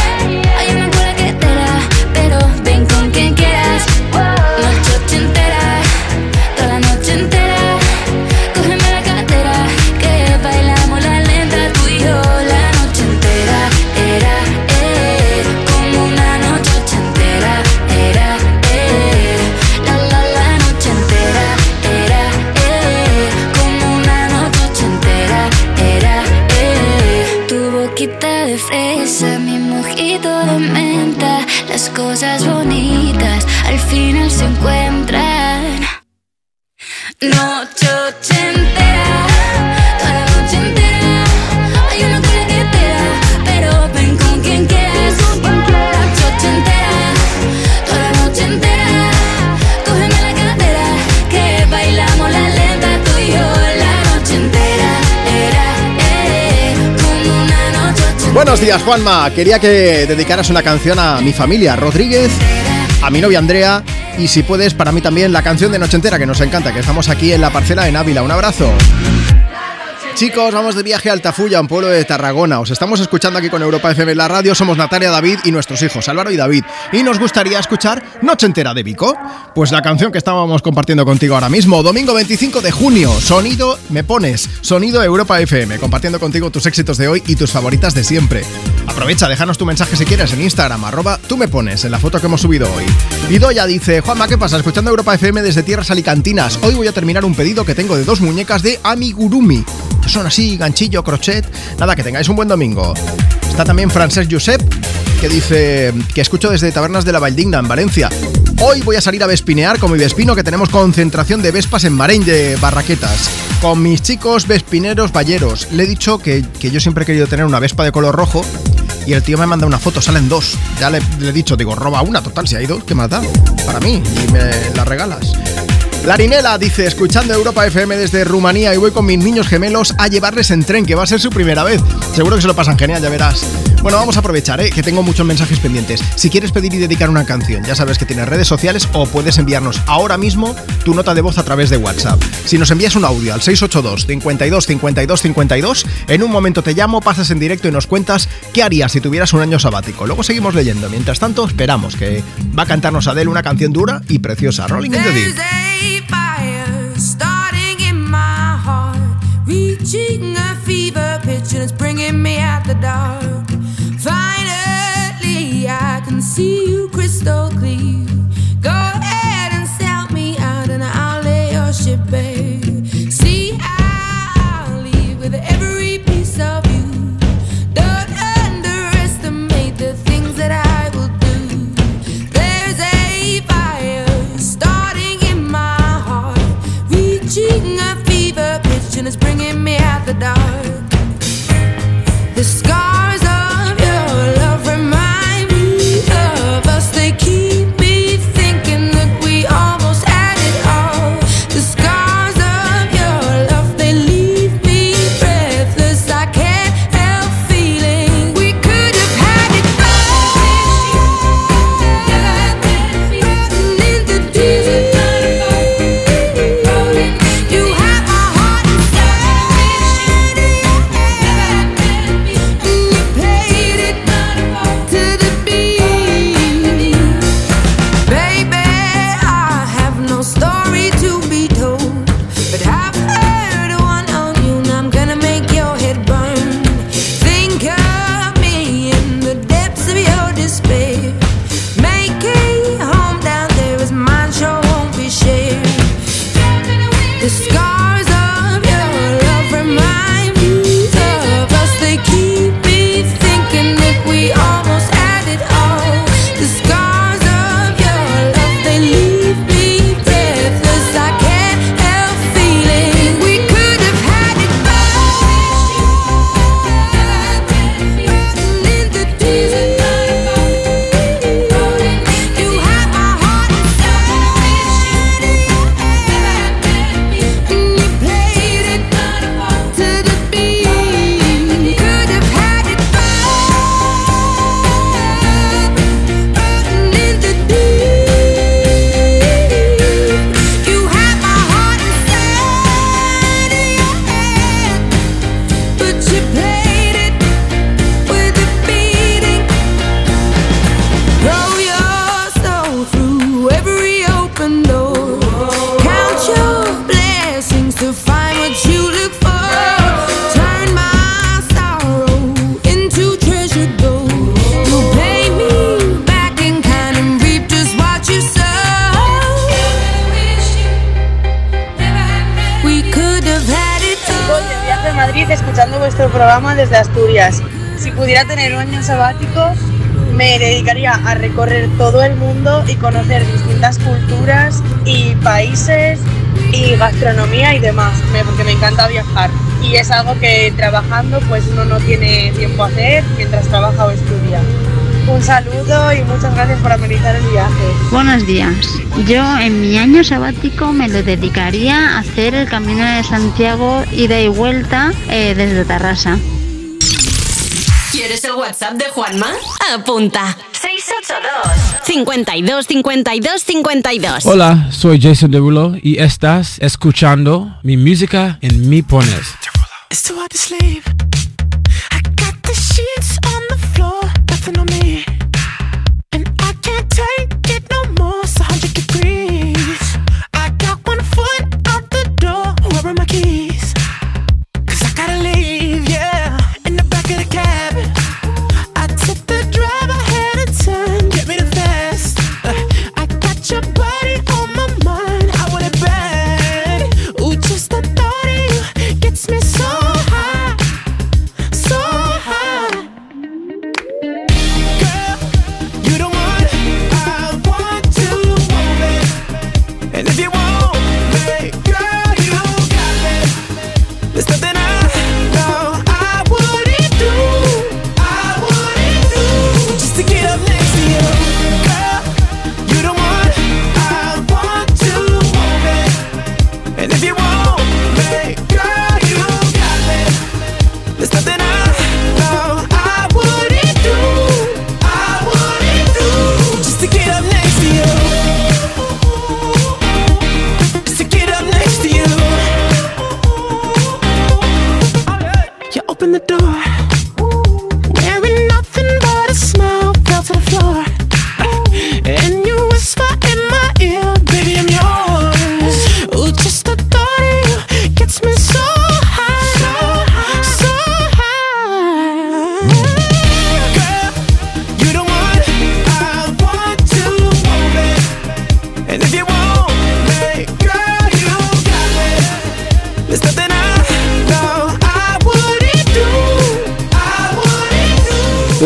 S38: Noche ochentera, toda la noche entera. Hay cola que te da, pero ven con quien quieras. Noche ochentera, toda la noche entera. Cógeme la cadera, que bailamos la lenta tú y yo la noche entera. Era, eh, como una noche ochentera.
S1: Buenos días, Juanma. Quería que dedicaras una canción a mi familia, Rodríguez, a mi novia Andrea y si puedes, para mí también la canción de Noche Entera, que nos encanta, que estamos aquí en la parcela en Ávila. Un abrazo. Chicos, vamos de viaje a Altafulla, un pueblo de Tarragona. Os estamos escuchando aquí con Europa FM en la radio. Somos Natalia, David y nuestros hijos, Álvaro y David. Y nos gustaría escuchar Noche Entera de Vico. Pues la canción que estábamos compartiendo contigo ahora mismo. Domingo 25 de junio. Sonido, me pones. Sonido Europa FM. Compartiendo contigo tus éxitos de hoy y tus favoritas de siempre. Aprovecha, déjanos tu mensaje si quieres en Instagram, arroba tú me pones, en la foto que hemos subido hoy. Y Doya dice, Juanma, ¿qué pasa? Escuchando Europa FM desde tierras alicantinas. Hoy voy a terminar un pedido que tengo de dos muñecas de Amigurumi. Son así, ganchillo, crochet. Nada, que tengáis un buen domingo. Está también Francesc Josep, que dice que escucho desde Tabernas de la Valdigna, en Valencia. Hoy voy a salir a vespinear con mi vespino, que tenemos concentración de vespas en Mareñ de Barraquetas. Con mis chicos vespineros valleros. Le he dicho que, que yo siempre he querido tener una vespa de color rojo. Y el tío me manda una foto, salen dos. Ya le, le he dicho, digo, roba una, total, si hay dos, ¿qué más da? Para mí, y me la regalas. Larinela dice, escuchando Europa FM desde Rumanía y voy con mis niños gemelos a llevarles en tren, que va a ser su primera vez. Seguro que se lo pasan genial, ya verás. Bueno, vamos a aprovechar, ¿eh? que tengo muchos mensajes pendientes. Si quieres pedir y dedicar una canción, ya sabes que tienes redes sociales o puedes enviarnos ahora mismo tu nota de voz a través de WhatsApp. Si nos envías un audio al 682 52 52 52, en un momento te llamo, pasas en directo y nos cuentas qué harías si tuvieras un año sabático. Luego seguimos leyendo. Mientras tanto, esperamos que va a cantarnos Adele una canción dura y preciosa. Rolling in the Deep.
S56: Reaching a fever pitch, and it's bringing me out the dark. Finally, I can see you crystal clear. Fever pitch, and it's bringing me out the dark.
S100: Conocer distintas culturas y países y gastronomía y demás, porque me encanta viajar. Y es algo que trabajando pues uno no tiene tiempo a hacer mientras trabaja o estudia. Un saludo y muchas gracias por amenizar el viaje.
S101: Buenos días. Yo en mi año sabático me lo dedicaría a hacer el Camino de Santiago ida y vuelta eh, desde Tarrasa.
S3: ¿Quieres el WhatsApp de Juanma? Apunta. 682 52 52 52.
S102: Hola, soy Jason Derulo y estás escuchando mi música en Mi Pones.
S27: It's too hard to sleep.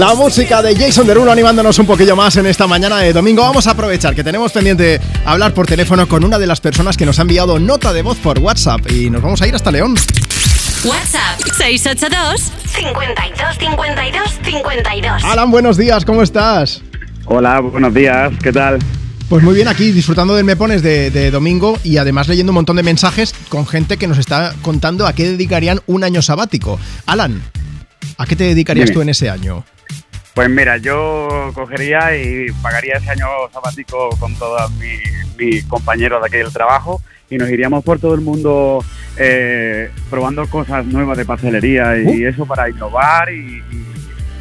S1: La música de Jason Derulo animándonos un poquillo más en esta mañana de domingo. Vamos a aprovechar que tenemos pendiente hablar por teléfono con una de las personas que nos ha enviado nota de voz por WhatsApp y nos vamos a ir hasta León.
S3: WhatsApp 682 52 52 52.
S1: Alan, buenos días, ¿cómo estás?
S99: Hola, buenos días, ¿qué tal?
S1: Pues muy bien, aquí disfrutando del Me Pones de, de domingo y además leyendo un montón de mensajes con gente que nos está contando a qué dedicarían un año sabático. Alan, ¿a qué te dedicarías
S99: Dime.
S1: tú en ese año?
S99: Pues mira, yo cogería y pagaría ese año sabático con todos mis, mis compañeros de aquí del trabajo y nos iríamos por todo el mundo eh, probando cosas nuevas de pastelería y eso para innovar y,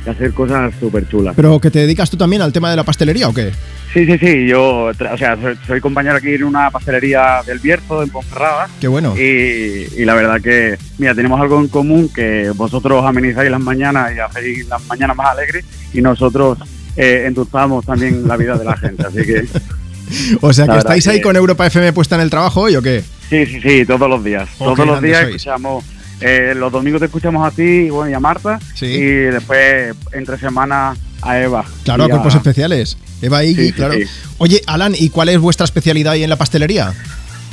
S99: y hacer cosas súper chulas.
S1: ¿Pero que te dedicas tú también al tema de la pastelería o qué?
S99: Sí, sí, sí, yo o sea, soy, soy compañero aquí en una pastelería del Bierzo, en Ponferrada.
S1: Qué bueno.
S99: Y, y la verdad que, mira, tenemos algo en común que vosotros amenizáis las mañanas y hacéis las mañanas más alegres y nosotros eh, endulzamos también la vida de la gente. Así que [LAUGHS]
S1: O sea, que estáis ahí
S99: que-
S1: con Europa FM puesta en el trabajo hoy o qué?
S99: sí, sí, sí, todos los días.
S1: Oh,
S99: todos los días
S1: sois.
S99: escuchamos, eh, los domingos te escuchamos a ti y, bueno, y a Marta y después entre semanas a Eva.
S1: Claro, a cuerpos especiales. Eva Iggy,
S99: Sí, sí,
S1: claro.
S99: sí.
S1: Oye, Alan, ¿y cuál es vuestra especialidad ahí en la pastelería?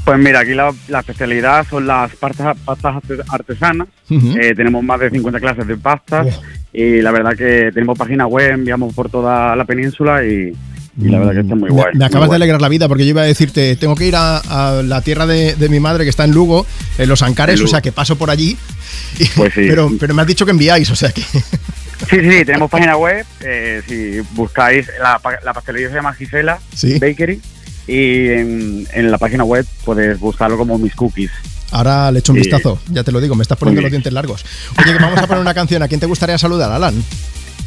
S99: Pues mira, aquí la, la especialidad son las pastas, pastas arte- artesanas. Eh, tenemos más de 50 clases de pastas y la verdad que tenemos página web, enviamos por toda la península y, y la verdad que está muy guay.
S1: Me, acabas de alegrar la vida porque yo iba a decirte, tengo que ir a, a la tierra de, de mi madre que está en Lugo, en Los Ancares,
S99: En
S1: o sea que paso por allí. Y-
S99: Pues sí. [LAUGHS]
S1: pero, pero me has dicho que enviáis, o sea que. [LAUGHS]
S99: Sí, sí, sí, tenemos página web. eh, si buscáis, la, pa- la pastelería se llama Gisela
S1: Sí.
S99: Bakery y en, en la página web puedes buscarlo como mis cookies.
S1: Ahora le echo un
S99: Sí.
S1: vistazo, ya te lo digo, me estás poniendo los dientes largos. Oye, que vamos a poner una canción. ¿A quién te gustaría saludar, Alan?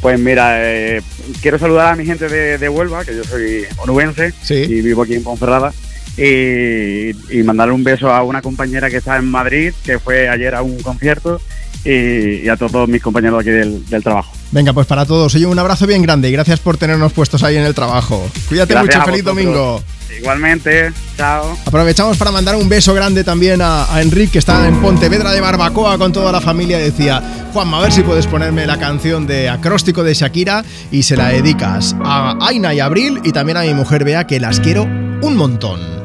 S99: Pues mira, eh, quiero saludar a mi gente de, de Huelva, que yo soy onubense y vivo aquí en Ponferrada. Y, y mandarle un beso a una compañera que está en Madrid, que fue ayer a un concierto. Y, y a todos mis compañeros aquí del, del trabajo.
S1: Venga, pues para todos, oye, un abrazo bien grande y gracias por tenernos puestos ahí en el trabajo. Cuídate
S99: Gracias
S1: mucho, feliz domingo.
S99: Igualmente, chao.
S1: Aprovechamos para mandar un beso grande también a, a Enrique, que está en Pontevedra de Barbacoa con toda la familia. Decía, Juanma, a ver si puedes ponerme la canción de acróstico de Shakira y se la dedicas a Aina y Abril y también a mi mujer Bea, que las quiero un montón.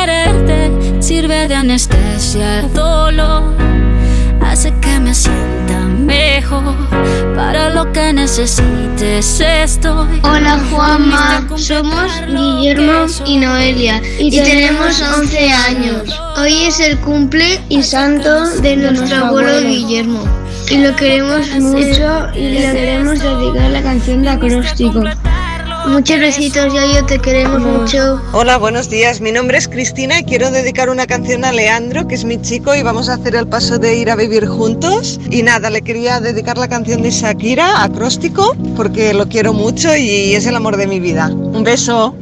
S38: Quererte sirve de anestesia el dolor. Hace que me sienta mejor. Para lo que necesites estoy.
S103: Hola Juanma, somos Guillermo y Noelia y tenemos 11 años. Hoy es el cumple y santo de nuestro abuelo Guillermo y lo queremos mucho y le queremos dedicar la canción de acróstico. Muchos besitos, yo te queremos mucho.
S104: Hola, buenos días. Mi nombre es Cristina y quiero dedicar una canción a Leandro, que es mi chico, y vamos a hacer el paso de ir a vivir juntos. Y nada, le quería dedicar la canción de Shakira, acróstico, porque lo quiero mucho y es el amor de mi vida. Un beso.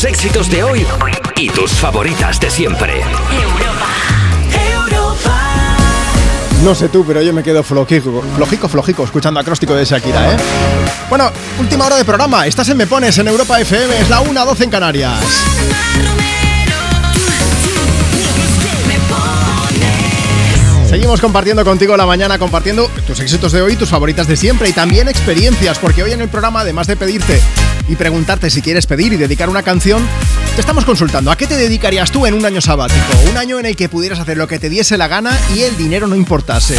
S2: Tus éxitos de hoy y tus favoritas de siempre.
S1: No sé tú, pero yo me quedo flojico, flojico, flojico, escuchando acróstico de Shakira, ¿eh? Bueno, última hora de programa. Estás en Me Pones en Europa FM, es la 1.12 en Canarias. Seguimos compartiendo contigo la mañana, compartiendo tus éxitos de hoy, tus favoritas de siempre y también experiencias, porque hoy en el programa, además de pedirte y preguntarte si quieres pedir y dedicar una canción, te estamos consultando a qué te dedicarías tú en un año sabático, un año en el que pudieras hacer lo que te diese la gana y el dinero no importase.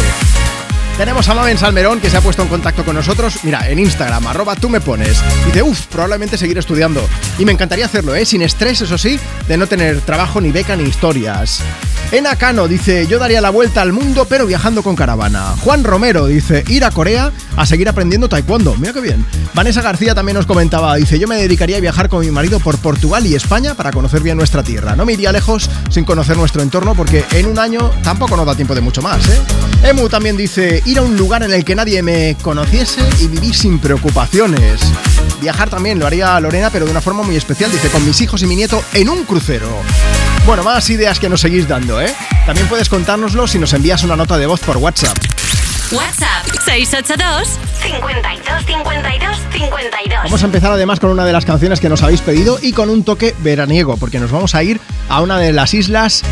S1: Tenemos a Mamen Salmerón que se ha puesto en contacto con nosotros. Mira, en Instagram, arroba tú me pones. Y dice, uff, probablemente seguir estudiando. Y me encantaría hacerlo, ¿eh? Sin estrés, eso sí, de no tener trabajo, ni beca, ni historias. Ena Cano dice, yo daría la vuelta al mundo, pero viajando con caravana. Juan Romero dice, ir a Corea a seguir aprendiendo taekwondo. Mira qué bien. Vanessa García también nos comentaba, dice, yo me dedicaría a viajar con mi marido por Portugal y España para conocer bien nuestra tierra. No me iría lejos sin conocer nuestro entorno porque en un año tampoco nos da tiempo de mucho más, ¿eh? Emu también dice, ir a un lugar en el que nadie me conociese y vivir sin preocupaciones. Viajar también lo haría Lorena, pero de una forma muy especial, dice, con mis hijos y mi nieto en un crucero. Bueno, más ideas que nos seguís dando, ¿eh? También puedes contárnoslo si nos envías una nota de voz por WhatsApp.
S3: WhatsApp 682 52 52 52.
S1: Vamos a empezar además con una de las canciones que nos habéis pedido y con un toque veraniego, porque nos vamos a ir a una de las islas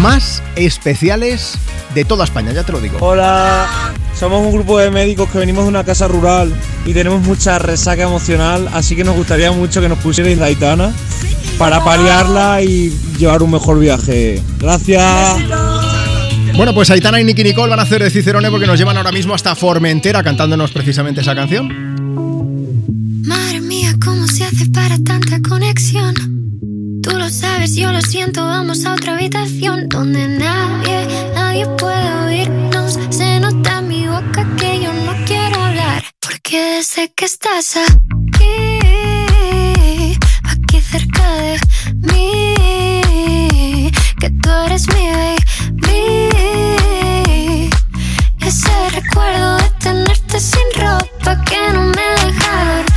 S1: más especiales de toda España, ya te lo digo.
S105: Hola, somos un grupo de médicos que venimos de una casa rural y tenemos mucha resaca emocional, así que nos gustaría mucho que nos pusierais la Aitana
S106: para paliarla y llevar un mejor viaje. Gracias.
S1: Bueno, pues Aitana y Nicky Nicole van a hacer de Cicerone porque nos llevan ahora mismo hasta Formentera cantándonos precisamente esa canción.
S4: Madre mía, ¿cómo se hace para tanta conexión? Tú lo sabes, yo lo siento, vamos a otra habitación donde nadie, nadie puede oírnos. Se nota en mi boca que yo no quiero hablar, porque sé que estás aquí, aquí cerca de mí, que tú eres mi baby. Recuerdo de tenerte sin ropa que no me deja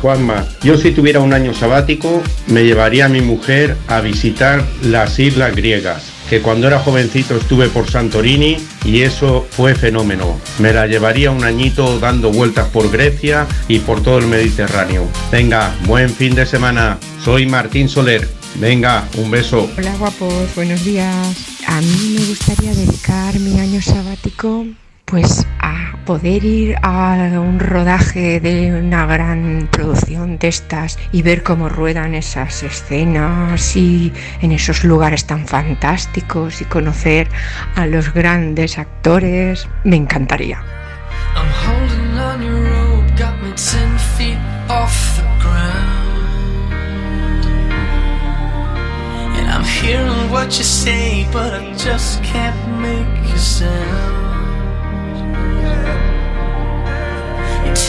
S107: Juanma. Yo si tuviera un año sabático me llevaría a mi mujer a visitar las islas griegas, que cuando era jovencito estuve por Santorini y eso fue fenómeno. Me la llevaría un añito dando vueltas por Grecia y por todo el Mediterráneo. Venga, buen fin de semana. Soy Martín Soler. Venga, un beso.
S108: Hola guapos, buenos días. A mí me gustaría dedicar mi año sabático pues a poder ir a un rodaje de una gran producción de estas y ver cómo ruedan esas escenas y en esos lugares tan fantásticos y conocer a los grandes actores, me encantaría.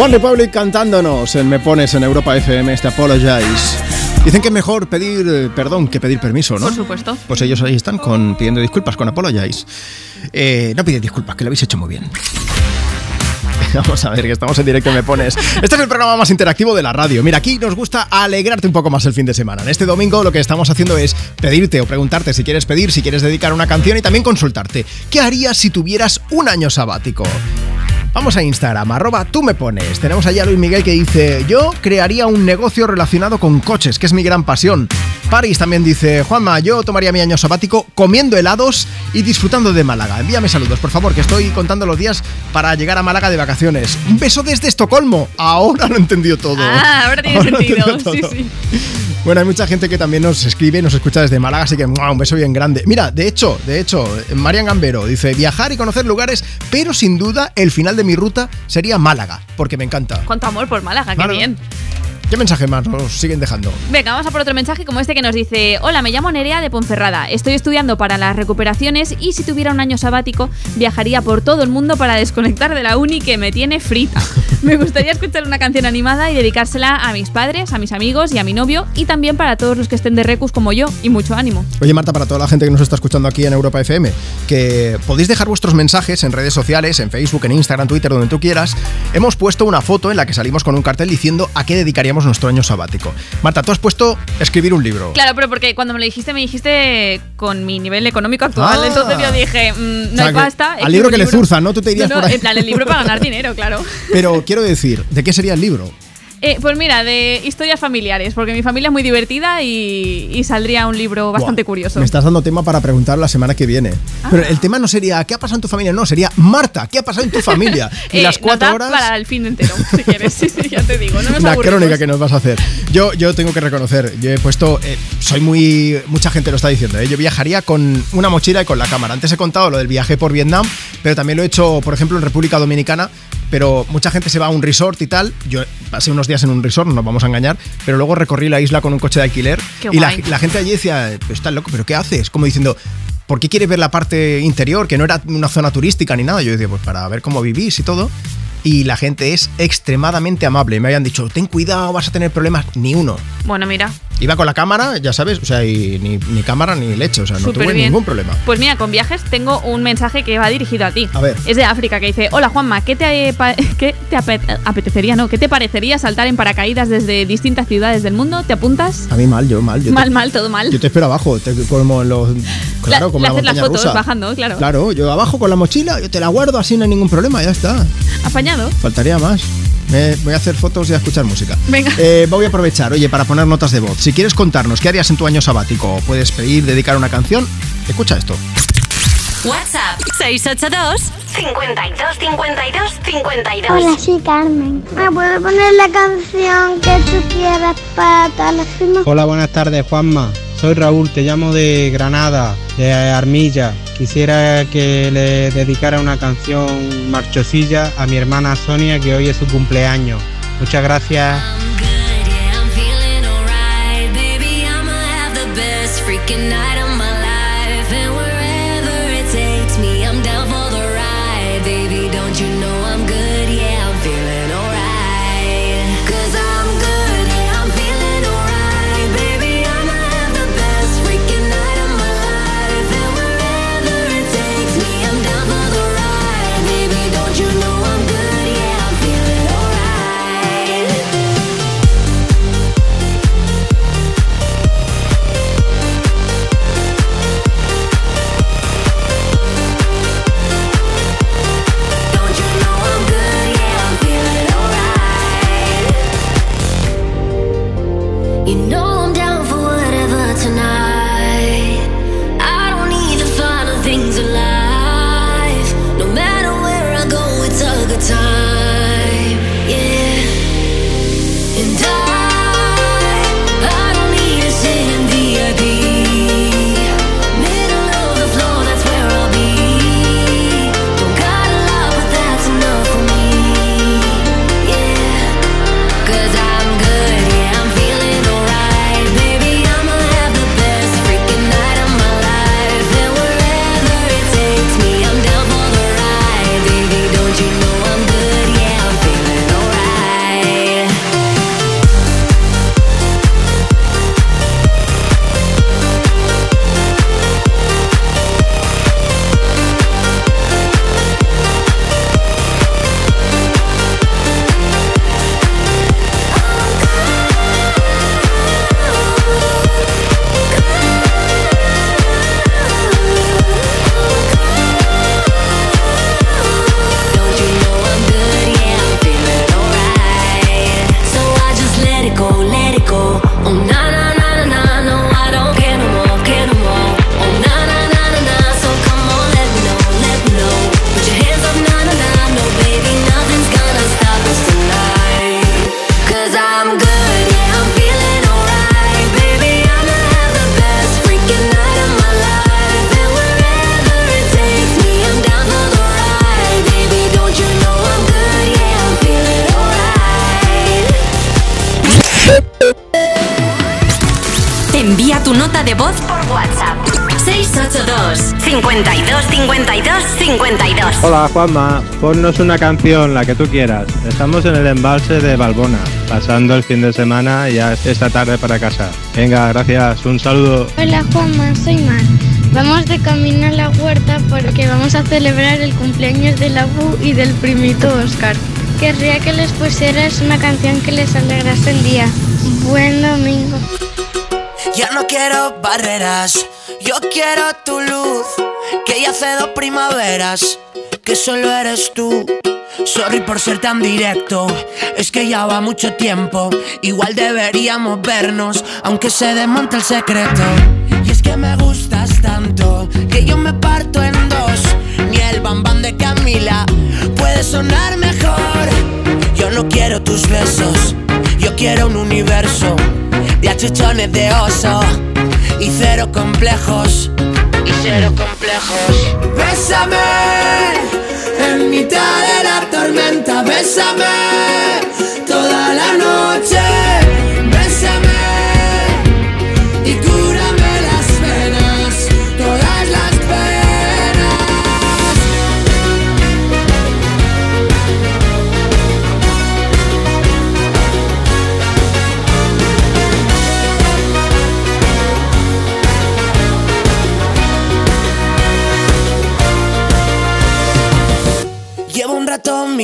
S1: One Republic cantándonos en Me Pones en Europa FM este Apologize. Dicen que es mejor pedir perdón que pedir permiso, ¿no?
S8: Por supuesto.
S1: Pues ellos ahí están con, pidiendo disculpas con Apologize. Eh, no piden disculpas, que lo habéis hecho muy bien. [LAUGHS] Vamos a ver, que estamos en directo, me pones. Este es el programa más interactivo de la radio. Mira, aquí nos gusta alegrarte un poco más el fin de semana. En este domingo lo que estamos haciendo es pedirte o preguntarte si quieres pedir, si quieres dedicar una canción y también consultarte. ¿Qué harías si tuvieras un año sabático? Vamos a Instagram, arroba tú me pones. Tenemos allá a Luis Miguel que dice, yo crearía un negocio relacionado con coches, que es mi gran pasión. Paris también dice, Juanma, yo tomaría mi año sabático comiendo helados y disfrutando de Málaga. Envíame saludos, por favor, que estoy contando los días para llegar a Málaga de vacaciones. Un beso desde Estocolmo. Ahora lo he entendido todo.
S8: Ah, ahora tiene [LAUGHS]
S1: Ahora
S8: sentido. Sí, sí.
S1: Bueno, hay mucha gente que también nos escribe y nos escucha desde Málaga, así que ¡mua! un beso bien grande. Mira, de hecho, de hecho, Marian Gambero dice, viajar y conocer lugares, pero sin duda el final de mi ruta sería Málaga, porque me encanta.
S8: Cuánto amor por Málaga,
S1: Claro.
S8: qué bien.
S1: ¿Qué mensaje más nos siguen dejando?
S8: Venga, vamos a por otro mensaje como este que nos dice: Hola, me llamo Nerea de Ponferrada. Estoy estudiando para las recuperaciones y si tuviera un año sabático, viajaría por todo el mundo para desconectar de la uni que me tiene frita. [LAUGHS] Me gustaría escuchar una canción animada y dedicársela a mis padres, a mis amigos y a mi novio y también para todos los que estén de recus como yo y mucho ánimo.
S1: Oye Marta, para toda la gente que nos está escuchando aquí en Europa FM, que podéis dejar vuestros mensajes en redes sociales, en Facebook, en Instagram, Twitter, donde tú quieras. Hemos puesto una foto en la que salimos con un cartel diciendo a qué dedicaríamos nuestro año sabático. Marta, tú has puesto escribir un libro.
S8: Claro, pero porque cuando me lo dijiste, me dijiste con mi nivel económico actual.
S1: Ah.
S8: Entonces yo dije, mm, no
S1: O sea,
S8: hay pasta.
S1: al libro que
S8: un
S1: le zurza, ¿no? Tú te irías
S8: No, no,
S1: por ahí.
S8: En plan, el libro para ganar [LAUGHS] dinero, claro.
S1: Pero quiero decir, ¿de qué sería el libro?
S8: Eh, pues mira, de historias familiares, porque mi familia es muy divertida y, y saldría un libro bastante curioso.
S1: Me estás dando tema para preguntar la semana que viene.
S8: Ah.
S1: Pero el tema no sería ¿qué ha pasado en tu familia? No, sería Marta, ¿qué ha pasado en tu familia? [LAUGHS] Y
S8: Eh,
S1: las cuatro horas.
S8: para el fin entero, [LAUGHS] si quieres. Sí, sí, ya te digo. No
S1: la crónica que nos vas a hacer. Yo, yo tengo que reconocer, yo he puesto, eh, soy muy, mucha gente lo está diciendo, ¿eh? yo viajaría con una mochila y con la cámara. Antes he contado lo del viaje por Vietnam, pero también lo he hecho, por ejemplo, en República Dominicana, pero mucha gente se va a un resort y tal. Yo pasé unos días en un resort, no nos vamos a engañar, pero luego recorrí la isla con un coche de alquiler
S8: Qué
S1: y la, gente allí decía, "Pero estás loco, pero ¿qué haces? Como diciendo... ¿Por qué quieres ver la parte interior? Que no era una zona turística ni nada. Yo decía, pues para ver cómo vivís y todo y la gente es extremadamente amable. Me habían dicho, ten cuidado, vas a tener problemas. Ni uno.
S8: Bueno, mira,
S1: Iba con la cámara, ya sabes, o sea, y ni, ni cámara ni leche, o sea, no tuve
S8: bien.
S1: ningún problema.
S8: Pues mira, con viajes tengo un mensaje que va dirigido a ti.
S1: A ver.
S8: Es de África que dice, hola Juanma, ¿qué te, pa- [LAUGHS] qué te ape- apetecería, no? ¿Qué te parecería saltar en paracaídas desde distintas ciudades del mundo? ¿Te apuntas?
S1: A mí mal, yo mal. Yo
S8: mal,
S1: te,
S8: mal, todo mal.
S1: Yo te espero abajo, te- como los. [LAUGHS] Claro,
S8: La-
S1: como la
S8: haces las
S1: montaña
S8: fotos
S1: rusa.
S8: bajando, claro.
S1: Claro, yo abajo con la mochila, yo te la guardo así, no hay ningún problema, ya está.
S8: Apañado.
S1: Faltaría más. Me- voy a hacer fotos y a escuchar música.
S8: Venga.
S1: Eh, voy a aprovechar, oye, para poner notas de voz. Si quieres contarnos qué harías en tu año sabático, o puedes pedir, dedicar una canción, escucha esto.
S3: WhatsApp 682
S103: 52 52 52.
S109: Hola, soy Carmen. ¿Me puedes poner la canción que tú quieras para todas las?
S110: Hola, buenas tardes, Juanma. Soy Raúl, te llamo de Granada, de Armilla. Quisiera que le dedicara una canción marchosilla a mi hermana Sonia, que hoy es su cumpleaños. Muchas gracias.
S111: Juanma, ponnos una canción, la que tú quieras. Estamos en el embalse de Balbona, pasando el fin de semana y ya esta tarde para casa. Venga, gracias, un saludo.
S109: Hola Juanma, soy Mar. Vamos de camino a la huerta porque vamos a celebrar el cumpleaños de la Bu y del primito Oscar. Querría que les pusieras una canción que les alegrase el día. Buen domingo.
S10: Ya no quiero barreras, yo quiero tu luz. Que ya hace dos primaveras, que solo eres tú. Sorry por ser tan directo, es que ya va mucho tiempo. Igual deberíamos vernos, aunque se desmonte el secreto. Y es que me gustas tanto, que yo me parto en dos. Ni el bambán de Camila puede sonar mejor. Yo no quiero tus besos, yo quiero un universo de achuchones de oso y cero complejos. Y cero complejos. Bésame mitad de la tormenta, bésame toda la noche.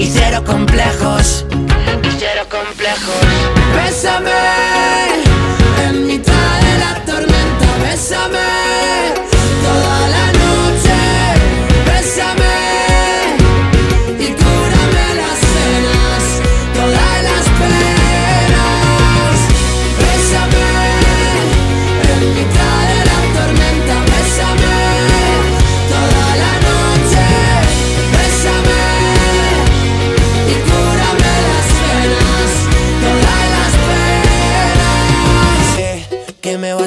S10: y cero complejos. Y cero complejos. Bésame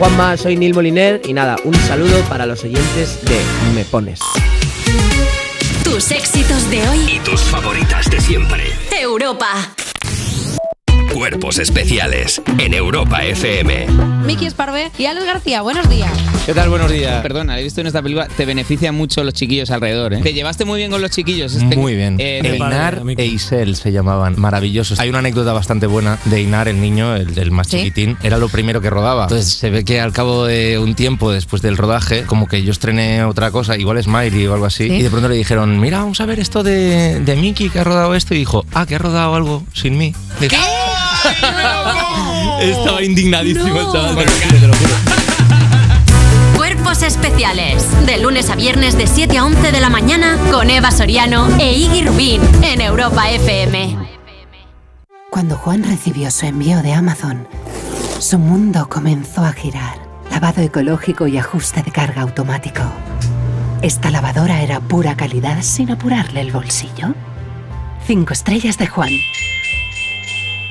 S9: Juanma, soy Neil Moliner y nada, un saludo para los oyentes de Me Pones.
S3: Tus éxitos de hoy.
S2: Y tus favoritas de siempre.
S3: Europa.
S2: Cuerpos especiales en Europa FM.
S112: Miki Esparvé y Alex García, buenos días.
S113: ¿Qué tal? Buenos días. Perdona, he visto en esta película, te beneficia mucho los chiquillos alrededor, ¿eh? Te llevaste muy bien con los chiquillos. este-
S15: Muy bien.
S113: Eh,
S15: Einar e Isel se llamaban, maravillosos. Hay una anécdota bastante buena de Einar, el niño, el del más
S113: ¿Sí?
S15: chiquitín. Era lo primero que rodaba. Entonces se ve que al cabo de un tiempo después del rodaje, como que yo estrené otra cosa, igual Smiley o algo así,
S112: ¿Sí?
S15: y de pronto le dijeron, mira, vamos a ver esto de, de Mickey que ha rodado esto. Y dijo, ah, que ha rodado algo sin mí. Dijo, [LAUGHS] Estaba indignadísimo el chaval. Bueno, te lo juro. [LAUGHS]
S3: Cuerpos especiales. De lunes a viernes de 7 a 11 de la mañana con Eva Soriano e Iggy Rubín en Europa FM.
S114: Cuando Juan recibió su envío de Amazon, su mundo comenzó a girar. Lavado ecológico y ajuste de carga automático. Esta lavadora era pura calidad sin apurarle el bolsillo. Cinco estrellas de Juan.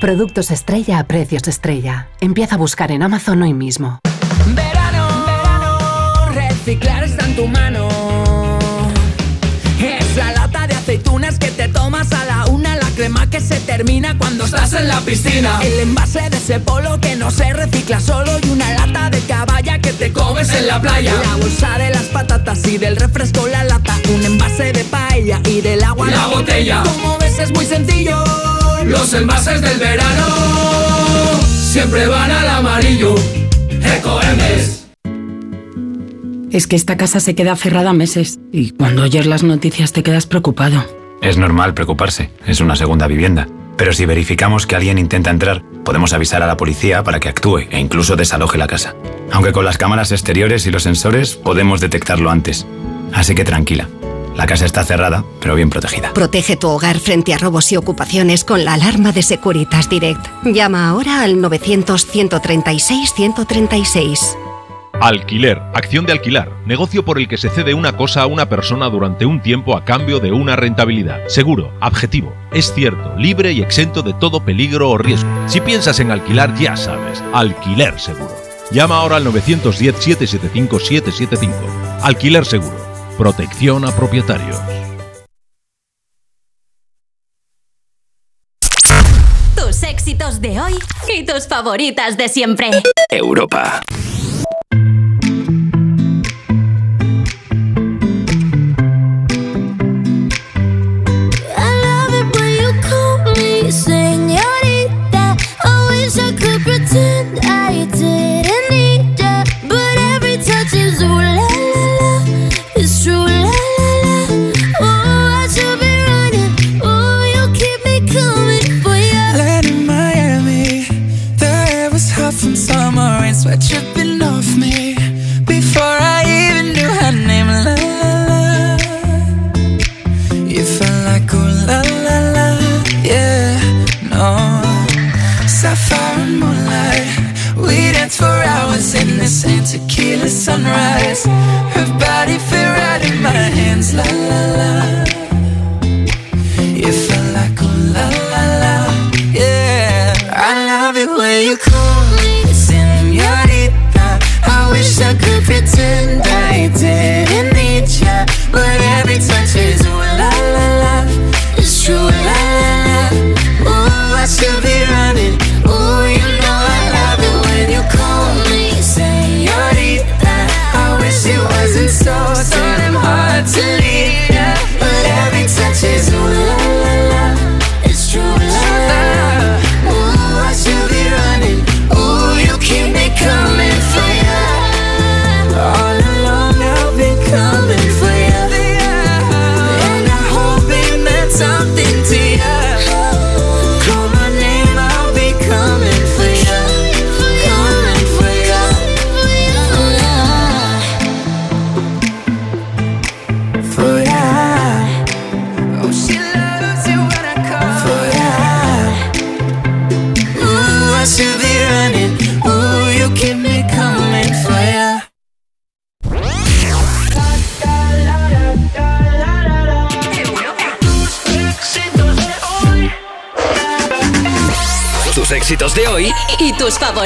S114: Productos estrella a precios estrella. Empieza a buscar en Amazon hoy mismo.
S10: Verano, verano, reciclar está en tu mano. Es la lata de aceitunas que te tomas a la una, la crema que se termina cuando estás en la piscina. El envase de ese polo que no se recicla solo y una lata de caballa que te comes en la playa. La bolsa de las patatas y del refresco la lata, un envase de paella y del agua
S25: La botella.
S10: Como ves es muy sencillo.
S25: Los envases del verano
S115: siempre van al amarillo. Ecoemes.
S116: Es que esta casa se queda cerrada meses y cuando oyes las noticias te quedas preocupado.
S83: Es normal preocuparse, es una segunda vivienda. Pero si verificamos que alguien intenta entrar, podemos avisar a la policía para que actúe e incluso desaloje la casa. Aunque con las cámaras exteriores y los sensores podemos detectarlo antes. Así que tranquila, la casa está cerrada, pero bien protegida.
S18: Protege tu hogar frente a robos y ocupaciones con la alarma de Securitas Direct. Llama ahora al 900-136-136.
S111: Alquiler, acción de alquilar, negocio por el que se cede una cosa a una persona durante un tiempo a cambio de una rentabilidad. Seguro, objetivo, es cierto, libre y exento de todo peligro o riesgo. Si piensas en alquilar, ya sabes, alquiler seguro. Llama ahora al 910-775-775. Alquiler seguro. Protección a propietarios.
S117: Tus éxitos de hoy y tus favoritas de siempre.
S38: Europa.
S27: from summer rain, sweat dripping off me.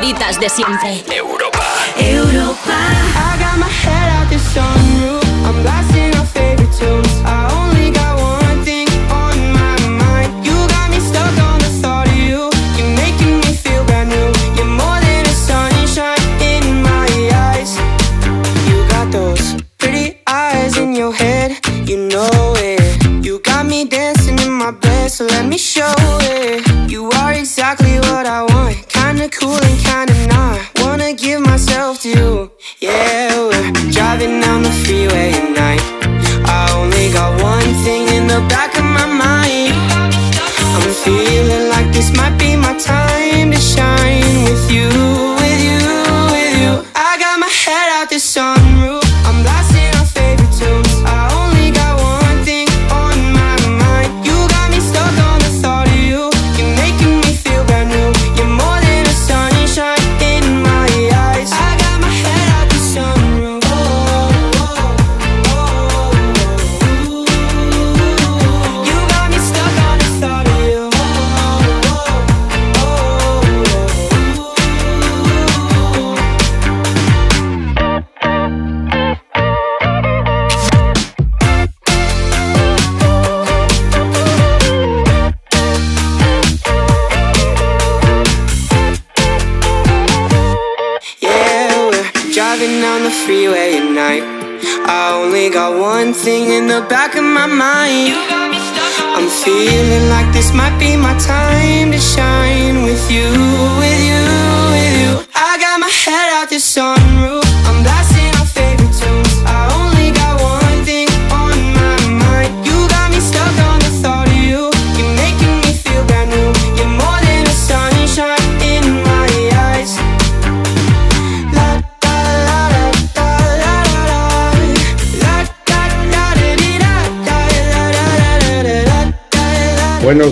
S117: favoritas de siempre.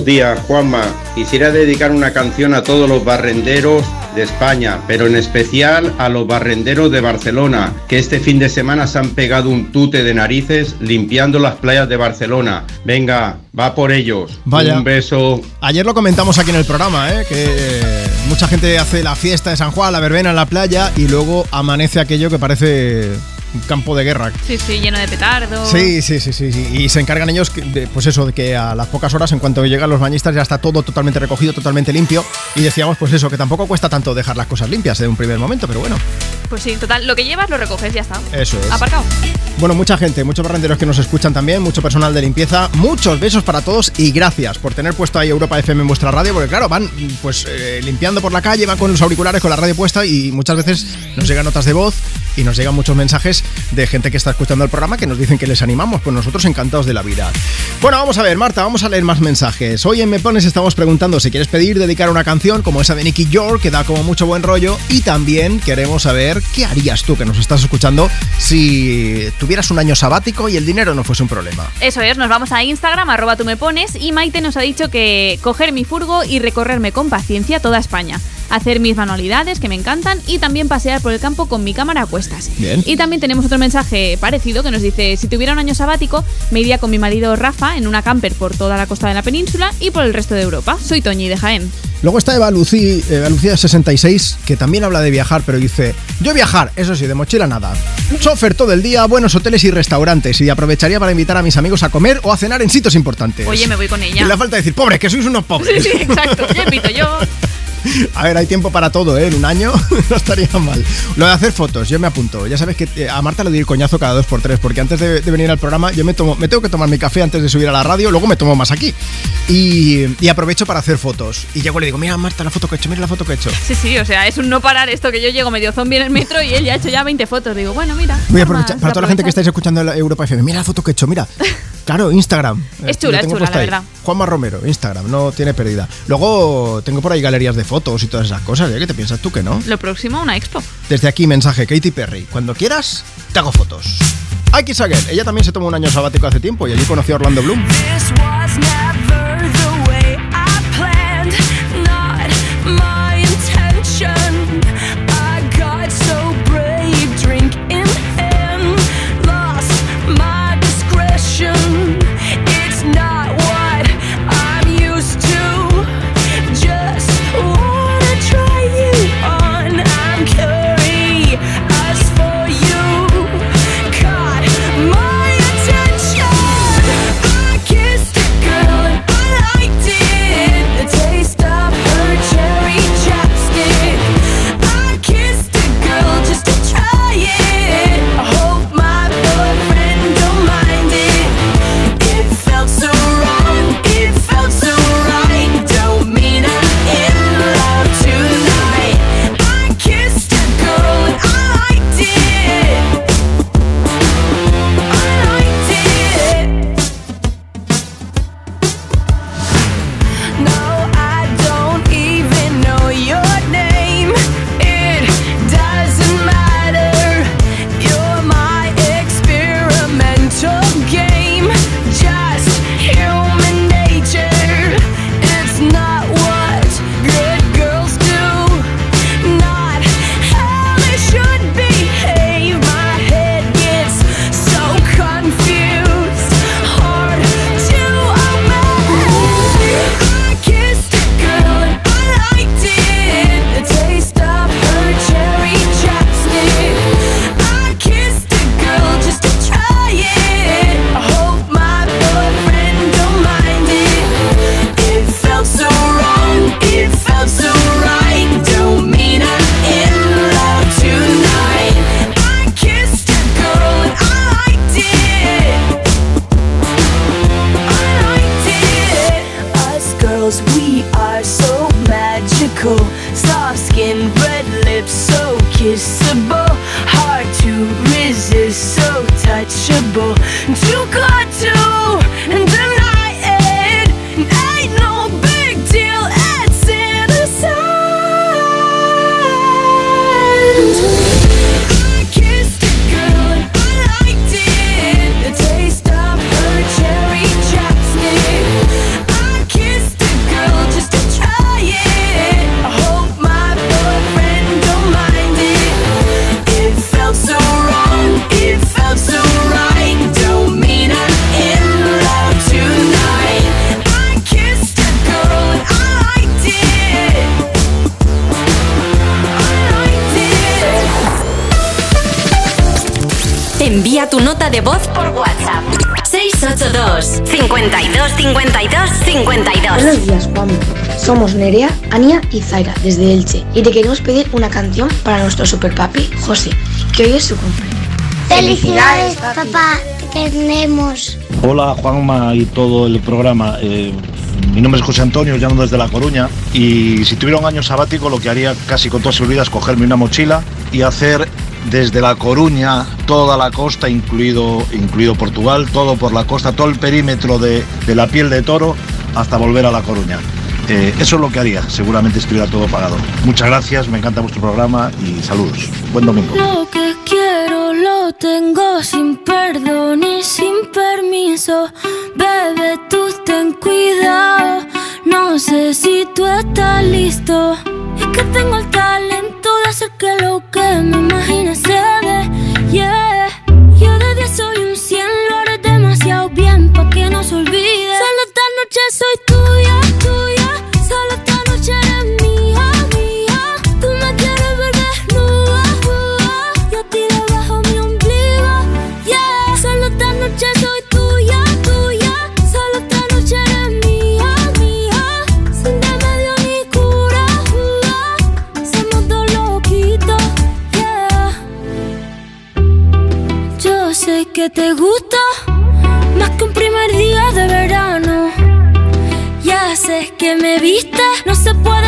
S118: Buenos días, Juanma. Quisiera dedicar una canción a todos los barrenderos de España, pero en especial a los barrenderos de Barcelona, que este fin de semana se han pegado un tute de narices limpiando las playas de Barcelona. Venga, va por ellos.
S1: Vaya.
S118: Un beso.
S1: Ayer lo comentamos aquí en el programa, ¿eh? que eh, mucha gente hace la fiesta de San Juan, la verbena en la playa y luego amanece aquello que parece un campo de guerra.
S8: Sí, sí, lleno de petardos.
S1: Sí, sí, sí, sí, sí. Y se encargan ellos, que- de, pues eso, de que a las pocas horas, en cuanto llegan los bañistas, ya está todo totalmente recogido, totalmente limpio. Y decíamos, pues eso, que tampoco cuesta tanto dejar las cosas limpias de un primer momento, pero bueno,
S8: Pues sí, total, lo que llevas lo recoges, ya está.
S1: eso es.
S8: Aparcado.
S1: Bueno, mucha gente, muchos barrenderos que nos escuchan también, mucho personal de limpieza, muchos besos para todos y gracias por tener puesto ahí Europa FM en vuestra radio, porque claro, van pues eh, limpiando por la calle, van con los auriculares, con la radio puesta y muchas veces nos llegan notas de voz y nos llegan muchos mensajes de gente que está escuchando el programa que nos dicen que les animamos, pues nosotros encantados de la vida. Bueno, vamos a ver, Marta, vamos a leer más mensajes. Hoy en Me Pones estamos preguntando si quieres pedir dedicar una canción como esa de Nicky York, que da como mucho buen rollo, y también queremos saber qué harías tú que nos estás escuchando si tuvieras un año sabático y el dinero no fuese un problema.
S8: Eso es, nos vamos a Instagram, arroba tú me pones, y Maite nos ha dicho que coger mi furgo y recorrerme con paciencia toda España. Hacer mis manualidades, que me encantan, y también pasear por el campo con mi cámara a cuestas.
S1: Bien.
S8: Y también tenemos otro mensaje parecido que nos dice, si tuviera un año sabático, me iría con mi marido Rafa en una camper por toda la costa de la península y por el resto de Europa. Soy Toñi de Jaén.
S1: Luego está Eva, Lucí, Eva Lucía 66, que también habla de viajar, pero dice, yo viajar, eso sí, de mochila nada. Chofer todo el día, buenos hoteles y restaurantes, y aprovecharía para invitar a mis amigos a comer o a cenar en sitios importantes.
S8: Oye, me voy con
S1: Y
S8: ella.
S1: la falta de decir, pobres, que sois unos pobres.
S8: Sí, sí, exacto. [LAUGHS] Ya invito yo. [LAUGHS]
S1: A ver, hay tiempo para todo, ¿eh? En un año [LAUGHS] no estaría mal. Lo de hacer fotos, yo me apunto. Ya sabes que eh, a Marta le doy el coñazo cada dos por tres, porque antes de, de venir al programa yo me, tomo, me tengo que tomar mi café antes de subir a la radio, luego me tomo más aquí. Y, y aprovecho para hacer fotos. Y llego y le digo, mira Marta, la foto que he hecho, mira la foto que he hecho.
S8: Sí, sí, o sea, es un no parar esto que yo llego medio zombie en el metro y él ya ha hecho ya 20 fotos. Digo, bueno, mira.
S1: Voy a aprovechar, para toda la gente que estáis escuchando la Europa FM, mira la foto que he hecho, mira. [LAUGHS] Claro, Instagram.
S8: Es
S1: Eh,
S8: chula, es chula, la
S1: ahí.
S8: verdad.
S1: Juanma Romero, Instagram, no tiene pérdida. Luego tengo por ahí galerías de fotos y todas esas cosas, ¿eh? ¿Qué te piensas tú que no?
S8: Lo próximo, una expo.
S1: Desde aquí, mensaje, Katy Perry. Cuando quieras, te hago fotos. Ike Sagel, ella también se tomó un año sabático hace tiempo y allí conoció a Orlando Bloom.
S119: Y Zaira, desde Elche. Y te queremos pedir una canción para nuestro super papi, José, que hoy es su cumpleaños.
S38: Felicidades, papá, te queremos.
S120: Hola Juanma y todo el programa. Eh, mi nombre es José Antonio, llamo desde La Coruña y si tuviera un año sabático lo que haría casi con toda seguridad es cogerme una mochila y hacer desde La Coruña toda la costa, incluido, incluido Portugal, todo por la costa, todo el perímetro de, de la piel de toro hasta volver a La Coruña. Eh, eso es lo que haría, seguramente estuviera todo pagado. Muchas gracias, me encanta vuestro programa y saludos. Buen domingo.
S38: Lo que quiero lo tengo sin perdón y sin permiso. Bebé, tú ten cuidado. No sé si tú estás listo. Es que tengo el talento de hacer que lo te gusta más que un primer día de verano. Ya sé que me viste, no se puede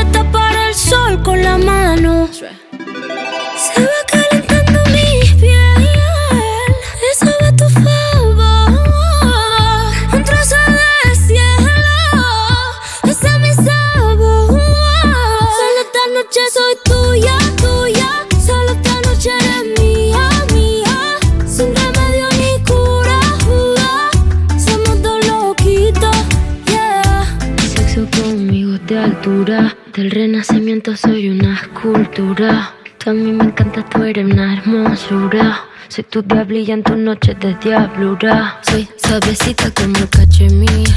S38: altura, del renacimiento soy una escultura. Tú a mí me encanta, tú eres una hermosura. Soy tu diablilla en tus noches de diablura. Soy suavecita como el cachemir.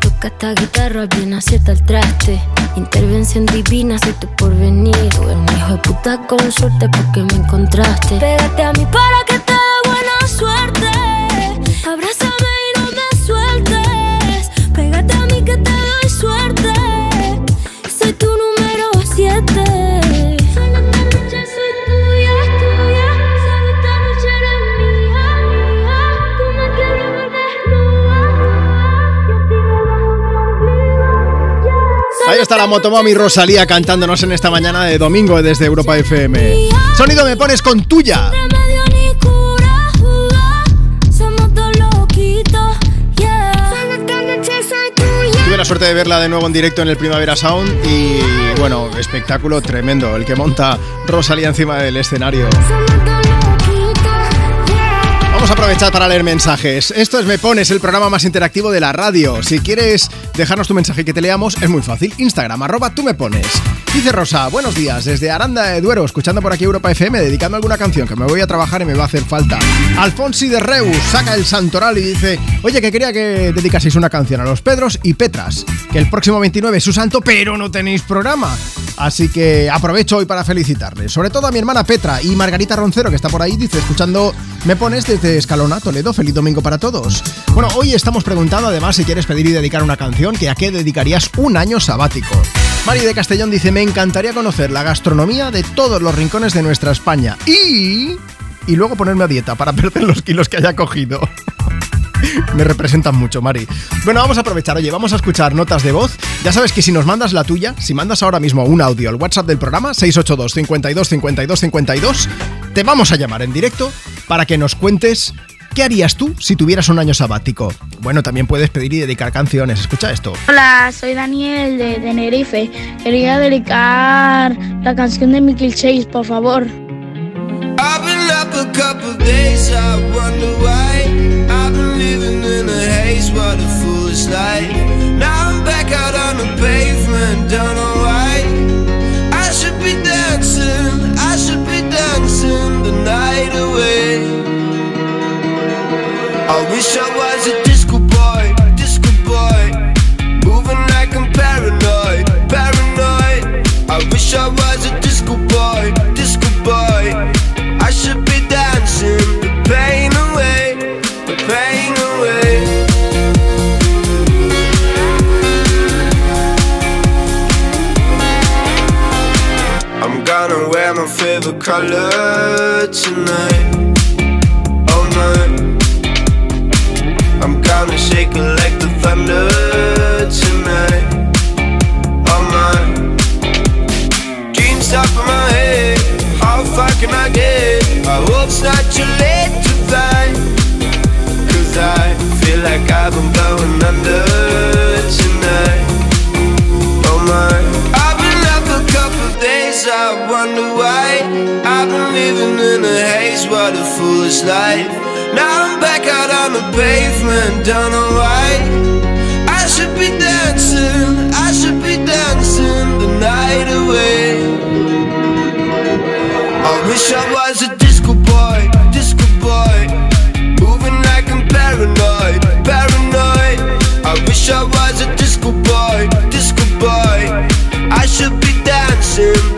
S38: Toca esta guitarra, bien acierta el traste. Intervención divina, soy tu porvenir. Tú eres un hijo de puta con suerte porque me encontraste. Pégate a mí para que te dé buena suerte. Abrázame
S1: Ahí está la motomami Rosalía cantándonos en esta mañana de domingo desde Europa FM. Sonido me pones con tuya. Tuve la suerte de verla de nuevo en directo en el Primavera Sound y bueno, espectáculo tremendo el que monta Rosalía encima del escenario. Vamos a aprovechar para leer mensajes. Esto es Me Pones, el programa más interactivo de la radio. Si quieres dejarnos tu mensaje que te leamos, es muy fácil. Instagram, arroba tú me pones. Dice Rosa, buenos días, desde Aranda de Duero, escuchando por aquí Europa FM, dedicando alguna canción que me voy a trabajar y me va a hacer falta. Alfonsi de Reus saca el santoral y dice, oye, que quería que dedicaseis una canción a los Pedros y Petras, que el próximo 29 es su santo, pero no tenéis programa. Así que aprovecho hoy para felicitarles. Sobre todo a mi hermana Petra y Margarita Roncero, que está por ahí, dice, escuchando Me Pones desde Escalona, Toledo. Feliz domingo para todos. Bueno, hoy estamos preguntando además si quieres pedir y dedicar una canción, que a qué dedicarías un año sabático. Mari de Castellón dice, me encantaría conocer la gastronomía de todos los rincones de nuestra España y... Y luego ponerme a dieta para [LAUGHS] perder los kilos que haya cogido. [LAUGHS] Me representan mucho, Mari. Bueno, vamos a aprovechar. Oye, vamos a escuchar notas de voz. Ya sabes que si nos mandas la tuya, si mandas ahora mismo un audio al WhatsApp del programa, 682 52 52 52, te vamos a llamar en directo para que nos cuentes qué harías tú si tuvieras un año sabático. Bueno, también puedes pedir y dedicar canciones. Escucha esto.
S109: Hola, soy Daniel de Tenerife. Quería dedicar la canción de Michael Chase, por favor.
S87: Away. I wish I was a disco boy, disco boy. Moving like I'm paranoid, paranoid. I wish I was my color tonight, oh, all night. I'm gonna shake it like the thunder tonight, oh, all night. Dreams top of my head, how far can I get? I hope it's not too late to find. Cause I feel like I've been going under days, I wonder why. I've been living in a haze, what a foolish life. Now I'm back out on the pavement, don't know why. I should be dancing, I should be dancing the night away. I wish I was a disco boy, disco boy. Moving like I'm paranoid, paranoid. I wish I was a disco boy, disco boy. I should be dancing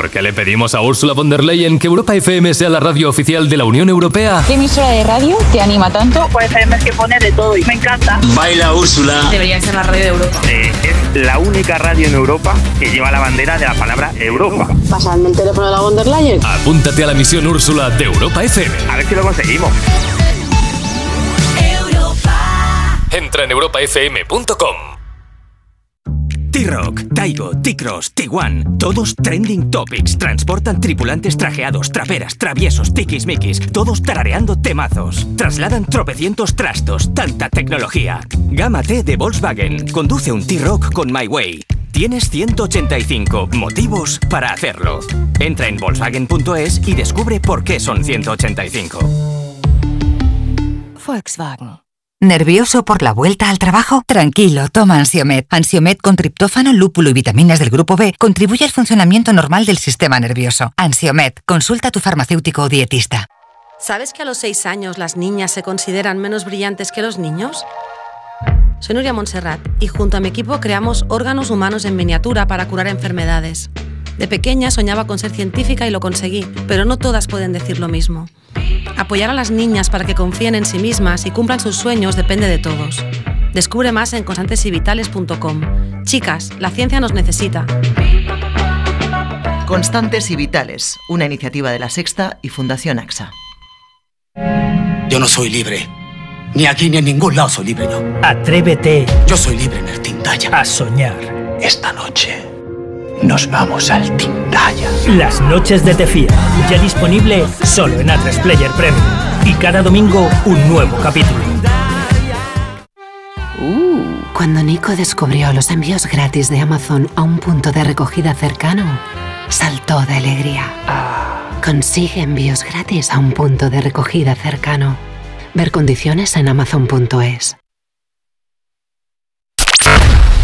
S121: por qué le pedimos a Ursula von der Leyen que Europa FM sea la radio oficial de la Unión Europea?
S122: ¿Qué emisora de radio te anima tanto? Pues FM es que pone de todo y me encanta.
S121: Baila Úrsula.
S122: Debería ser la radio de Europa.
S123: es la única radio en Europa que lleva la bandera de la palabra Europa.
S122: Pasarme el teléfono de la von der Leyen.
S121: Apúntate a la misión Úrsula de Europa FM.
S123: A ver si lo conseguimos.
S121: Entra en europafm.com.
S86: T-Rock, Taigo, T-Cross, Tiguan, todos trending topics. Transportan tripulantes trajeados, traperas, traviesos, tiquismiquis, todos tarareando temazos. Trasladan tropecientos trastos, tanta tecnología. Gama T de Volkswagen, conduce un T-Rock con My Way. Tienes 185 motivos para hacerlo. Entra en Volkswagen.es y descubre por qué son 185.
S124: Volkswagen. ¿Nervioso por la vuelta al trabajo? Tranquilo, toma Ansiomet. Ansiomet con triptófano, lúpulo y vitaminas del grupo B contribuye al funcionamiento normal del sistema nervioso. Ansiomet, consulta a tu farmacéutico o dietista.
S125: ¿Sabes que a los 6 años las niñas se consideran menos brillantes que los niños? Soy Nuria Montserrat y junto a mi equipo creamos órganos humanos en miniatura para curar enfermedades. De pequeña soñaba con ser científica y lo conseguí, pero no todas pueden decir lo mismo. Apoyar a las niñas para que confíen en sí mismas y cumplan sus sueños depende de todos. Descubre más en constantesivitales.com. Chicas, la ciencia nos necesita.
S126: Constantes y Vitales, una iniciativa de la Sexta y Fundación AXA.
S127: Yo no soy libre.
S128: Ni aquí ni en ningún lado soy libre yo.
S129: Atrévete.
S128: Yo soy libre en el Tindaya.
S129: A soñar.
S128: Esta noche nos vamos al Tindaya.
S129: Las noches de Tefía. Ya disponible solo en A3 Player Premium. Y cada domingo un nuevo capítulo.
S130: Cuando Nico descubrió los envíos gratis de Amazon a un punto de recogida cercano, saltó de alegría. Consigue envíos gratis a un punto de recogida cercano. Ver condiciones en amazon.es.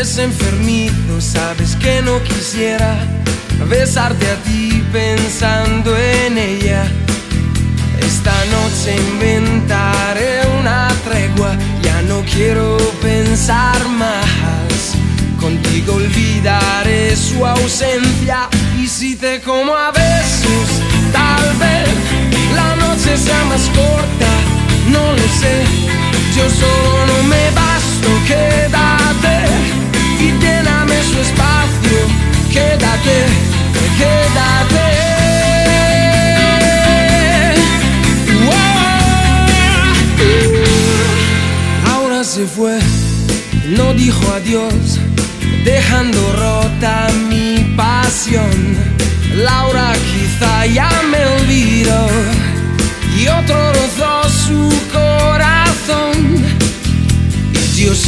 S92: Es enfermizo, sabes que no quisiera besarte a ti pensando en ella. Esta noche inventaré una tregua, ya no quiero pensar más. Contigo olvidaré su ausencia y si te como a besos, tal vez la noche sea más corta, no lo sé. Yo solo no me basto, quédate y lléname su espacio. Quédate, quédate. Ahora se fue, no dijo adiós, dejando rota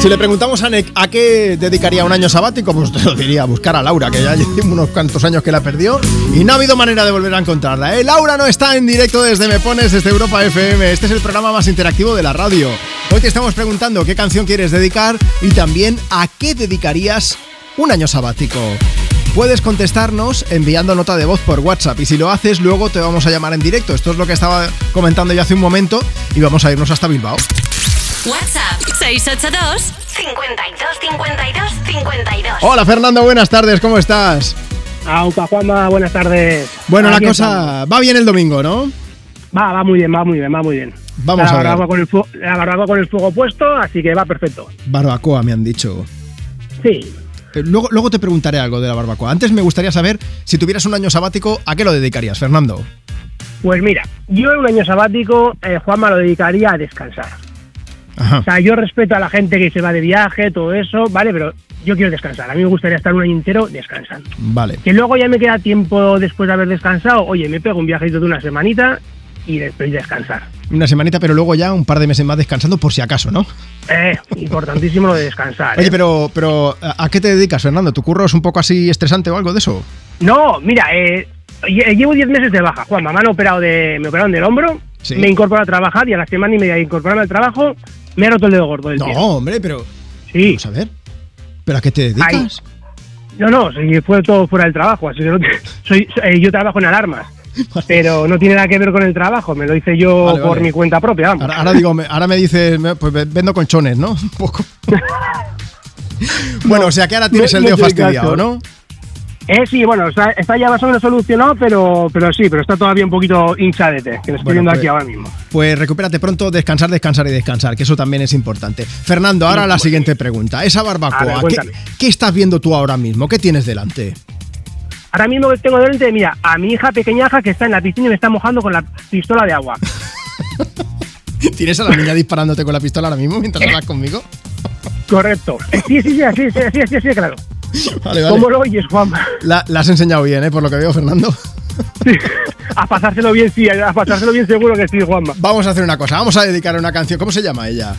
S1: Si le preguntamos a Nick a qué dedicaría un año sabático, pues te lo diría, buscar a Laura, que ya lleva unos cuantos años que la perdió y no ha habido manera de volver a encontrarla. ¿eh? Laura no está en directo desde Me Pones, desde Europa FM. Este es el programa más interactivo de la radio. Hoy te estamos preguntando qué canción quieres dedicar y también a qué dedicarías un año sabático. Puedes contestarnos enviando nota de voz por WhatsApp y si lo haces luego te vamos a llamar en directo. Esto es lo que estaba comentando yo hace un momento y vamos a irnos hasta Bilbao.
S3: WhatsApp 682 52 52 52.
S1: Hola Fernando, buenas tardes, ¿cómo estás?
S131: Aupa Juanma, buenas tardes.
S1: Bueno, la cosa va bien el domingo, ¿no?
S131: Va, va muy bien, va muy bien, va muy bien.
S1: Vamos
S131: la
S1: a ver.
S131: barbacoa Con el la barbacoa con el fuego puesto, así que va perfecto.
S1: Barbacoa, me han dicho.
S131: Sí.
S1: Luego, luego te preguntaré algo de la barbacoa. Antes me gustaría saber, si tuvieras un año sabático, ¿a qué lo dedicarías, Fernando?
S131: Pues mira, yo en un año sabático, eh, Juanma lo dedicaría a descansar. O sea, yo respeto a la gente que se va de viaje, todo eso, ¿vale? Pero yo quiero descansar. A mí me gustaría estar un año entero descansando.
S1: Vale.
S131: Que luego ya me queda tiempo después de haber descansado. Oye, me pego un viajito de una semanita y después descansar.
S1: Una semanita, pero luego ya un par de meses más descansando por si acaso, ¿no?
S131: Eh, importantísimo lo de descansar.
S1: Oye,
S131: ¿eh?
S1: pero, pero ¿a qué te dedicas, Fernando? ¿Tu curro es un poco así estresante o algo de eso?
S131: No, mira, eh, lle- llevo 10 meses de baja, Juan. Mamá me, ha operado de, me operaron del hombro,
S1: Sí.
S131: me incorporado a trabajar y a la semana y media de incorporarme al trabajo me ha roto el dedo gordo del
S1: No,
S131: pie.
S1: hombre, pero.
S131: Sí.
S1: Vamos a ver. ¿Pero a qué te dedicas?
S131: No, no, sí, fue todo fuera del trabajo, así que no [LAUGHS] soy, soy- yo trabajo en alarmas. [LAUGHS] Pero no tiene nada que ver con el trabajo, me lo hice yo
S1: Vale,
S131: por
S1: vale.
S131: mi cuenta propia, vamos.
S1: Ahora, ahora digo, me- ahora me dices, pues ve- vendo colchones, ¿no? [LAUGHS] Un poco. bueno, o sea que ahora tienes
S131: no-
S1: el dedo fastidiado,
S131: caso.
S1: ¿no?
S131: Eh, sí, bueno, está, está ya más o menos solucionado, pero, pero sí, pero está todavía un poquito hinchadete, que lo estoy
S1: Bueno,
S131: viendo
S1: pues-
S131: aquí ahora mismo.
S1: Pues recupérate pronto, descansar, descansar y descansar, que eso también es importante. Fernando, ahora la siguiente pregunta. Esa
S131: ver,
S1: barbacoa, ¿qué, qué estás viendo tú ahora mismo? ¿Qué tienes delante?
S131: Ahora mismo que tengo delante, mira, a mi hija pequeñaja que está en la piscina y me está mojando con la pistola de agua. [LAUGHS]
S1: ¿Tienes a la niña disparándote con la pistola ahora mismo mientras [LAUGHS] hablas conmigo?
S131: Correcto. Sí, sí, sí, así, sí, así, así, claro. [LAUGHS]
S1: Vale, vale.
S131: ¿Cómo lo oyes, Juan?
S1: La, la has enseñado bien, ¿eh? Por lo que veo, Fernando.
S131: A pasárselo bien, sí, a pasárselo bien seguro que sí, Juanma.
S1: Vamos a hacer una cosa, vamos a dedicar una canción. ¿Cómo se llama ella?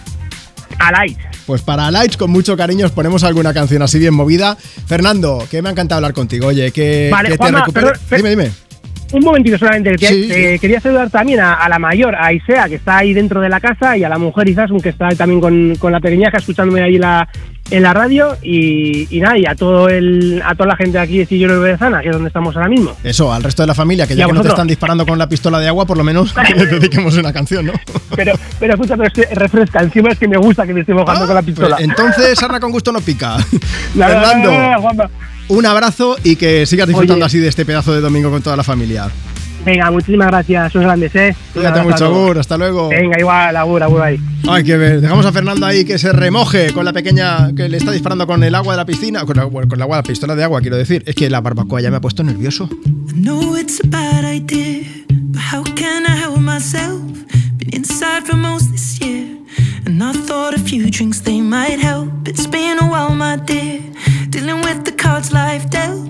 S131: A Light.
S1: Pues para Lights, con mucho cariño, os ponemos alguna canción así bien movida. Fernando, que me ha encantado hablar contigo. Oye, que,
S131: Vale,
S1: que te
S131: Juanma,
S1: recupere-
S131: perdón, per-
S1: Dime, dime.
S131: Un momentito solamente, que te-
S1: Sí,
S131: quería saludar también a, a la mayor, a Isea, que está ahí dentro de la casa, y a la mujer Izasun, que está también con, con la pequeñaja, escuchándome ahí la, en la radio, y, y nada, y a, todo el, a toda la gente aquí de Cillero de Bezana, que es donde estamos ahora mismo.
S1: Eso, al resto de la familia, que
S131: ¿Y
S1: ya que no te están disparando con la pistola de agua, por lo menos que les dediquemos una canción, ¿no?
S131: Pero, pero escucha, pero es que refresca, encima es que me gusta que me esté mojando con la pistola.
S1: Pues entonces, sarna con gusto no pica.
S131: La
S1: Fernando,
S131: la Juanma.
S1: un abrazo y que sigas disfrutando
S131: Oye.
S1: así de este pedazo de domingo con toda la familia.
S131: Venga, muchísimas gracias, sois grandes, ¿eh?
S1: Cuídate mucho. Agur, hasta luego.
S131: Venga, igual, agur, agur ahí.
S1: Hay que ver, dejamos a Fernando ahí que se remoje con la pequeña que le está disparando con el agua de la piscina, con, la- con el agua, la pistola de agua, quiero decir. Es que la barbacoa ya me ha puesto nervioso.
S56: I know it's a bad idea, but how can I help myself? Been inside for most this year, and I thought a few drinks they might help. It's been a while, my dear, dealing with the cards life dealt.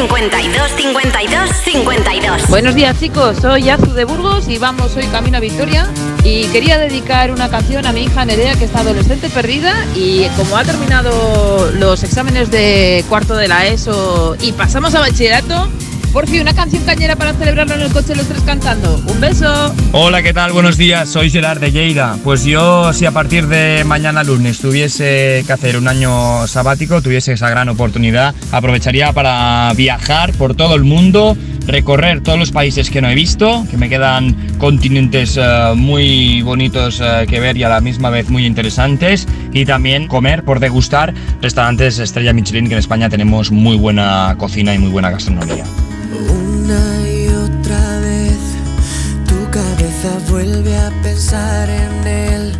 S4: 52 52 52.
S122: Buenos días chicos, soy Azu de Burgos y vamos hoy camino a Victoria y quería dedicar una canción a mi hija Nerea que está adolescente perdida. Y como ha terminado los exámenes de cuarto de la ESO y pasamos a bachillerato, por fin una canción cañera para celebrarlo en el coche los tres cantando. Un beso.
S132: Hola, ¿qué tal? Buenos días, soy Gerard de Lleida. Pues yo, si a partir de mañana lunes tuviese que hacer un año sabático, tuviese esa gran oportunidad, aprovecharía para viajar por todo el mundo, recorrer todos los países que no he visto, que me quedan continentes eh, muy bonitos eh, que ver y a la misma vez muy interesantes, y también comer por degustar restaurantes Estrella Michelin, que en España tenemos muy buena cocina y muy buena gastronomía.
S133: Una y otra vez tu cabeza vuelve a pensar en él.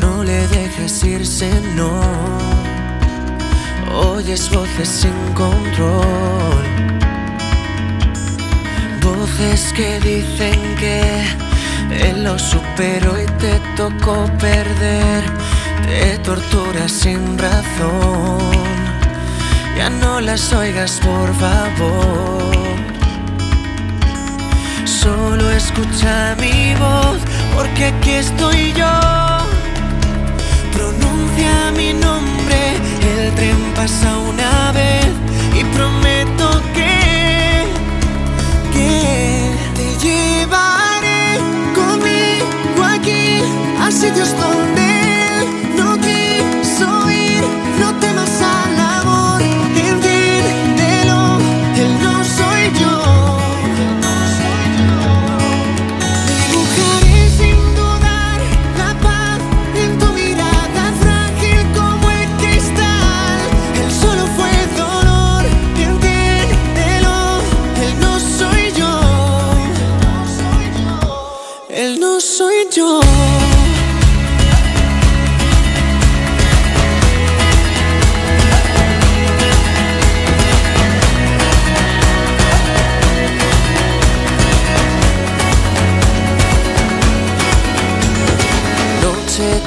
S133: No le dejes irse, no. Oyes voces sin control. Voces que dicen que él lo superó y te tocó perder. Te torturas sin razón. Ya no las oigas, por favor. Solo escucha mi voz, porque aquí estoy yo. Pronuncia mi nombre, el tren pasa una vez y prometo que, que te llevaré conmigo aquí a sitios donde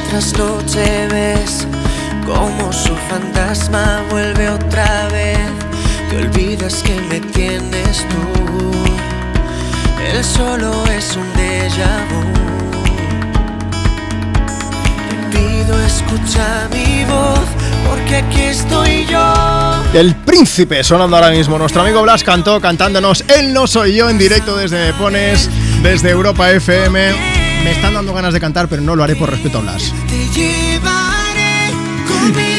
S133: tras noche ves como su fantasma vuelve otra vez. Te olvidas que me tienes tú. Él solo es un déjà vu. Te pido escucha mi voz porque aquí estoy yo.
S1: El príncipe sonando ahora mismo. Nuestro amigo Blas cantó cantándonos Él no soy yo en directo desde Pones, desde Europa FM. Me están dando ganas de cantar, pero no lo haré por respeto a Blas.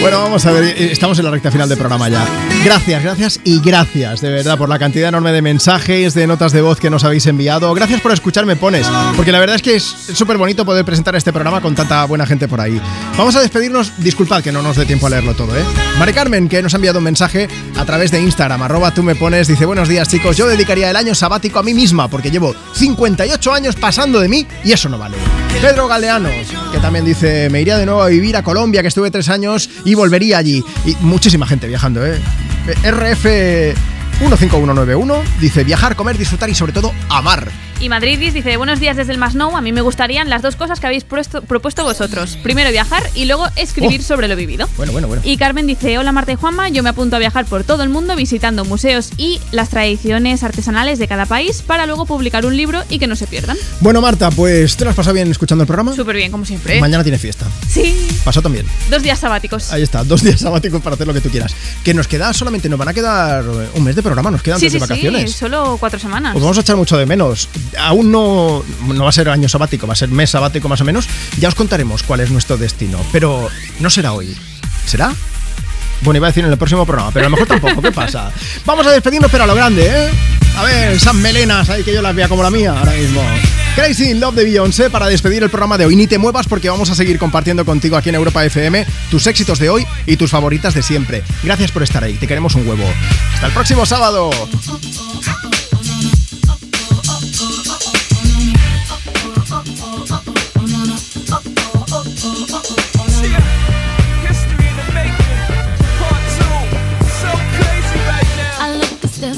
S1: Bueno, vamos a ver, eh, estamos en la recta final del programa ya. Gracias, gracias y gracias, de verdad, por la cantidad enorme de mensajes, de notas de voz que nos habéis enviado. Gracias por escucharme Pones, porque la verdad es que es súper bonito poder presentar este programa con tanta buena gente por ahí. Vamos a despedirnos, disculpad que no nos dé tiempo a leerlo todo, ¿eh? Mari Carmen, que nos ha enviado un mensaje a través de Instagram, arroba tú me pones, dice, buenos días chicos, yo dedicaría el año sabático a mí misma, porque llevo 58 años pasando de mí y eso no vale. Pedro Galeano, que también dice, me iría de nuevo a vivir a Colombia, que estuve tres años y volvería allí. Y muchísima gente viajando, ¿eh? RF 15191 dice viajar, comer, disfrutar y sobre todo amar.
S8: Y Madridis dice, buenos días desde el Masnou, a mí me gustarían las dos cosas que habéis puesto- propuesto vosotros. Primero viajar y luego escribir
S1: Oh.
S8: sobre lo vivido.
S1: Bueno, bueno, bueno.
S8: Y Carmen dice, hola Marta y Juanma, yo me apunto a viajar por todo el mundo visitando museos y las tradiciones artesanales de cada país para luego publicar un libro y que no se pierdan.
S1: Bueno, Marta, pues ¿te lo has pasado bien escuchando el programa?
S8: Súper bien, como siempre.
S1: Mañana tiene fiesta.
S8: Sí,
S1: Pasó también.
S8: dos días sabáticos.
S1: Ahí está, dos días sabáticos para hacer lo que tú quieras. Que nos queda solamente, nos van a quedar eh, un mes de programa, nos quedan
S8: sí,
S1: antes
S8: sí,
S1: de vacaciones.
S8: sí, solo cuatro semanas.
S1: Os vamos a echar mucho de menos. Aún no, no va a ser año sabático, va a ser mes sabático más o menos. Ya os contaremos cuál es nuestro destino. Pero no será hoy. ¿Será? Bueno, iba a decir en el próximo programa, pero a lo mejor tampoco. ¿Qué pasa? [LAUGHS] Vamos a despedirnos, pero a lo grande, ¿eh? A ver, esas melenas ahí que yo las vea como la mía ahora mismo. Crazy in Love de Beyoncé para despedir el programa de hoy. Ni te muevas porque vamos a seguir compartiendo contigo aquí en Europa FM tus éxitos de hoy y tus favoritas de siempre. Gracias por estar ahí, te queremos un huevo. Hasta el próximo sábado.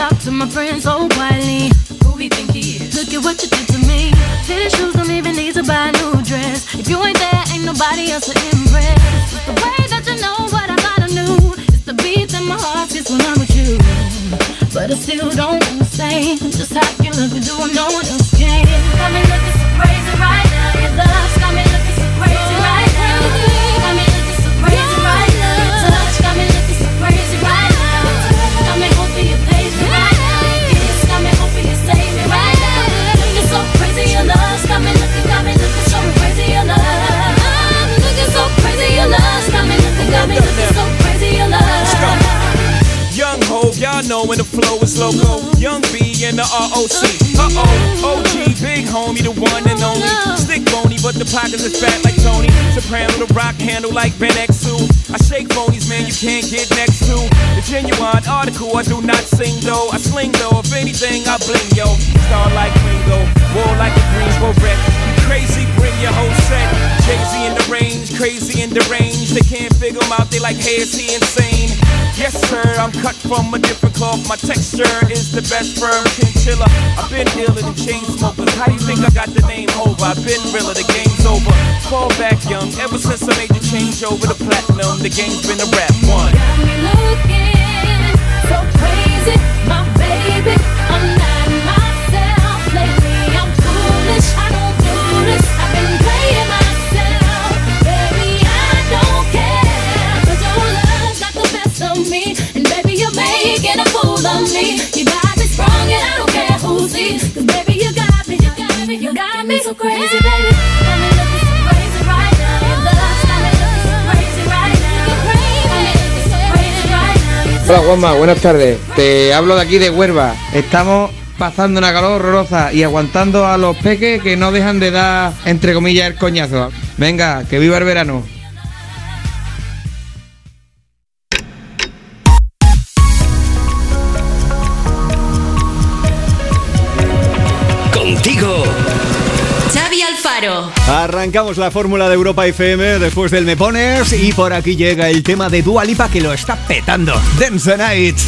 S27: talk to my friends so quietly, who we think he is? Look at what you did to me. Fitted shoes don't even need to buy a new dress. If you ain't there, ain't nobody else to impress. It's the way that you know what I thought I knew. It's the beat that my heart gets when I'm with you. But I still don't understand just how you look and do what no one else can. Got me looking so crazy
S134: know when the flow is loco. Young B and the ROC. Uh oh, OG, big homie, the one and only. Stick bony, but the pockets is fat like Tony. Soprano, the rock handle like Ben X2. I shake phonies, man, you can't get next to. The genuine article, I do not sing though. I sling though, if anything, I bling yo. Star like Ringo, war like a Greensboro wreck. Crazy, bring your whole set. Jay-Z in the range, crazy in the range. They can't figure him out, they like, hey, is he insane? Yes, sir, I'm cut from a different cloth. My texture is the best firm chinchilla. I've been dealing in chain smokers. How do you think I got the name over? I've been realer, the game's over. Fall back young, ever since I made the change over to platinum, the game's been a rap one.
S27: Got me looking so crazy, my baby.
S132: Hola Juanma, buenas tardes. Te hablo de aquí de Huerva. Estamos pasando una calor horrorosa y aguantando a los peques que no dejan de dar, entre comillas, el coñazo. Venga, que viva el verano.
S135: Arrancamos la fórmula de Europa FM después del Me Pones y por aquí llega el tema de Dua Lipa que lo está petando. Dance the Night.